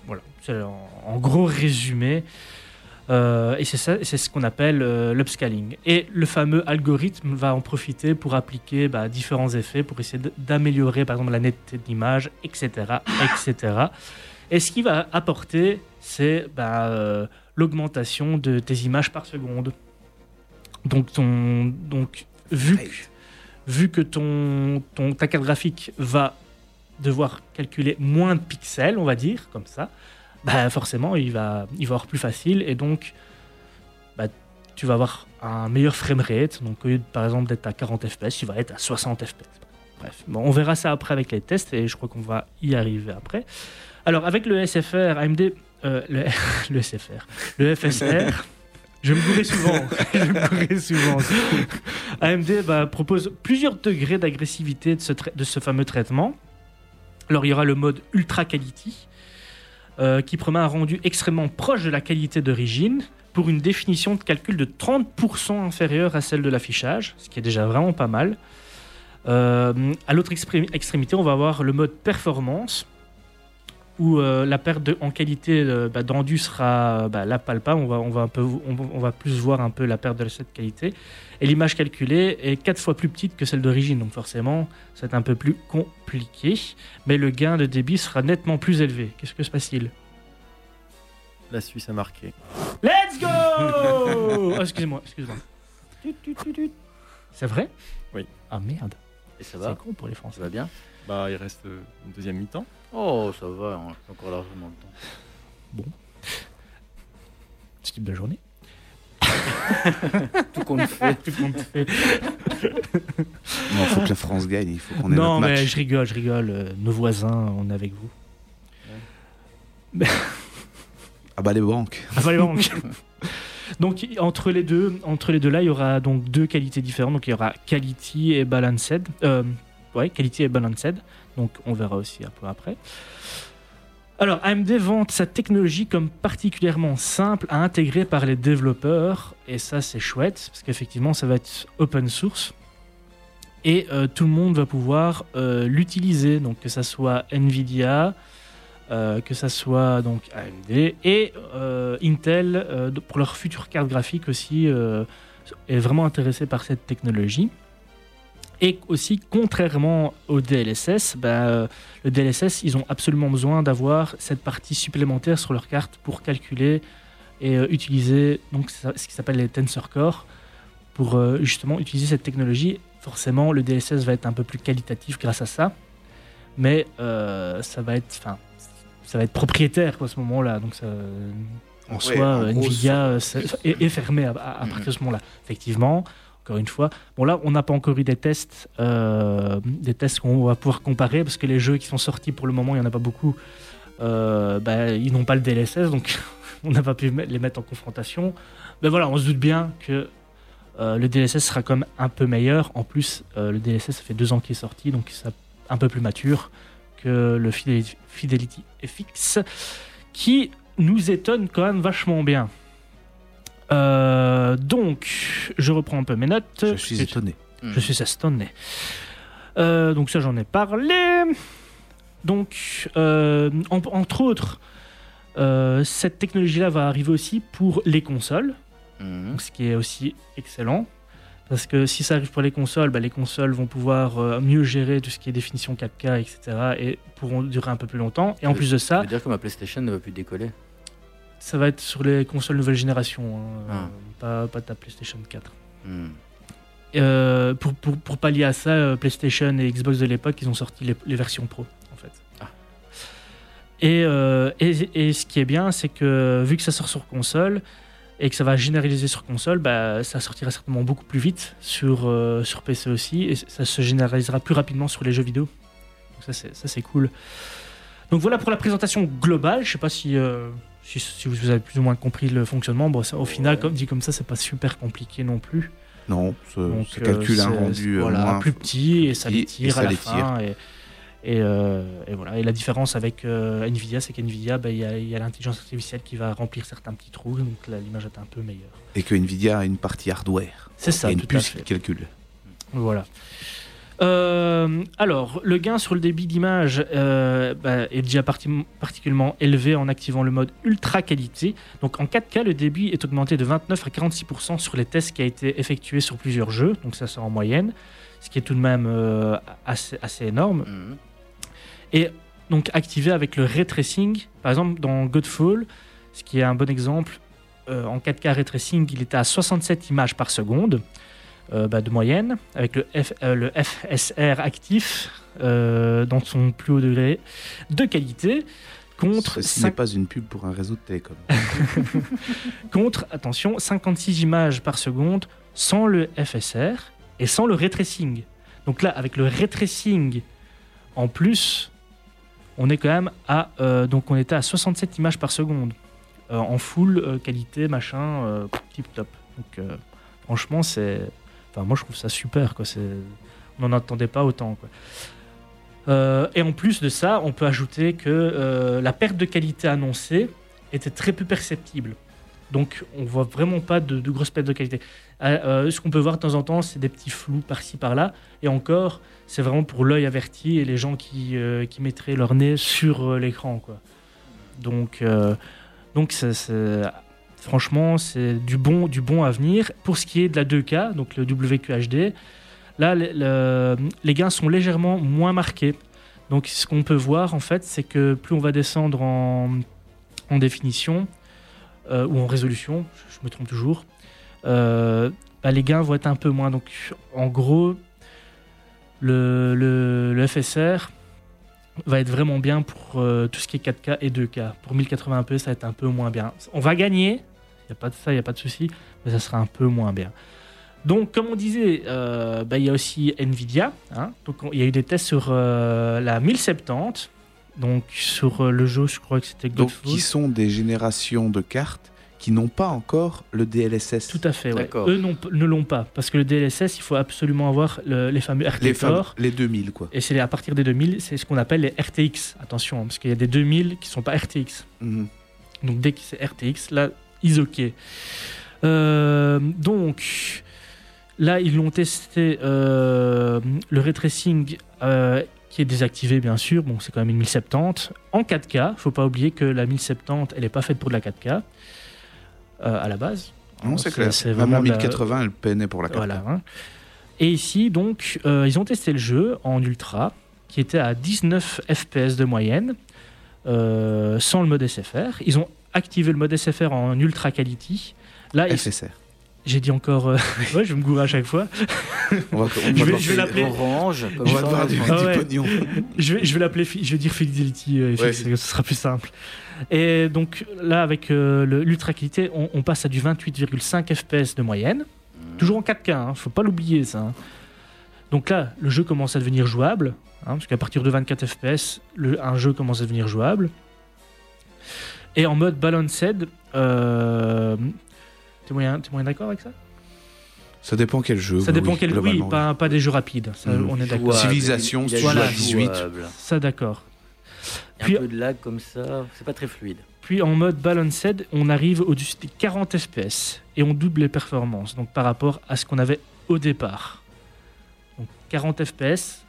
B: Voilà, c'est en gros résumé. Euh, et c'est ça, c'est ce qu'on appelle euh, l'upscaling. Et le fameux algorithme va en profiter pour appliquer bah, différents effets, pour essayer d'améliorer par exemple la netteté de l'image, etc., etc. Et ce qu'il va apporter, c'est bah, euh, l'augmentation de tes images par seconde. Donc, ton, donc vu, que, vu que ton, ton, ta carte graphique va devoir calculer moins de pixels, on va dire, comme ça, bah forcément, il va, il va avoir plus facile et donc bah, tu vas avoir un meilleur framerate. Donc, au lieu, par exemple, d'être à 40 fps, tu vas être à 60 fps. Bref, bon, on verra ça après avec les tests et je crois qu'on va y arriver après. Alors, avec le SFR, AMD, euh, le, le SFR, le FSR, je me bourrais souvent. je me bourrais souvent. AMD bah, propose plusieurs degrés d'agressivité de ce, de ce fameux traitement. Alors, il y aura le mode Ultra Quality, euh, qui promet un rendu extrêmement proche de la qualité d'origine pour une définition de calcul de 30% inférieure à celle de l'affichage, ce qui est déjà vraiment pas mal. Euh, à l'autre extrémité, on va avoir le mode performance, où euh, la perte de- en qualité euh, bah, de rendu sera bah, là palpable. On va, on, va un peu, on, on va plus voir un peu la perte de cette qualité. Et l'image calculée est quatre fois plus petite que celle d'origine, donc forcément, c'est un peu plus compliqué. Mais le gain de débit sera nettement plus élevé. Qu'est-ce que se passe-t-il?
E: La Suisse a marqué.
B: Let's go oh, Excusez-moi, excusez-moi. C'est vrai?
E: Oui.
B: Ah merde,
A: Et ça
B: c'est
A: va
B: con pour les
A: Ça
B: Français.
A: va bien?
E: Bah, il reste euh, une deuxième mi-temps.
A: Oh, ça va, on a encore largement le temps.
B: C'est une belle journée.
A: Tout compte fait.
B: Tout le monde fait.
C: Non, faut que la France gagne, il faut qu'on ait
B: Non,
C: notre
B: mais
C: match.
B: je rigole, je rigole. Euh, Nos voisins, on est avec vous.
C: Ah bah les banques.
B: Ah, bah, les banques. Donc entre les deux, entre les deux là, il y aura donc deux qualités différentes. Donc il y aura quality et balanced. Euh, ouais, quality et balanced. Donc on verra aussi un peu après. Alors AMD vante sa technologie comme particulièrement simple à intégrer par les développeurs et ça c'est chouette parce qu'effectivement ça va être open source et euh, tout le monde va pouvoir euh, l'utiliser. Donc que ça soit Nvidia, euh, que ça soit donc AMD et Intel pour leur future carte graphique aussi est vraiment intéressé par cette technologie. Et aussi, contrairement au DLSS, bah, euh, le DLSS, ils ont absolument besoin d'avoir cette partie supplémentaire sur leur carte pour calculer et euh, utiliser donc, ce qui s'appelle les Tensor Core pour euh, justement utiliser cette technologie. Forcément, le DLSS va être un peu plus qualitatif grâce à ça, mais euh, ça va être, enfin, ça va être propriétaire quoi, à ce moment-là. Donc, ça, en
C: Ouais,
B: soi,
C: en gros,
B: Nvidia est, est fermé à, à- à
C: Mhm.
B: partir de ce moment-là. Effectivement, encore une fois. Bon, là, on n'a pas encore eu des tests, euh, des tests qu'on va pouvoir comparer parce que les jeux qui sont sortis pour le moment, il n'y en a pas beaucoup. Euh, bah, ils n'ont pas le DLSS, donc on n'a pas pu les mettre en confrontation. Mais voilà, on se doute bien que euh, le DLSS sera quand même un peu meilleur. En plus, le DLSS, ça fait deux ans qu'il est sorti, donc c'est un peu plus mature que le Fidelity, Fidelity FX, qui nous étonne quand même vachement bien. Euh, donc, je reprends un peu mes notes.
C: Je suis étonné.
B: Je suis astonné. Euh, donc ça, j'en ai parlé. Donc, euh, en- entre autres, euh, cette technologie-là va arriver aussi pour les consoles,
A: Mhm.
B: donc, ce qui est aussi excellent. Parce que si ça arrive pour les consoles, bah, les consoles vont pouvoir mieux gérer tout ce qui est définition 4K, etc. et pourront durer un peu plus longtemps. Et en plus de
A: Ça
B: ça,
A: veut dire que ma PlayStation ne va plus décoller.
B: Ça va être sur les consoles nouvelle génération, hein,
A: Ah.
B: pas, pas ta PlayStation 4.
A: Mhm.
B: Euh, pour, pour, pour pallier à ça, euh, PlayStation et Xbox de l'époque, ils ont sorti les, les versions Pro, en fait.
A: Ah.
B: Et, euh, et, et ce qui est bien, c'est que vu que ça sort sur console et que ça va généraliser sur console, bah, ça sortira certainement beaucoup plus vite sur, sur PC aussi et ça se généralisera plus rapidement sur les jeux vidéo. Donc ça, c'est, ça, c'est cool. Donc voilà pour la présentation globale. Je sais pas si, si, si vous avez plus ou moins compris le fonctionnement. Bon, ça, au final, comme dit comme ça, c'est pas super compliqué non plus.
C: Non, ça,
B: Donc,
C: ça
B: euh,
C: calcule un
B: c'est-
C: rendu euh,
B: voilà,
C: moins-
B: plus petit et ça les
C: et
B: tire
C: ça
B: à la
C: les
B: fin. Et, et, euh, et voilà. Et la différence avec euh, Nvidia, c'est qu'Nvidia, bah, il y a, l'intelligence artificielle qui va remplir certains petits trous, donc l'image est un peu meilleure.
C: Et que Nvidia a une partie hardware.
B: C'est ça,
C: a une
B: tout à
C: puce
B: fait.
C: qui calcule.
B: Voilà. Euh, alors, le gain sur le débit d'image euh, bah, est déjà parti- particulièrement élevé en activant le mode ultra qualité. Donc en 4K, le débit est augmenté de 29 à 46% sur les tests qui a été effectués sur plusieurs jeux. Donc ça, c'est en moyenne, ce qui est tout de même euh, assez, assez énorme.
A: Mhm.
B: Et donc activé avec le ray tracing, par exemple dans Godfall, ce qui est un bon exemple, en 4K ray tracing, il était à 67 images par seconde euh, bah, de moyenne, avec le, F- euh, le FSR actif euh, dans son plus haut degré de qualité, contre,
C: Ceci
B: cinq-
C: n'est pas une pub pour un réseau de télécom.
B: contre attention, 56 images par seconde sans le FSR et sans le ray tracing. Donc là, avec le ray tracing en plus, on est quand même à euh, donc on était à 67 images par seconde euh, en full euh, qualité machin tip top. Donc franchement, c'est enfin moi je trouve ça super quoi, on n'en attendait pas autant quoi. Euh, et en plus de ça, on peut ajouter que euh, la perte de qualité annoncée était très peu perceptible. Donc on voit vraiment pas de, grosses pertes de qualité. Euh, ce qu'on peut voir de temps en temps, c'est des petits flous par-ci par-là. Et encore, c'est vraiment pour l'œil averti et les gens qui, qui mettraient leur nez sur l'écran. quoi. Donc, donc c'est- franchement, c'est du bon, du à. Pour ce qui est de la 2K, donc le WQHD, là, le- le- les gains sont légèrement moins marqués. Donc ce qu'on peut voir, en fait, c'est que plus on va descendre en, définition, euh, ou en résolution, je, me trompe toujours, euh, bah, les gains vont être un peu moins. Donc en gros, le, le- FSR va être vraiment bien pour euh, tout ce qui est 4K et 2K. Pour 1080p, ça va être un peu moins bien. On va gagner, n'y a pas de ça, il n'y a pas de souci, mais ça sera un peu moins bien. Donc, comme on disait, euh, bah, il y a aussi Nvidia. hein. Donc, on- il y a eu des tests sur euh, la 1070. Donc, sur euh, le jeu, je crois que c'était
C: Donc,
B: Godfall.
C: qui sont des générations de cartes qui n'ont pas encore le DLSS.
B: Tout à fait, ouais.
A: D'accord.
B: Eux non- ne l'ont pas, parce que le DLSS, il faut absolument avoir le- les fameux RT
C: les, fameux- les 2000, quoi.
B: Et c'est à partir des 2000, c'est ce qu'on appelle les RTX. Attention, hein, parce qu'il y a des 2000 qui sont pas RTX.
C: Mhm.
B: Donc dès que c'est RTX, là, ils ok. Euh, donc là, ils l'ont testé euh, le ray tracing euh, qui est désactivé bien sûr. Bon, c'est quand même une 1070 en 4K. Faut pas oublier que la 1070, elle est pas faite pour de la 4K euh, à la base.
C: Non, c'est clair. Même
B: vraiment
C: en
B: de la-
C: 1080, elle peinait pour la carte.
B: voilà. hein. Et ici, donc, ils ont testé le jeu en ultra, qui était à 19 FPS de moyenne, sans le mode SFR. Ils ont activé le mode SFR en ultra quality. Là,
C: FSR.
B: j'ai dit encore. euh, ouais, je vais me gourer à chaque fois.
C: On va, on
B: Je vais- je l'appeler-
A: Orange, comme
C: On va
A: ça,
C: devoir du,
B: Ah ouais. Je vais, je vais l'appeler, je vais dire Fidelity, euh,
C: Ouais,
B: FX, ce sera plus simple. Et donc là, avec euh, l'ultra qualité, on, on passe à du 28,5 FPS de moyenne.
A: Mhm.
B: Toujours en 4K, hein, faut pas l'oublier ça. hein. Donc là, le jeu commence à devenir jouable, hein, parce qu'à partir de 24 FPS, un jeu commence à devenir jouable. Et en mode balanced, euh, t'es moyen, t'es moyen d'accord avec ça?
C: Ça dépend quel jeu.
B: Ça
C: oui,
B: dépend quel oui, pas, pas des jeux rapides, ça,
C: Mhm.
B: on est d'accord.
C: Civilisation,
A: Il- il a
C: si
B: tu joues à
A: jouable.
C: 18.
B: Ça d'accord. Puis-
A: un peu de lag comme ça, c'est pas très fluide.
B: Puis en mode balanced, on arrive au-dessus des 40 FPS et on double les performances donc par rapport à ce qu'on avait au départ. Donc 40 FPS,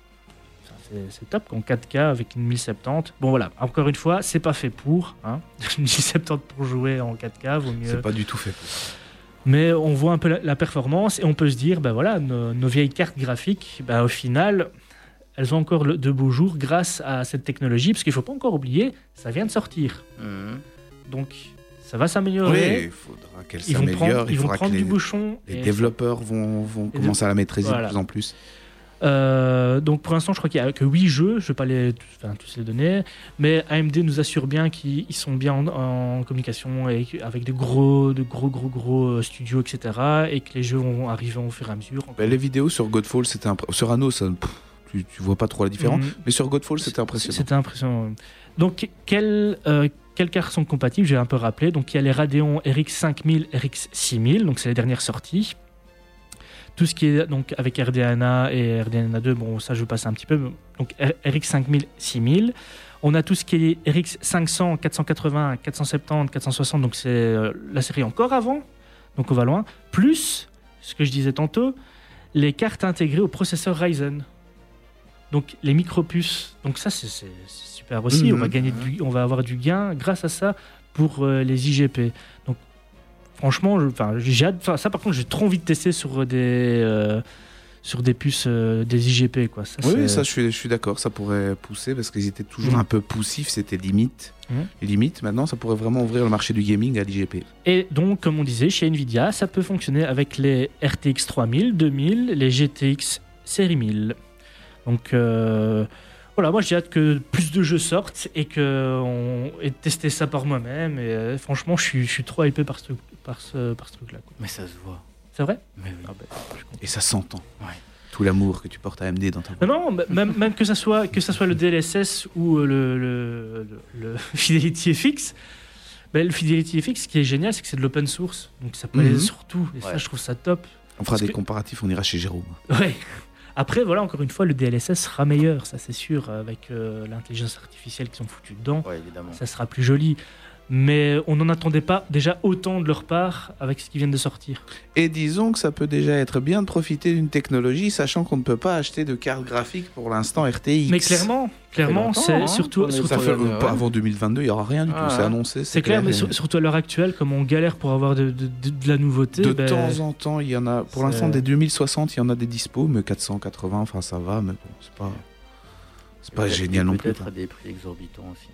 B: c'est- top en 4K avec une 1070. Bon voilà, encore une fois, c'est pas fait pour. Hein. Une 1070 pour jouer en 4K, vaut mieux.
C: C'est pas du tout fait pour.
B: Mais on voit un peu la, la performance et on peut se dire, ben voilà, nos, nos vieilles cartes graphiques, ben au final, elles ont encore le- de beaux jours grâce à cette technologie, parce qu'il faut pas encore oublier, ça vient de sortir.
A: Mhm.
B: Donc ça va
C: Oui,
B: s'améliorer.
C: il faudra qu'elle
B: ils vont
C: s'améliore.
B: prendre,
C: Il
B: ils vont prendre
C: les,
B: du bouchon.
C: les
B: et-
C: développeurs vont, vont
B: Et
C: commencer à la maîtriser
B: Voilà.
C: de plus en plus.
B: Euh, donc pour l'instant, je crois qu'il n'y a que 8 jeux, je ne vais pas les, tous, enfin, tous les donner, mais AMD nous assure bien qu'ils ils sont bien en, en communication avec, avec de gros, de gros, gros, gros euh, studios, etc. Et que les jeux vont arriver au fur et à mesure.
C: Ben, les vidéos sur Godfall, c'était sur Anno, ça, pff, tu, tu vois pas trop la différence.
B: Mhm.
C: Mais sur Godfall, c'était impressionnant.
B: C'était impressionnant. Donc, quelles euh, quelles cartes sont compatibles? J'ai un peu rappelé. Donc, il y a les Radeon RX 5000, RX 6000. Donc, c'est les dernières sorties. Tout ce qui est donc avec RDNA et RDNA 2, bon, ça, je vais passer un petit peu. Donc, RX 5000, 6000. On a tout ce qui est RX 500, 480, 470, 460. Donc, c'est euh, la série encore avant. Donc, on va loin. Plus, ce que je disais tantôt, les cartes intégrées au processeur Ryzen. Donc les micropuces, donc ça c'est super aussi.
C: Mhm.
B: On va gagner, du- on va avoir du gain grâce à ça pour euh, les IGP. Donc franchement, j'ai hâte- enfin, ça par contre j'ai trop envie de tester sur des euh, sur des puces euh, des IGP quoi. Ça,
C: Oui, ça, je suis, je suis d'accord. Ça pourrait pousser parce qu'ils étaient toujours
B: Mhm.
C: un peu poussifs. C'était limite. Les limites, maintenant, ça pourrait vraiment ouvrir le marché du gaming à l'IGP.
B: Et donc comme on disait chez Nvidia, ça peut fonctionner avec les RTX 3000, 2000, les GTX série 1000. Donc euh, voilà, moi j'ai hâte que plus de jeux sortent et que on de tester ça par moi-même. Et euh, franchement, je suis, je suis trop hypé par ce truc, par ce, par ce truc-là.
A: Mais ça se voit.
B: C'est vrai?
A: Mais oui.
B: Ah content.
C: Et ça s'entend.
A: Ouais.
C: Tout l'amour que tu portes à AMD dans ta voix.
B: Non, m- même, même que ça soit que ça soit le DLSS ou euh, le, le, le- le Fidelity FX. Ben, le Fidelity FX, ce qui est génial, c'est que c'est de l'open source. Donc ça peut aller
C: Mhm.
B: sur tout. Et ça, je trouve ça top.
C: On fera
B: Parce
C: des
B: que-
C: comparatifs, on ira chez Jérôme.
B: Ouais. Après, voilà, encore une fois, le DLSS sera meilleur, ça c'est sûr, avec euh, l'intelligence artificielle qu'ils ont foutu dedans.
A: Ouais, évidemment.
B: Ça sera plus joli. Mais on n'en attendait pas déjà autant de leur part avec ce qui vient de sortir.
C: Et disons que ça peut déjà être bien de profiter d'une technologie, sachant qu'on ne peut pas acheter de carte graphique pour l'instant RTX.
B: Mais clairement, clairement, c'est
A: hein,
B: surtout,
C: Ça fait, euh,
A: ouais.
C: avant 2022, il n'y aura rien du tout.
A: Ah,
C: c'est annoncé.
B: c'est clair, mais sur- surtout à l'heure actuelle, comme on galère pour avoir de, de- de- de la nouveauté,
C: De
B: ben,
C: temps en temps, il y en a. Pour l'instant, des 2060, il y en a des dispos, mais 480, enfin ça va, mais bon, c'est pas. C'est pas génial non plus.
A: Peut-être à des prix exorbitants aussi.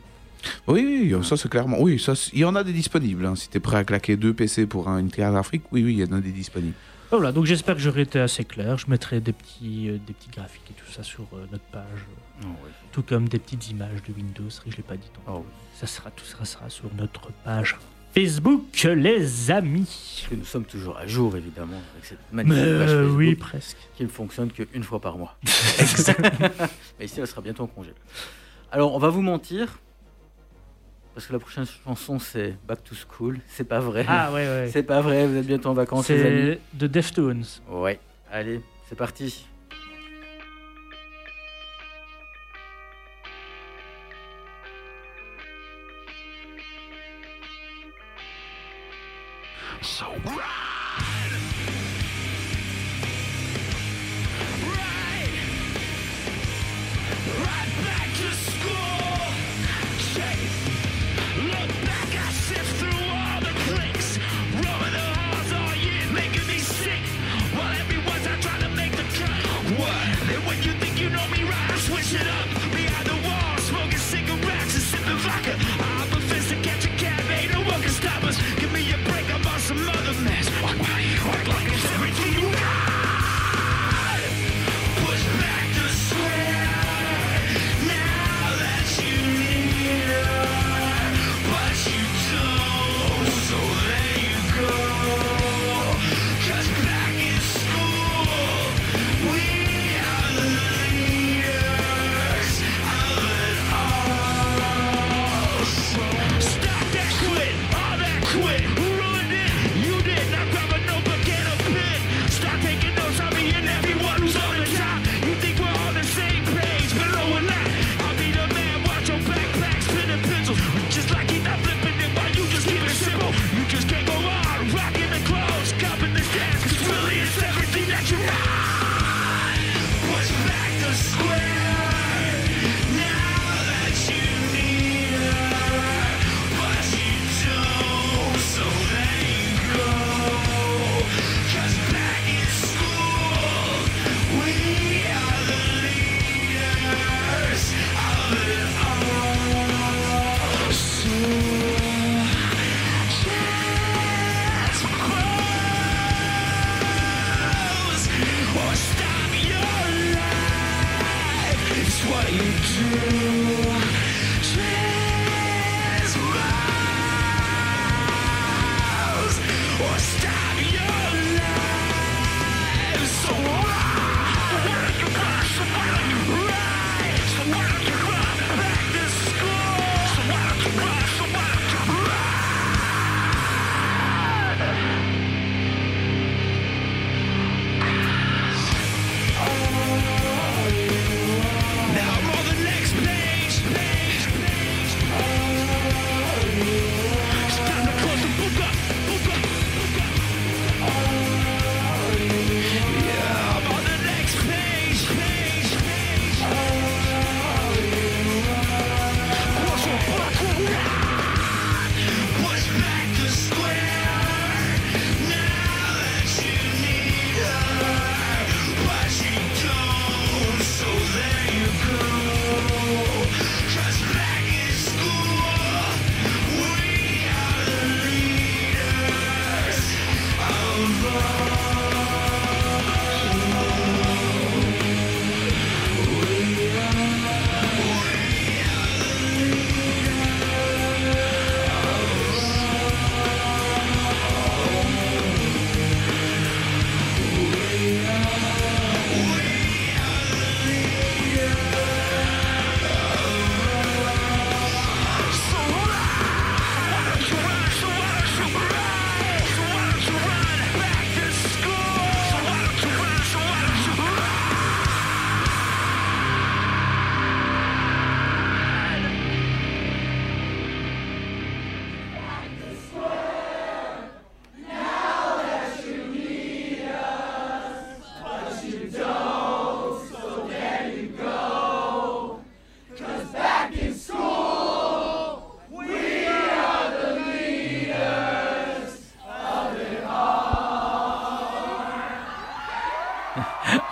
C: Oui, oui, ça c'est clairement. Oui, ça, il y en a des disponibles. hein. Si t'es prêt à claquer deux PC pour un- une carte graphique, oui, oui, il y en a des disponibles.
B: Voilà, donc j'espère que j'aurai été assez clair. Je mettrai des petits, euh, des petits graphiques et tout ça sur euh, notre page, euh,
A: Oh, ouais.
B: tout comme des petites images de Windows. Je l'ai pas dit. tantôt.
A: Oh, oui.
B: Ça sera, tout sera, sera sur notre page Facebook, les amis.
A: Que nous sommes toujours à jour, évidemment, avec cette
B: Mais
A: magnifique page Facebook
B: oui, presque.
A: qui ne fonctionne qu'une fois par mois. Mais ici, elle sera bientôt en congé. Alors, on va vous mentir. Parce que la prochaine chanson, c'est Back to School. C'est pas vrai.
B: Ah ouais, ouais.
A: C'est pas vrai, vous êtes bientôt en vacances, les amis.
B: C'est de Deftones.
A: Ouais, allez, c'est parti.
F: Stop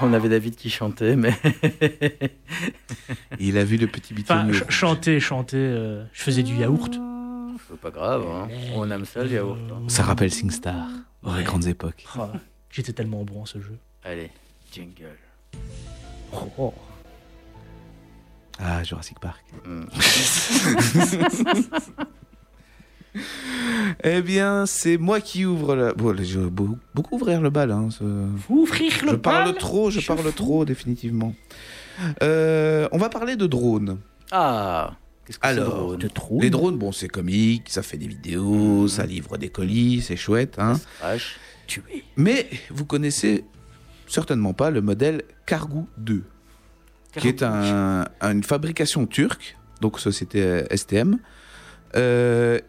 A: On avait David qui chantait, mais
C: Il a vu le petit
B: Enfin,
C: bitonio.
B: ch- chanter, chanter. euh, je faisais du yaourt.
A: c'est pas grave. hein. On aime ça, le yaourt. hein.
C: Ça rappelle SingStar, aux
B: Ouais.
C: grandes époques.
B: Ah, J'étais tellement bon à ce jeu.
A: Allez, jingle.
B: Oh.
C: Ah, Jurassic Park.
A: Hmm.
C: Eh bien, c'est moi qui ouvre la... Bon, je vais beaucoup, ouvrir le bal. Hein, ce-
B: Ouvrir le
C: Je parle
B: bal
C: trop, je
B: je
C: parle trop, définitivement. Euh, on va parler de drones.
A: Ah, qu'est-ce que c'est
C: Alors,
B: de.
C: Les drones, bon, c'est comique, ça fait des vidéos,
A: Mhm.
C: ça livre des colis, c'est chouette. Hein. Mais vous connaissez certainement pas le modèle Cargo 2, qui est un- une fabrication turque, donc société STM, euh,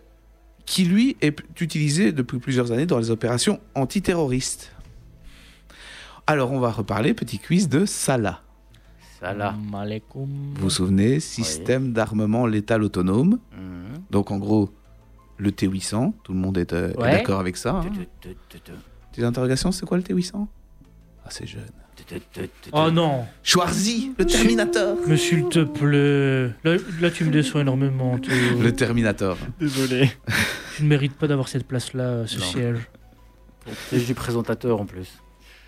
C: qui lui est utilisé depuis plusieurs années dans les opérations antiterroristes. Alors on va reparler, petit quiz de Salah.
B: Malekoum.
C: Vous vous souvenez, système d'armement létal autonome.
A: Mhm.
C: Donc en gros, le T800, tout le monde est, euh, est d'accord avec ça. hein.
A: Tu- tu- tu- tu-
C: Petite interrogation, c'est quoi le T800 Ah, c'est jeune.
B: Oh non,
C: Schwarzy, le Terminator
B: mais s'il te plaît. Là, là, tu me déçois énormément. tu-
C: Le Terminator.
E: Désolé.
B: Tu ne mérites pas d'avoir cette place-là, ce
A: Non.
B: siège,
A: C'est du présentateur en plus.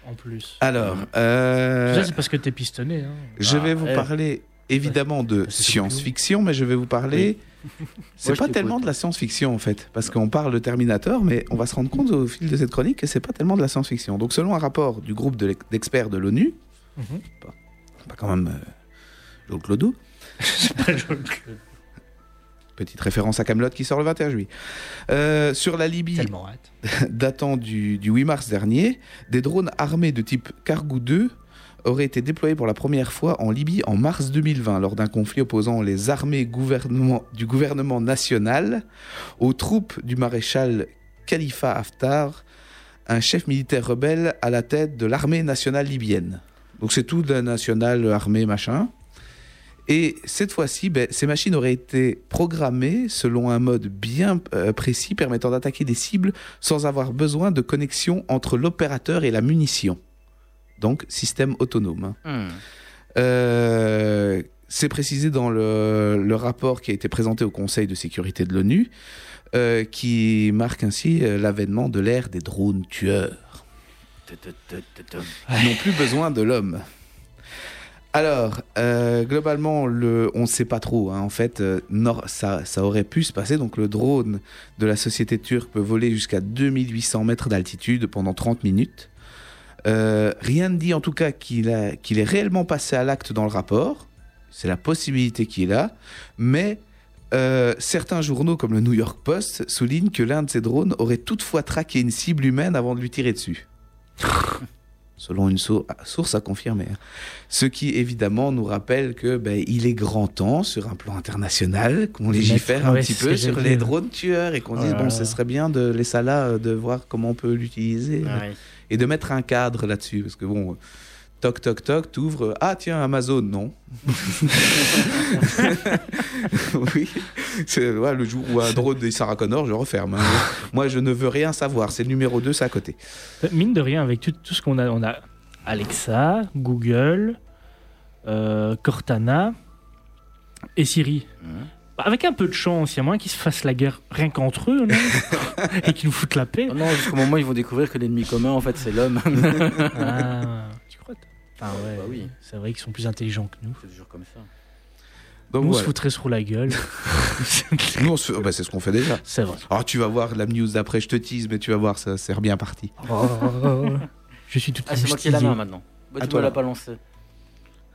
B: en plus.
C: Alors,
B: Tout
C: euh,
B: ça, c'est parce que t'es pistonné. Hein.
C: je vais
A: Ah,
C: vous
A: eh.
C: parler évidemment de
B: c'est
C: science-fiction, mais je vais vous parler. C'est pas tellement de la science-fiction en fait, parce qu'on parle de Terminator, mais on va se rendre compte au fil de cette chronique que c'est pas tellement de la science-fiction. Donc, selon un rapport du groupe d'experts de l'ONU,
B: Mhm.
C: pas quand même euh,
B: joli.
C: petite référence à Camelot qui sort le 21 juillet, Euh, sur la Libye datant du, du 8 mars dernier, des drones armés de type Cargo 2 auraient été déployés pour la première fois en Libye en mars 2020 lors d'un conflit opposant les armées du gouvernement national aux troupes du maréchal Khalifa Haftar, un chef militaire rebelle à la tête de l'armée nationale libyenne. Donc c'est tout de la nationale armée machin. Et cette fois-ci, ben, ces machines auraient été programmées selon un mode bien euh, précis permettant d'attaquer des cibles sans avoir besoin de connexion entre l'opérateur et la munition. Donc, système autonome.
A: Hmm.
C: Euh, c'est précisé dans le, le rapport qui a été présenté au Conseil de sécurité de l'ONU, euh, qui marque ainsi euh, l'avènement de l'ère des drones tueurs
A: Tu- tu- tu- tu- tu-
C: qui n'ont plus besoin de l'homme. Alors, euh, globalement, le, on ne sait pas trop. hein. En fait, euh, nor- ça, ça aurait pu se passer. Donc, le drone de la société turque peut voler jusqu'à 2800 mètres d'altitude pendant 30 minutes. Euh, rien ne dit en tout cas qu'il est réellement passé à l'acte dans le rapport. C'est la possibilité qu'il a. Mais euh, certains journaux, comme le New York Post, soulignent que l'un de ces drones aurait toutefois traqué une cible humaine avant de lui tirer dessus. Selon une sour- source à confirmer. hein. Ce qui évidemment nous rappelle que ben, il est grand temps sur un plan international qu'on légifère un
B: ouais,
C: petit peu sur les drones tueurs et qu'on dise bon ce serait bien de laisser ça là euh, de voir comment on peut l'utiliser. Et de mettre un cadre là-dessus parce que bon euh, toc toc toc t'ouvres euh, ah tiens Amazon non oui c'est ouais, le jour où un drone de Sarah Connor je referme hein. moi je ne veux rien savoir c'est le numéro 2 c'est à côté
B: Euh, Mine de rien, avec tout, tout ce qu'on a, on a Alexa, Google, euh, Cortana et Siri.
A: Mhm.
B: Avec un peu de chance, il y a moyen qu'ils se fassent la guerre rien qu'entre eux, non Et qu'ils nous foutent la paix.
A: Oh non, jusqu'au moment où ils vont découvrir que l'ennemi commun, en fait, c'est l'homme.
B: Ah, tu crois Enfin, ouais,
A: Bah oui.
B: C'est vrai qu'ils sont plus intelligents que nous.
A: c'est toujours comme ça.
C: donc
B: nous, on se foutrait sur la gueule.
C: Nous, se oh, bah, c'est ce qu'on fait déjà
B: c'est vrai.
C: alors tu vas voir la news d'après je te tease mais tu vas voir ça c'est bien parti
B: Je suis tout
A: Ah, c'est moi qui ai la main maintenant. Bah,
C: À
A: tu
C: toi,
A: me l'as pas lancé.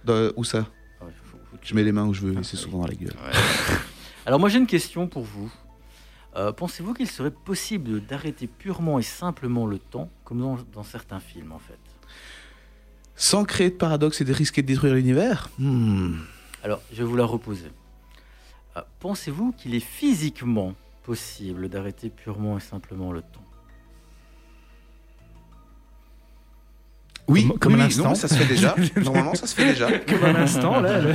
C: Dans- où ça
A: Ah ouais, faut- faut que
C: je mets les mains où je veux c'est souvent dans la gueule
A: Ouais. Alors moi j'ai une question pour vous. Euh, Pensez-vous qu'il serait possible d'arrêter purement et simplement le temps, comme dans, dans certains films en fait?
C: Sans créer de paradoxe et de risquer de détruire l'univers? Hmm.
A: Alors je vais vous la reposer. Euh, Pensez-vous qu'il est physiquement possible d'arrêter purement et simplement le temps?
C: Oui,
B: Comme- comme
C: oui,
B: un
C: oui,
B: instant.
C: non, ça se fait déjà. Normalement, ça se fait déjà.
B: Comme un instant, là, le,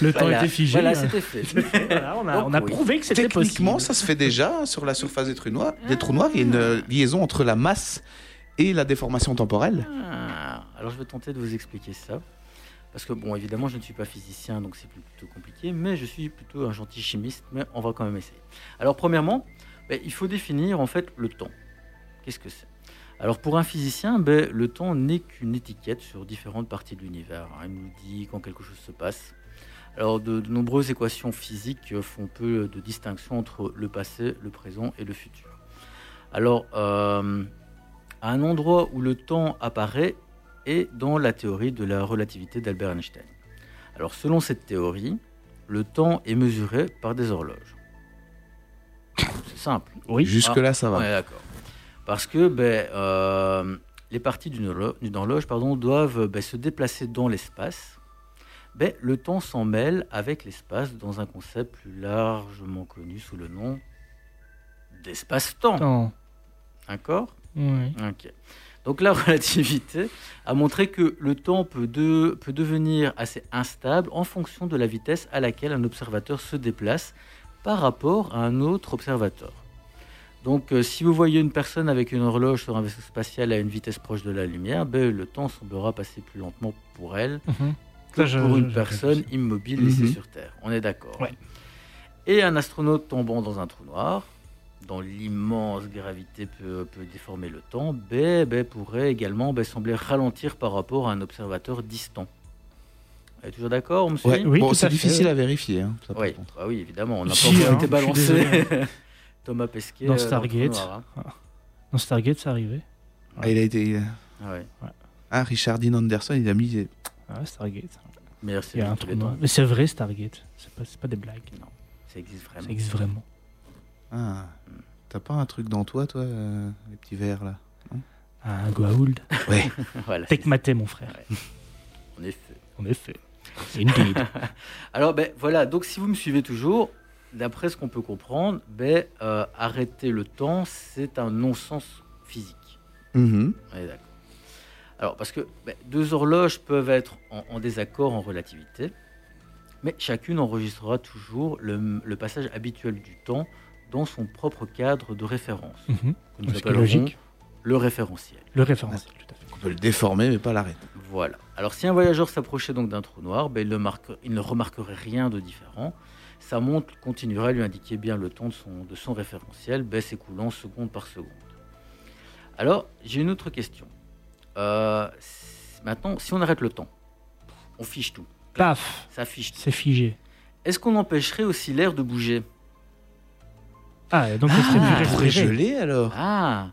B: le temps était figé.
A: Voilà, c'était fait.
B: Voilà, on a,
A: Donc,
B: on a
A: oui.
B: prouvé que c'était possible.
C: Techniquement, ça se fait déjà sur la surface des trous noirs. Des trous noirs, il y a une euh, liaison entre la masse et la déformation temporelle.
A: Ah, alors je vais tenter de vous expliquer ça. Parce que bon, évidemment, je ne suis pas physicien, donc c'est plutôt compliqué, mais je suis plutôt un gentil chimiste, mais on va quand même essayer. Alors premièrement, ben, il faut définir en fait le temps. Qu'est-ce que c'est? Alors pour un physicien, ben, le temps n'est qu'une étiquette sur différentes parties de l'univers. hein. Il nous dit quand quelque chose se passe. Alors de, de nombreuses équations physiques font peu de distinction entre le passé, le présent et le futur. Alors, euh, à un endroit où le temps apparaît est dans la théorie de la relativité d'Albert Einstein. Alors selon cette théorie, le temps est mesuré par des horloges. C'est simple.
B: Oui.
C: Jusque-là, ça va.
A: Ouais, d'accord. Parce que ben, euh, les parties d'une horlo- d'une horloge pardon, doivent ben, se déplacer dans l'espace. Ben, le temps s'en mêle avec l'espace dans un concept plus largement connu sous le nom d'espace-temps. D'accord?
B: Oui.
A: Donc la relativité a montré que le temps peut, de- peut devenir assez instable en fonction de la vitesse à laquelle un observateur se déplace par rapport à un autre observateur. Donc euh, si vous voyez une personne avec une horloge sur un vaisseau spatial à une vitesse proche de la lumière, ben, le temps semblera passer plus lentement pour elle
B: Mhm.
A: que
B: Ça, je-
A: pour une
B: je-
A: personne immobile laissée
C: Mhm.
A: sur Terre. On est d'accord.
B: Ouais.
A: Et un astronaute tombant dans un trou noir, dont l'immense gravité peut, peut déformer le temps, ben, ben, pourrait également ben, sembler ralentir par rapport à un observateur distant. Vous êtes toujours d'accord, on me suit
C: Ouais.
B: Oui,
C: bon, c'est difficile à vérifier. hein, ça,
A: Oui, ah oui, évidemment, on n'a pas
B: Si,
A: encore
B: hein,
A: été balancé.
B: désolé.
A: Thomas Pesquet.
B: Dans
A: euh, le
B: Stargate.
A: hein.
B: Dans Stargate, c'est arrivé.
C: Ah, il a été.
A: Ah ouais.
C: Ah, Richard Dean Anderson, il a mis.
B: Ah, Stargate.
A: Meilleure
B: Il y a un
A: temps.
B: Mais c'est vrai, Stargate. C'est pas, c'est pas des blagues.
A: Ça existe vraiment.
B: Ça existe vraiment.
C: Ah, t'as pas un truc dans toi, toi, euh, les petits verres là
B: Ah, Un Goa'uld.
C: Ouais.
A: Voilà, c'est
B: Tecmaté, mon frère.
A: ça, en effet.
B: En effet. Indeed.
A: Alors, ben, voilà, donc si vous me suivez toujours, d'après ce qu'on peut comprendre, ben, euh, arrêter le temps, c'est un non-sens physique.
C: Mhm.
A: On est d'accord. Alors, parce que ben, deux horloges peuvent être en, en désaccord en relativité, mais chacune enregistrera toujours le, le passage habituel du temps dans son propre cadre de référence,
B: Mhm.
A: que nous appellerons
B: logique.
A: le référentiel.
B: Le référentiel, tout à fait.
C: On peut le déformer, mais pas l'arrêter.
A: Voilà. Alors, si un voyageur s'approchait donc d'un trou noir, ben, il, ne marque- il ne remarquerait rien de différent. Sa montre continuera à lui indiquer bien le temps de son, de son référentiel, ben, s'écoulant seconde par seconde. Alors, j'ai une autre question. Euh, maintenant, si on arrête le temps, on fiche tout.
B: Paf,
A: Ça fiche tout.
B: c'est figé.
A: Est-ce qu'on empêcherait aussi l'air de bouger?
B: Ah, donc serait
C: Ah, on pourrait
B: respirer.
C: geler alors
A: Ah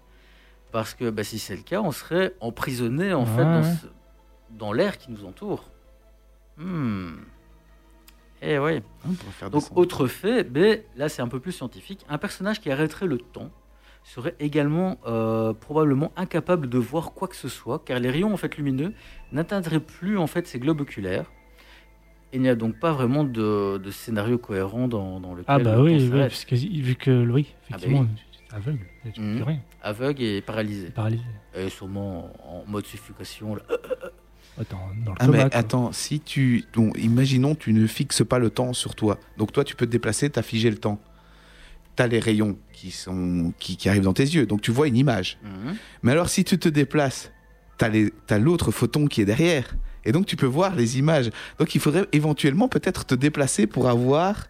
A: Parce que bah, si c'est le cas, on serait emprisonné en fait dans, dans l'air qui nous entoure. Hmm. Eh oui.
C: Faire
A: Donc, autre fait, ben, là c'est un peu plus scientifique, un personnage qui arrêterait le temps serait également euh, probablement incapable de voir quoi que ce soit, car les rayons en fait lumineux n'atteindraient plus en fait ses globes oculaires. Il n'y a donc pas vraiment de, de scénario cohérent dans, dans lequel
B: Ah bah oui, parce que vu que oui, effectivement,
A: oui.
B: tu es aveugle, tu ne
A: Mhm.
B: plus rien,
A: aveugle et paralysé,
B: paralysé.
A: et sûrement en mode suffocation. là.
B: Attends, dans le
C: Ah
B: coma,
C: mais
B: quoi.
C: attends, si tu... donc, imaginons tu ne fixes pas le temps sur toi. Donc toi tu peux te déplacer, tu as figé le temps. Tu as les rayons qui, sont... qui, qui arrivent dans tes yeux, donc tu vois une image.
A: Mhm.
C: Mais alors si tu te déplaces, tu as l'autre photon qui est derrière. Et donc tu peux voir les images. Donc il faudrait éventuellement peut-être te déplacer pour avoir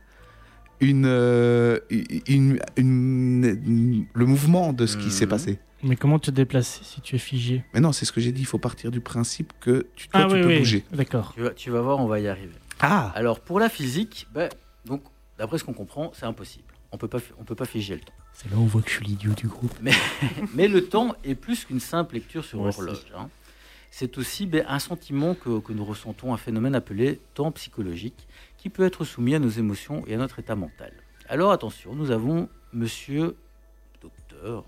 C: une, euh, une, une- une- le mouvement de ce qui
A: Mhm.
C: s'est passé.
B: Mais comment te déplacer si tu es figé
C: Mais non, c'est ce que j'ai dit, il faut partir du principe que tu, toi,
B: Ah
C: tu
B: oui,
C: peux
B: oui,
C: bouger.
B: d'accord.
A: Tu, vas, tu vas voir, on va y arriver.
C: Ah
A: Alors pour la physique, ben, donc d'après ce qu'on comprend, c'est impossible. On peut pas, on peut pas figer le temps.
B: C'est là où on voit que je suis l'idiot du groupe.
A: Mais le temps est plus qu'une simple lecture sur
E: Moi aussi.
A: l'horloge. hein. C'est aussi ben, un sentiment que, que nous ressentons, un phénomène appelé temps psychologique, qui peut être soumis à nos émotions et à notre état mental. Alors attention, nous avons monsieur docteur,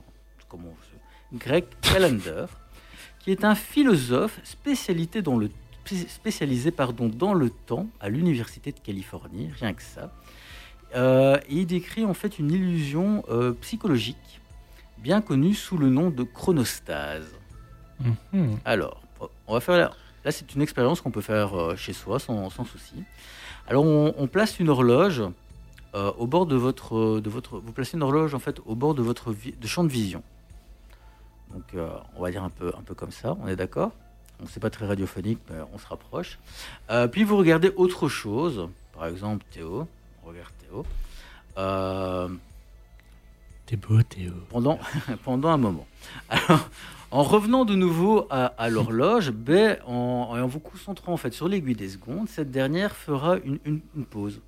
A: comment on se... Greg Callender, qui est un philosophe spécialité dans le, spécialisé pardon, dans le temps à l'Université de Californie, rien que ça. Euh, et il décrit en fait une illusion euh, psychologique bien connue sous le nom de chronostase.
B: Mhm.
A: Alors, on va faire là, là c'est une expérience qu'on peut faire euh, chez soi sans, sans souci. Alors on, on place une horloge euh, au bord de votre, de votre, vous placez une horloge en fait au bord de votre de champ de vision. Donc euh, on va dire un peu, un peu comme ça, on est d'accord? On c'est pas très radiophonique, mais on se rapproche. Euh, puis vous regardez autre chose, par exemple Théo, on regarde Théo. Euh,
B: T'es beau, Théo.
A: pendant, pendant un moment. Alors, en revenant de nouveau à, à l'horloge, ben, en, vous concentrant en fait sur l'aiguille des secondes, cette dernière fera une, une- une pause.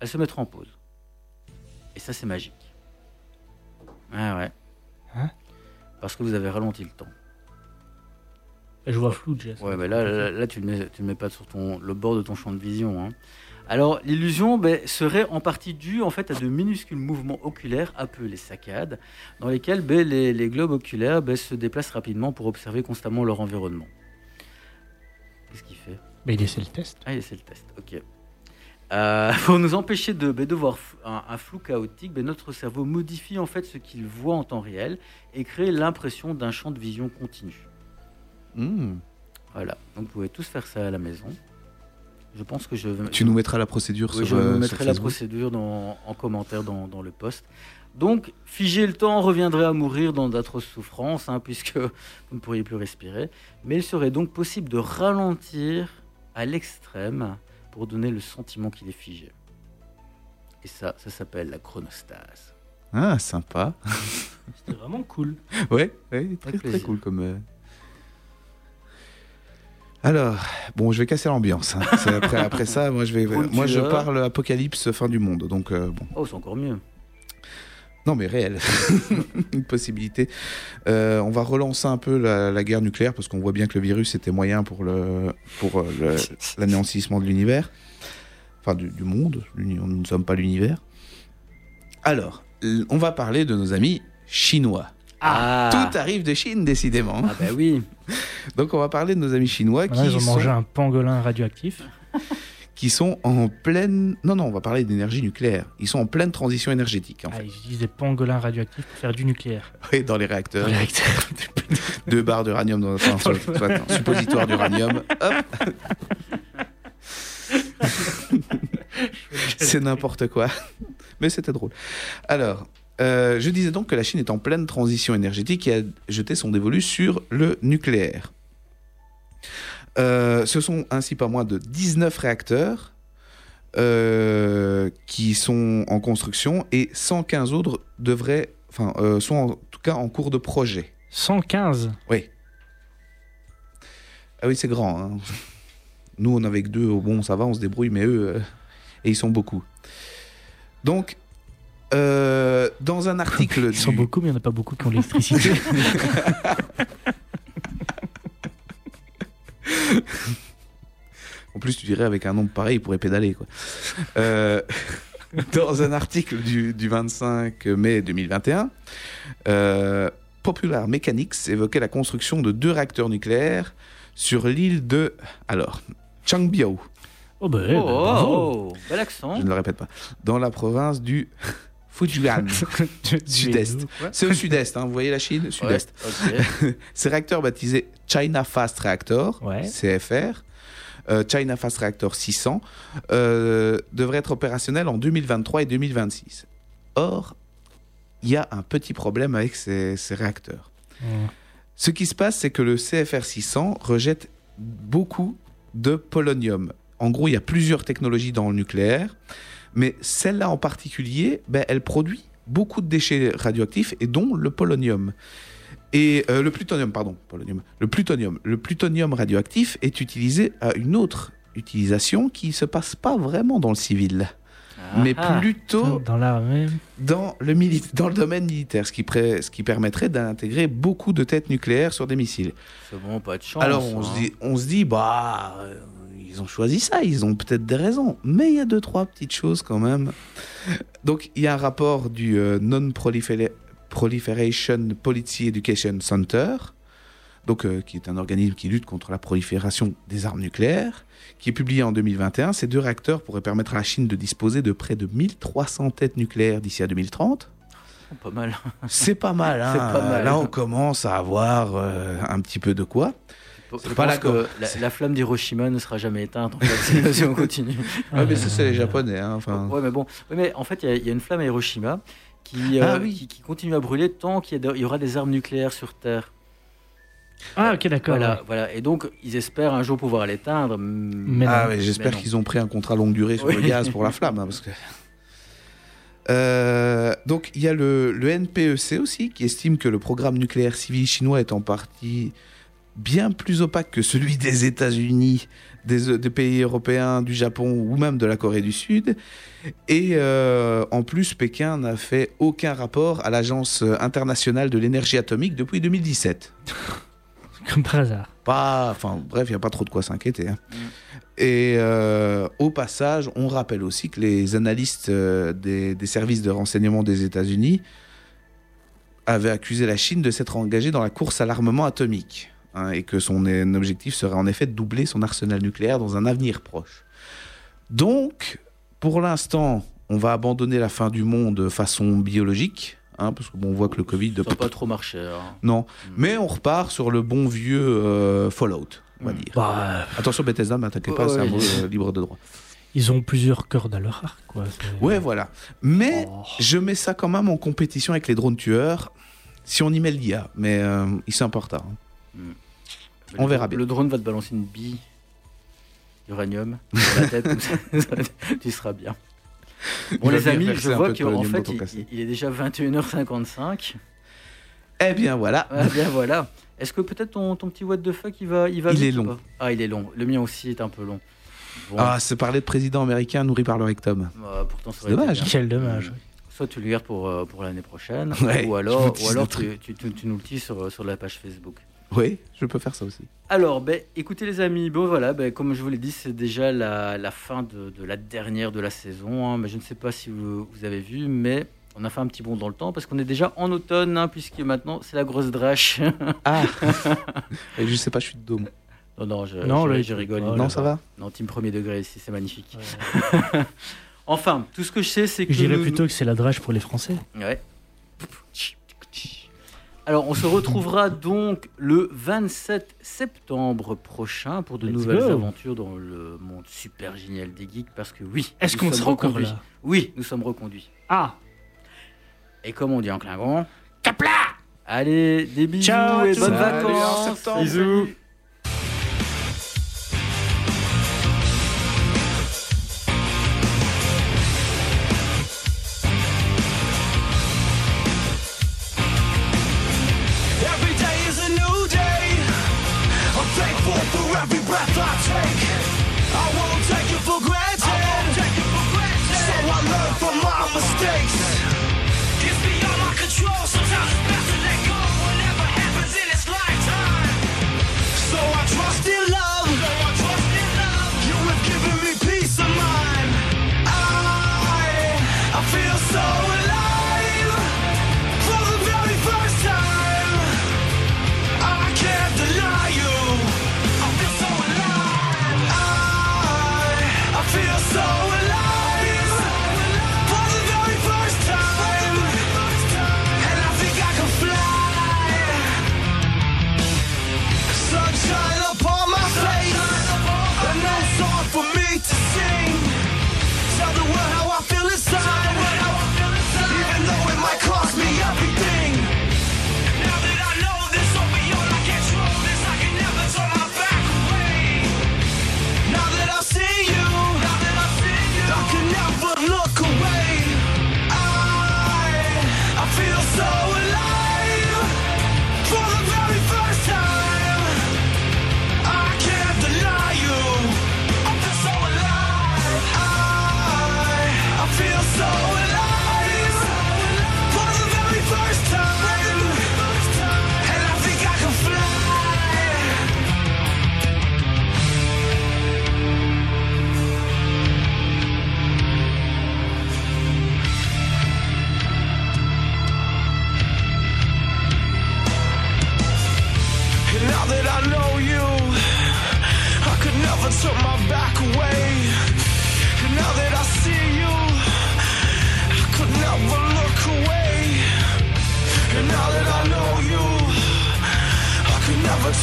A: Elle se mettra en pause. Et ça, c'est magique. Ouais, ouais.
B: Hein
A: Parce que vous avez ralenti le temps.
B: Je vois flou, Jess.
A: Ouais, mais là, là, là, tu ne le mets, tu mets pas sur ton, le bord de ton champ de vision. hein. Alors, l'illusion ben, serait en partie due en fait à de minuscules mouvements oculaires appelés saccades, dans lesquels ben, les, les globes oculaires ben, se déplacent rapidement pour observer constamment leur environnement. Qu'est-ce qu'il fait?
B: Mais il essaie le test.
A: Ah, c'est le test, ok. Euh, pour nous empêcher de, ben, de voir un, un flou chaotique, ben, notre cerveau modifie en fait ce qu'il voit en temps réel et crée l'impression d'un champ de vision continu.
C: Hmm.
A: Voilà, donc vous pouvez tous faire ça à la maison. Je pense que je vais.
C: Tu nous mettras la procédure
A: Oui,
C: sur,
A: je
C: euh,
A: vous mettrai la procédure dans- en commentaire dans, dans le post. Donc, figer le temps reviendrait à mourir dans d'atroces souffrances, hein, puisque vous ne pourriez plus respirer. Mais il serait donc possible de ralentir à l'extrême pour donner le sentiment qu'il est figé. Et ça, ça s'appelle la chronostase.
C: Ah, sympa.
B: C'était vraiment cool.
C: Ouais, ouais très, très cool comme. euh. Alors, bon, je vais casser l'ambiance. hein. C'est Après, après ça, moi je vais, moi je parle apocalypse fin du monde. Donc euh, bon,
A: Oh, c'est encore mieux.
C: Non mais réel, une possibilité. Euh, on va relancer un peu la, la guerre nucléaire parce qu'on voit bien que le virus était moyen pour le pour euh, le- l'anéantissement de l'univers, enfin du, du monde. Nous ne sommes pas l'univers. Alors, on va parler de nos amis chinois.
A: Ah,
C: Tout arrive de Chine, décidément.
A: Ah, bah oui.
C: Donc on va parler de nos amis chinois
B: Voilà,
C: qui,
B: ils ont
C: sont,
B: mangé un pangolin radioactif.
C: qui sont en pleine... Non, non, on va parler d'énergie nucléaire. Ils sont en pleine transition énergétique, en
B: Ah,
C: fait.
B: ils utilisent des pangolins radioactifs pour faire du nucléaire.
C: Oui, dans les réacteurs.
B: Réacteur.
C: Deux barres d'uranium dans enfin, soit- soit- attends, suppositoire d'uranium. Hop C'est n'importe quoi. Mais c'était drôle. Alors, euh, je disais donc que la Chine est en pleine transition énergétique et a jeté son dévolu sur le nucléaire. Euh, ce sont ainsi pas moins de 19 réacteurs euh, qui sont en construction et 115 autres devraient, enfin, euh, sont en tout cas en cours de projet.
B: 115.
C: Oui. Ah oui, c'est grand. hein. Nous, on avait que deux. Bon, ça va, on se débrouille, mais eux, et ils sont beaucoup. Donc, euh, dans un article.
B: Ils sont beaucoup, mais il n'y en a pas beaucoup qui ont l'électricité.
C: En plus, tu dirais, avec un nombre pareil, il pourrait pédaler. Quoi. Euh, dans un article du, du 25 mai 2021, euh, Popular Mechanics évoquait la construction de deux réacteurs nucléaires sur l'île de. Alors, Changbiao,
B: oh, bah,
A: Oh,
B: bah,
A: oh, bel accent.
C: je ne le répète pas, dans la province du Fujian, sud-est. C'est au sud-est, hein, vous voyez la Chine? Sud-est.
A: Ouais, ok.
C: Ces réacteurs baptisés China Fast Reactor,
B: Ouais.
C: CFR, euh, China Fast Reactor 600, euh, devraient être opérationnels en 2023 et 2026. Or, il y a un petit problème avec ces, ces réacteurs. Ce qui se passe, c'est que le CFR 600 rejette beaucoup de polonium. En gros, il y a plusieurs technologies dans le nucléaire, mais celle-là en particulier, ben, elle produit beaucoup de déchets radioactifs et dont le polonium. Et euh, le plutonium, pardon, polonium. Le plutonium, le plutonium radioactif est utilisé à une autre utilisation qui se passe pas vraiment dans le civil, mais
A: Ah,
C: plutôt
B: Dans l'armée.
C: dans le, dans le domaine militaire, ce qui, pré- ce qui permettrait d'intégrer beaucoup de têtes nucléaires sur des missiles.
A: C'est bon, pas de chance.
C: Alors on,
A: hein.
C: se dit, on se dit, bah, euh, ils ont choisi ça, ils ont peut-être des raisons, mais il y a deux, trois petites choses quand même. Donc il y a un rapport du euh, Non-Proliferation Policy Education Center, donc, euh, qui est un organisme qui lutte contre la prolifération des armes nucléaires, qui est publié en 2021. Ces deux réacteurs pourraient permettre à la Chine de disposer de près de 1300 têtes nucléaires d'ici à 2030.
A: Oh, pas mal.
C: C'est pas mal, hein.
A: C'est pas mal.
C: Là, on commence à avoir euh, un petit peu de quoi.
A: Je
C: C'est pas
A: pense
C: la
A: que la, la flamme d'Hiroshima ne sera jamais éteinte en fait, si on continue.
C: Ouais, mais ça, c'est les Japonais. Hein, enfin...
A: Ouais, mais bon. Ouais, mais en fait, il y a- il y, a une flamme à Hiroshima qui, euh,
C: Ah oui.
A: qui, qui continue à brûler tant qu'il y, aura des armes nucléaires sur Terre.
B: Ah, ok, d'accord.
A: Voilà,
B: ouais.
A: voilà. Et donc, ils espèrent un jour pouvoir l'éteindre.
B: Mais
C: ah,
B: non.
C: j'espère qu'ils ont pris un contrat longue durée sur
A: Oui.
C: le gaz pour la flamme. hein, parce que... Euh, donc, il y a le, le NPEC aussi qui estime que le programme nucléaire civil chinois est en partie bien plus opaque que celui des États-Unis, des, des pays européens, du Japon ou même de la Corée du Sud. Et euh, en plus, Pékin n'a fait aucun rapport à l'Agence internationale de l'énergie atomique depuis 2017.
B: Comme par hasard.
C: Pas, enfin, bref, il n'y a pas trop de quoi s'inquiéter. hein.
A: Mm.
C: Et euh, au passage, on rappelle aussi que les analystes euh, des, des services de renseignement des États-Unis avaient accusé la Chine de s'être engagée dans la course à l'armement atomique. Hein, et que son objectif serait en effet de doubler son arsenal nucléaire dans un avenir proche. Donc, pour l'instant, on va abandonner la fin du monde de façon biologique, hein, parce que bon, on voit que le Covid...
A: Ça n'a pas trop marché. hein.
C: Non, mais on repart sur le bon vieux euh, Fallout, on va
A: Mm.
C: dire.
B: Bah,
C: Attention Bethesda, ne m'attaquez pas,
A: Ouais,
C: c'est un mot euh, libre de droit.
B: ils ont plusieurs cordes à leur arc, quoi.
C: Ouais, voilà. Mais
B: Oh.
C: je mets ça quand même en compétition avec les drones tueurs, si on y met l'IA. Mais euh, ils sont importants. Hein. On
A: Le-
C: verra bien.
A: Le drone va te balancer une bille d'uranium sur la tête, tu seras bien. Bon,
C: Il
A: les amis, je vois qu'en fait, il, est déjà 21h55.
C: Eh bien voilà.
A: Ah, bien voilà. Est-ce que peut-être ton, ton petit what the fuck, il va, il va
C: Il est long.
A: Ah, il est long. Le mien aussi est un peu long. Bon,
C: Ah, c'est parler de président américain nourri par le rectum.
A: bah, pourtant,
C: c'est dommage.
B: Quel dommage.
A: Soit tu le gardes pour, euh, pour l'année prochaine,
C: Ouais,
A: ou alors, ou alors
C: le
A: tu, tu, tu- tu nous le dis sur, sur la page Facebook.
C: Oui, je peux faire ça aussi.
A: Alors, ben, écoutez les amis, bon voilà, ben, comme je vous l'ai dit, c'est déjà la, la fin de, de la dernière de la saison. hein, mais je ne sais pas si vous, vous avez vu, mais on a fait un petit bond dans le temps parce qu'on est déjà en automne, hein, puisque maintenant c'est la grosse drache.
C: Ah Je sais pas, je suis de dôme.
A: non, non, je,
B: Non,
A: je, rigole.
B: oh
C: non, ça va?
A: Non, team premier degré ici, c'est magnifique. Enfin, tout ce que je sais, c'est que.
B: Je dirais
A: nous-
B: plutôt que c'est la drage pour les Français.
A: Ouais. Alors, on se retrouvera donc le 27 septembre prochain pour de
B: Let's
A: nouvelles
B: go.
A: aventures dans le monde super génial des geeks. Parce que oui,
B: Est-ce
A: nous
B: qu'on
A: sommes
B: sera encore
A: reconduits.
B: là
A: Oui, nous sommes reconduits.
B: Ah
A: Et comme on dit en Klingon, Capla Allez, des bisous
B: Ciao,
A: et bonnes vacances. Bisous.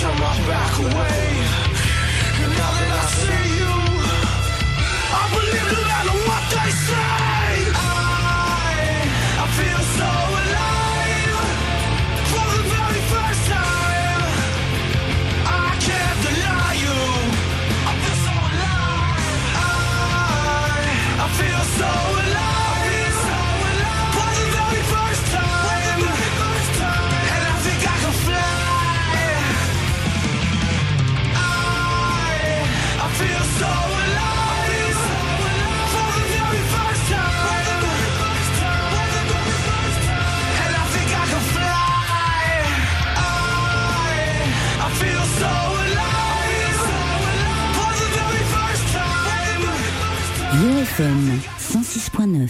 F: I'm I back away.
G: UFM 106.9.